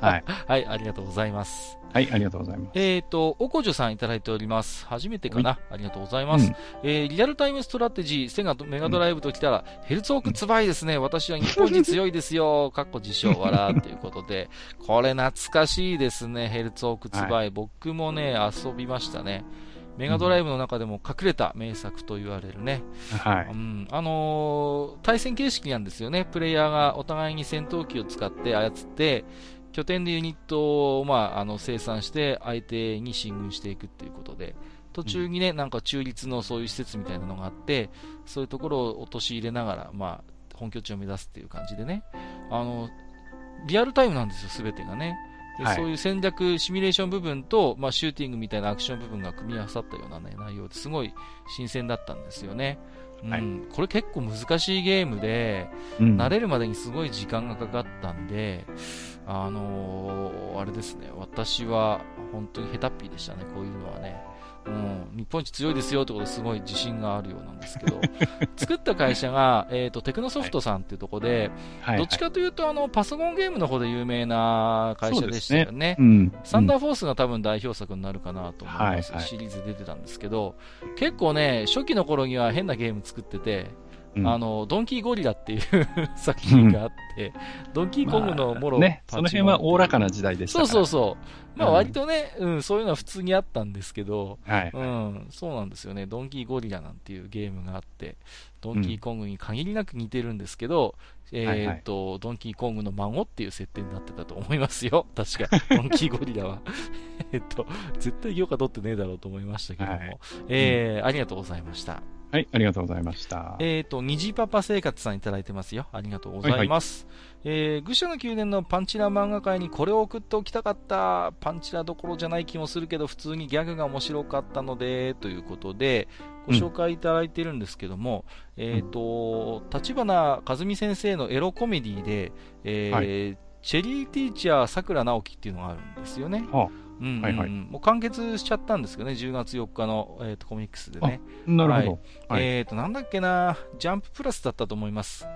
はい。はい、ありがとうございます。はい、ありがとうございます。えっ、ー、と、おこじょさんいただいております。初めてかな。ありがとうございます。うん、えー、リアルタイムストラテジー、セガメガドライブときたら、うん、ヘルツォークツヴァイですね。私は日本一強いですよ。かっこ自称笑ということで、これ懐かしいですね。ヘルツォークツヴァイ。はい、僕もね、遊びましたね。メガドライブの中でも隠れた名作と言われるね。はい。うん。あのー、対戦形式なんですよね。プレイヤーがお互いに戦闘機を使って操って、拠点でユニットを、まあ、あの、生産して相手に進軍していくっていうことで、途中にね、なんか中立のそういう施設みたいなのがあって、そういうところを陥れながら、まあ、本拠地を目指すっていう感じでね、あの、リアルタイムなんですよ、すべてがね。で、はい、そういう戦略、シミュレーション部分と、まあ、シューティングみたいなアクション部分が組み合わさったような、ね、内容ですごい新鮮だったんですよね。うん、これ結構難しいゲームで、うん、慣れるまでにすごい時間がかかったんで、あのー、あれですね、私は本当にヘタッピーでしたね、こういうのはね。うん、日本一強いですよってことすごい自信があるようなんですけど、作った会社が、えっ、ー、と、テクノソフトさんっていうところで、はい、どっちかというと、あの、パソコンゲームの方で有名な会社でしたよね。ね。うん、サンダーフォースが多分代表作になるかなと思います、はいはい、シリーズ出てたんですけど、結構ね、初期の頃には変なゲーム作ってて、うん、あの、ドンキーゴリラっていう作品があって、ドンキーコングのもろ、まあ、ね、その辺はおおらかな時代でしたそうそうそう。まあ割とね、うん、そういうのは普通にあったんですけど、はい、うん、そうなんですよね。ドンキーゴリラなんていうゲームがあって、ドンキーコングに限りなく似てるんですけど、うん、えっ、と、ドンキーコングの孫っていう設定になってたと思いますよ。確か、ドンキーゴリラは。えっと、絶対許可取ってねえだろうと思いましたけども、はい、えー、ありがとうございました。はい、ありがとうございました。えっ、ー、と、虹パパ生活さんいただいてますよ。ありがとうございます。はいはい、えー、愚者の宮殿のパンチラ漫画界にこれを送っておきたかった。パンチラどころじゃない気もするけど、普通にギャグが面白かったので、ということで、ご紹介いただいてるんですけども、うん、えっ、ー、と、立花和美先生のエロコメディで、えー、はい、チェリーティーチャーさくら直樹っていうのがあるんですよね。はあうんはいはい、もう完結しちゃったんですけどね、10月4日の、えーと、コミックスでね。なるほど。はい、えっ、ー、と、なんだっけな、ジャンププラスだったと思います。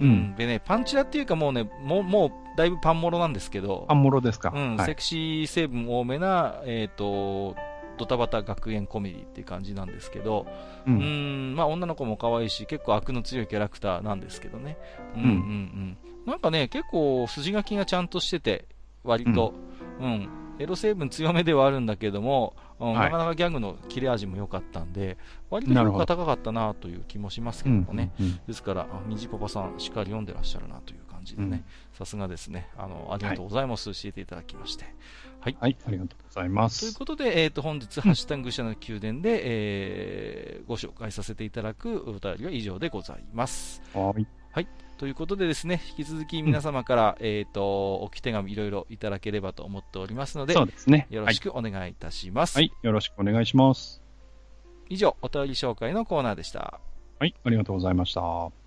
うん、でね、パンチラっていうかもうね、もう、もう、だいぶパンモロなんですけど。パンモロですか？うん、はい、セクシー成分多めな、えっ、ー、と、ドタバタ学園コメディっていう感じなんですけど、うん、うん。まあ女の子も可愛いし、結構悪の強いキャラクターなんですけどね。うん、うん、うんうん。なんかね、結構筋書きがちゃんとしてて、割と、うん、うんエロ成分強めではあるんだけども、うん、はい、なかなかギャグの切れ味も良かったんで、割と評価高かったなという気もしますけどもね。うんうんうん、ですから、虹パパさん、しっかり読んでらっしゃるなという感じでね、さすがですね。あの、ありがとうございます、はい、教えていただきまして。はい。はい、ありがとうございます。ということで、えっ、ー、と、本日、ハッシュタグ愚者の宮殿で、えー、ご紹介させていただくお便りは以上でございます。はい。はい。ということでですね、引き続き皆様から、うん、えっ、と、置き手紙いろいろいただければと思っておりますので、そうですね。よろしくお願いいたします。はい、はい、よろしくお願いします。以上、お便り紹介のコーナーでした。はい、ありがとうございました。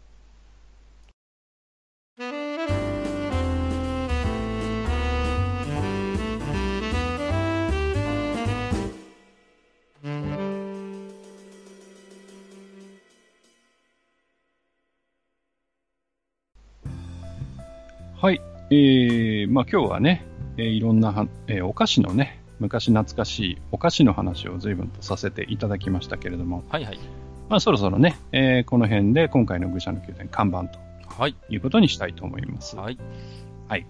はい。えー、まあ今日はね、えー、いろんなは、えー、お菓子のね、昔懐かしいお菓子の話を随分とさせていただきましたけれども、はいはい。まあそろそろね、えー、この辺で今回の愚者の宮殿看板と、はい。いうことにしたいと思います。はい。はい。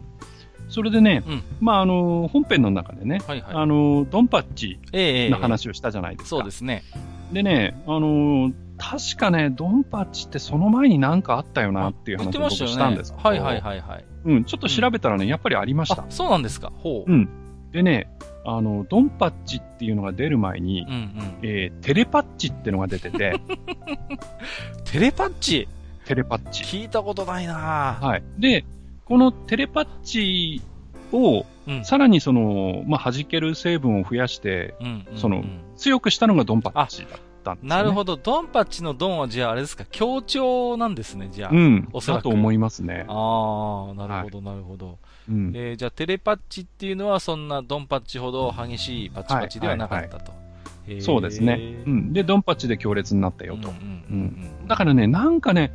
それでね、うん、まああの、本編の中でね、はいはい、あの、ドンパッチの話をしたじゃないですか。えーえー、そうですね。でね、あの、確かね、ドンパッチってその前になんかあったよなっていう話を僕したんですけど、ね、はいはいはいはい。うん、ちょっと調べたらね、やっぱりありました。そうなんですか。ほう。うん。でね、あの、ドンパッチっていうのが出る前に、うんうん、えー、テレパッチってのが出てて。テレパッチ？テレパッチ。聞いたことないなはい。で、このテレパッチを、うん、さらにその、まあ、弾ける成分を増やして、うんうんうん、その、強くしたのがドンパッチだったんです、ね、なるほど。ドンパッチのドンはじゃああれですか、強調なんですね、じゃあ。うん。おそらく。だと思いますね。ああ、なるほど、なるほど。うん、えー、じゃあテレパッチっていうのはそんなドンパッチほど激しいパチパチではなかったと。はいはいはい、そうですね。うん。で、ドンパッチで強烈になったよと。だからね、なんかね、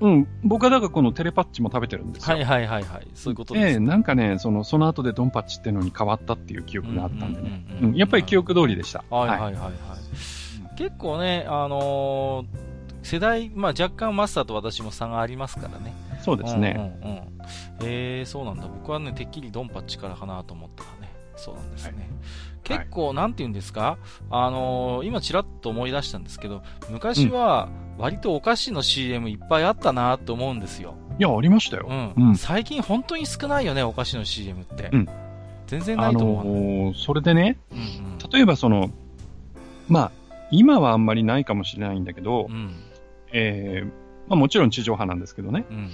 うん、僕はだからこのテレパッチも食べてるんですよ。はいはいはいはい。そういうことです、ね。ええー、なんかね、その、その後でドンパッチっていうのに変わったっていう記憶があったんでね。うん、やっぱり記憶通りでした。はいはいはいはい。結構ね、あのー、世代、まあ若干マスターと私も差がありますからね。そうですね。うんうん、うん、えー、そうなんだ。僕はね、てっきりドンパッチからかなと思ったらね。そうなんですね。はい結構、はい、なんて言うんですか？あのー、今ちらっと思い出したんですけど、昔は割とお菓子の CM いっぱいあったなと思うんですよ。いや、ありましたよ。うん。うん、最近本当に少ないよね、お菓子の CM って。うん。全然ないと思う、あのー、それでね、うんうん、例えばその、まあ、今はあんまりないかもしれないんだけど、うん。えーまあもちろん地上波なんですけどね、うんうん。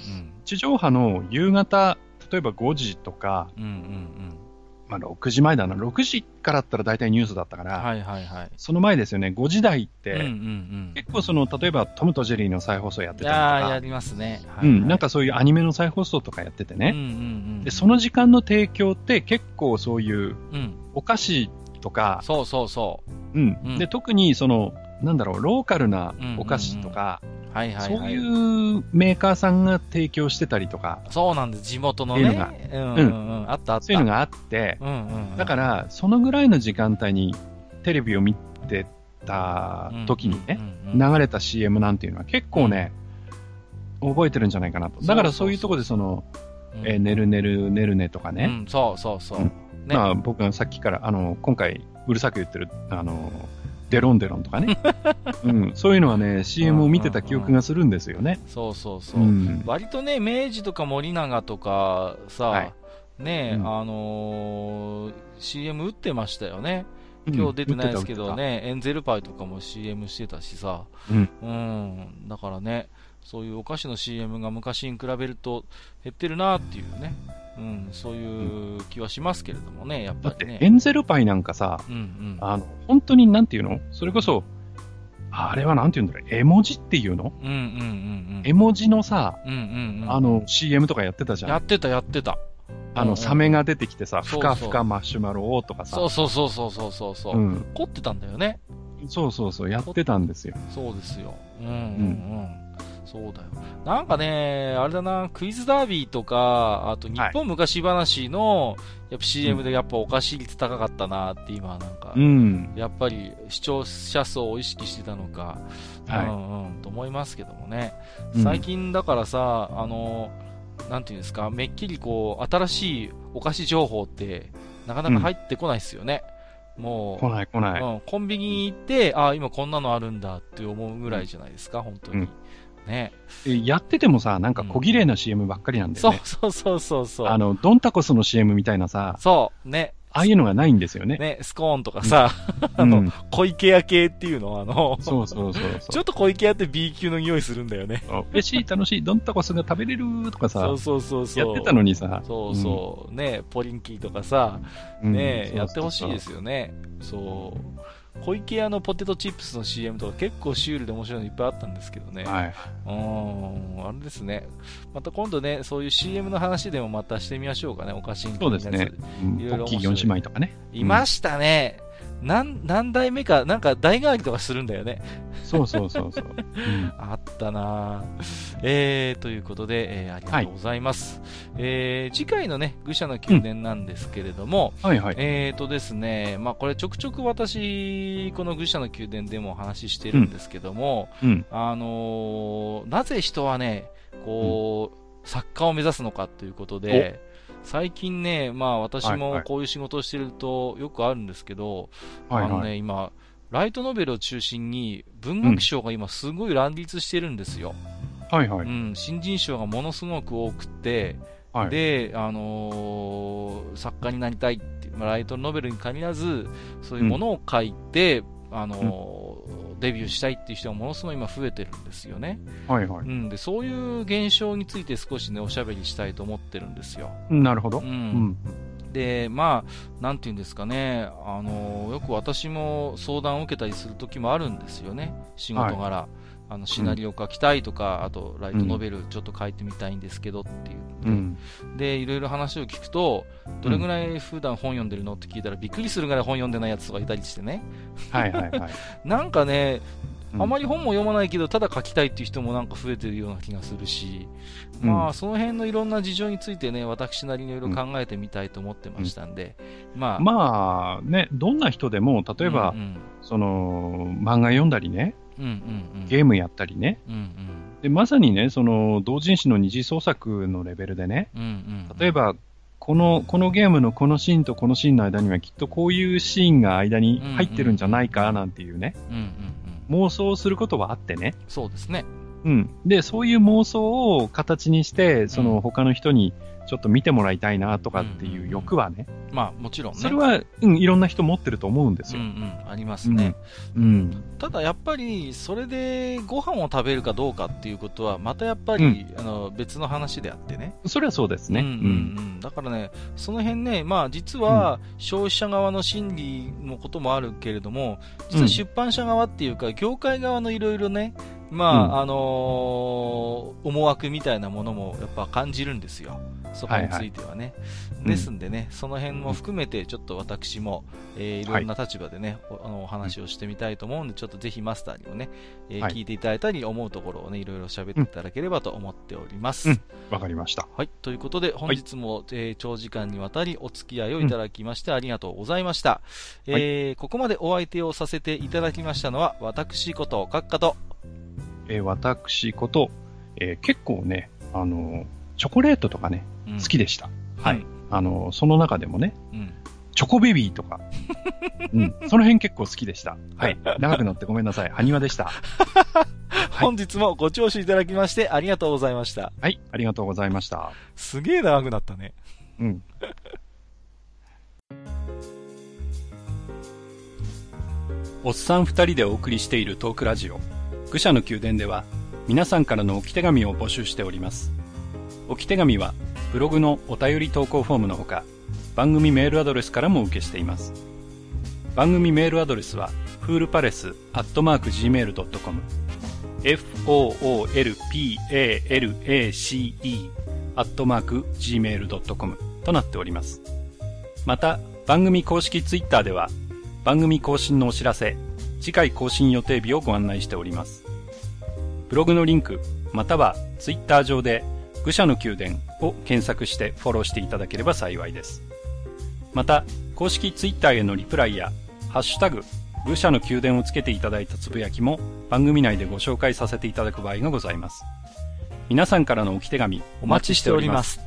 地上波の夕方、例えば5時とか、うんうんうん。まあ6時前だな、6時からだったら大体ニュースだったから、はいはいはい。その前ですよね、5時台って、うんうんうん。結構その、例えばトムとジェリーの再放送やってたりとああ、やか、りますね。はいうん、なんかそういうアニメの再放送とかやっててね、うんうんうん。で、その時間の提供って結構そういううん。お菓子とか、そうそうそうん、うんで、特にその、なんだろう、ローカルなお菓子とか、う。はいはいはい。そういうメーカーさんが提供してたりとか、そうなんです。地元のっていうの。うんうんうん。あったあった。そういうのがあって、うんうんうん。だから、そのぐらいの時間帯にテレビを見てた時にね、うんうんうん、流れた CM なんていうのは結構ね、覚えてるんじゃないかなと。だからそういうところでその、うんえー、ねるねるねるねとかね、うん、そうそうそう。うんね。まあ僕がさっきから、あの、今回うるさく言ってる、あの、デロンデロンとかね、うん、そういうのはね、CM を見てた記憶がするんですよね。そうそうそう。うん。割とね、明治とか森永とかさ、はい。ね、うん。あのー CM 打ってましたよね。今日出てないですけどね、エンゼルパイとかも CM してたしさ、うん。うん、だからね、そういうお菓子の CM が昔に比べると減ってるなっていうね、うん、そういう気はしますけれどもね、やっだって、ぱりね。エンゼルパイなんかさ、うんうん。あの、本当になんていうの？それこそ、あれはなんていうんだろう、絵文字っていうの？うんうんうんうん。絵文字のさ、うんうんうん。あの、CM とかやってたじゃん。やってたやってた。あの、サメが出てきてさ、ふかふかマシュマロをとかさ。そうそうそうそうそうそうそう。うん。凝ってたんだよね。そうそうそう、やってたんですよ。そうですよ。うんうんうん。そうだよ。なんかね、あれだな、クイズダービーとか、あと日本昔話の、やっぱ CM でやっぱお菓子率高かったなって今なんか、うん。やっぱり視聴者層を意識してたのか、はいうんうん、と思いますけどもね。うん最近だからさ、あの、なんていうんですか、めっきりこう、新しいお菓子情報って、なかなか入ってこないですよね。もう、来ない来ない。うん、コンビニに行って、ああ、今こんなのあるんだって思うぐらいじゃないですか、本当に。うんね。えやっててもさ、なんか小綺麗な CM ばっかりなんだよね。そうそうそうそうそう。あの、ドンタコスの CM みたいなさ、そう、ね。ああいうのがないんですよね。ね、スコーンとかさ、あの、うん小池屋系っていうのあの、そうそうそうそう。ちょっと小池屋って B 級の匂いするんだよね。嬉しい、楽しい、ドンタコスが食べれるとかさそう、そうそうそう。やってたのにさ、そうそう、ね、ポリンキーとかさ、うんね、うんやってほしいですよね。そう。小池屋のポテトチップスの CM とか結構シュールで面白いのいっぱいあったんですけどね。はい。うーん、あれですね。また今度ね、そういう CM の話でもまたしてみましょうかね、お菓子にそうですね。うんいろいろ面白いポッキー四姉妹とかね。いましたね。何、何代目か、なんか代替わりとかするんだよね。そうそうそうそう。う んあったなぁえー、ということで、えーありがとうございます。えー次回のね、愚者の宮殿なんですけれども、はいはい。えーとですね、まあこれちょくちょく私、この愚者の宮殿でもお話ししてるんですけども、うん。あのーなぜ人はね、こう、作家を目指すのかということで、最近ね、まあ私はいはいもこういう仕事をしてるとよくあるんですけど、はいあのね、はい。今、ライトノベルを中心に文学賞が今すごい乱立してるんですよ。はいはい。うん、新人賞がものすごく多くて、はい。で、あのー作家になりたいって、まあ、ライトノベルに限らず、そういうものを書いて、あのーデビューしたいっていう人がものすごい今増えてるんですよね。はいはうん、で、そういう現象について少しね、おしゃべりしたいと思ってるんですよ。い。なるほど。う。うんん。で、まあ、なんていうんですかね、あのーよく私も相談を受けたりする時もあるんですよね、仕事柄。あのシナリオ書きたいとか、あとライトノベルちょっと書いてみたいんですけどっていう。うん。で、いろいろ話を聞くと、どれぐらい普段本読んでるのって聞いたらびっくりするぐらい本読んでないやつとかいたりしてね。はいはいはい。なんかね、うんあまり本も読まないけど、ただ書きたいっていう人もなんか増えてるような気がするし、うんまあ、その辺のいろんな事情についてね、私なりにいろいろ考えてみたいと思ってましたんで、まあ、まあね、どんな人でも、例えば、うんその、漫画読んだりね、うん、うんうんうん、ゲームやったりね、うんうん。で、まさにね、その、同人誌の二次創作のレベルでね、うんうん、例えば、この、このゲームのこのシーンとこのシーンの間にはきっとこういうシーンが間に入ってるんじゃないかなんていうね、うんうんうん、妄想することはあってね。そうですね。うん。で、そういう妄想を形にして、その他の人にちょっと見てもらいたいなとかっていう欲はね。うん、まあもちろんね。それは、うん、いろんな人持ってると思うんですよ。うんうん、ありますね。うん。うん、ただやっぱり、それでご飯を食べるかどうかっていうことは、またやっぱり、あの別の話であってね。それはそうですね。うん、うん、うん。だからね、その辺ね、まあ実は消費者側の心理のこともあるけれども、実は出版社側っていうか、業界側のいろいろね、まあ、うん、あのー、思惑みたいなものもやっぱ感じるんですよ。そこについてはね。はいはい、ですんでね、うん、その辺も含めて、ちょっと私も、えー、いろんな立場でね、はい、あのお話をしてみたいと思うんで、ちょっとぜひマスターにもね、えーはい、聞いていただいたり、思うところをね、いろいろ喋っていただければと思っております。わ、うん、かりました。はい。ということで、本日も、はい、えー、長時間にわたりお付き合いをいただきまして、ありがとうございました。えー、ここまでお相手をさせていただきましたのは、私こと、閣下と、えー、私こと、えー、結構ね、あのチョコレートとかね、うん、好きでした。はい。あのその中でもね、うん、チョコベビーとか、うん、その辺結構好きでした。はい。長くなってごめんなさい。埴輪でした。本日もご聴取いただきましてありがとうございました。はい、ありがとうございました。すげえ長くなったね。うん。おっさん二人でお送りしているトークラジオ。愚者の宮殿では皆さんからの置き手紙を募集しております。置き手紙はブログのお便り投稿フォームのほか番組メールアドレスからも受けしています。番組メールアドレスはフールパレスアットマーク Gmail.com foolpalace アットマーク Gmail.com となっております。また番組公式ツイッターでは番組更新のお知らせ次回更新予定日をご案内しております。ブログのリンク、またはツイッター上で愚者の宮殿を検索してフォローしていただければ幸いです。また、公式ツイッターへのリプライや、ハッシュタグ、愚者の宮殿をつけていただいたつぶやきも番組内でご紹介させていただく場合がございます。皆さんからの置き手紙お待ちしております。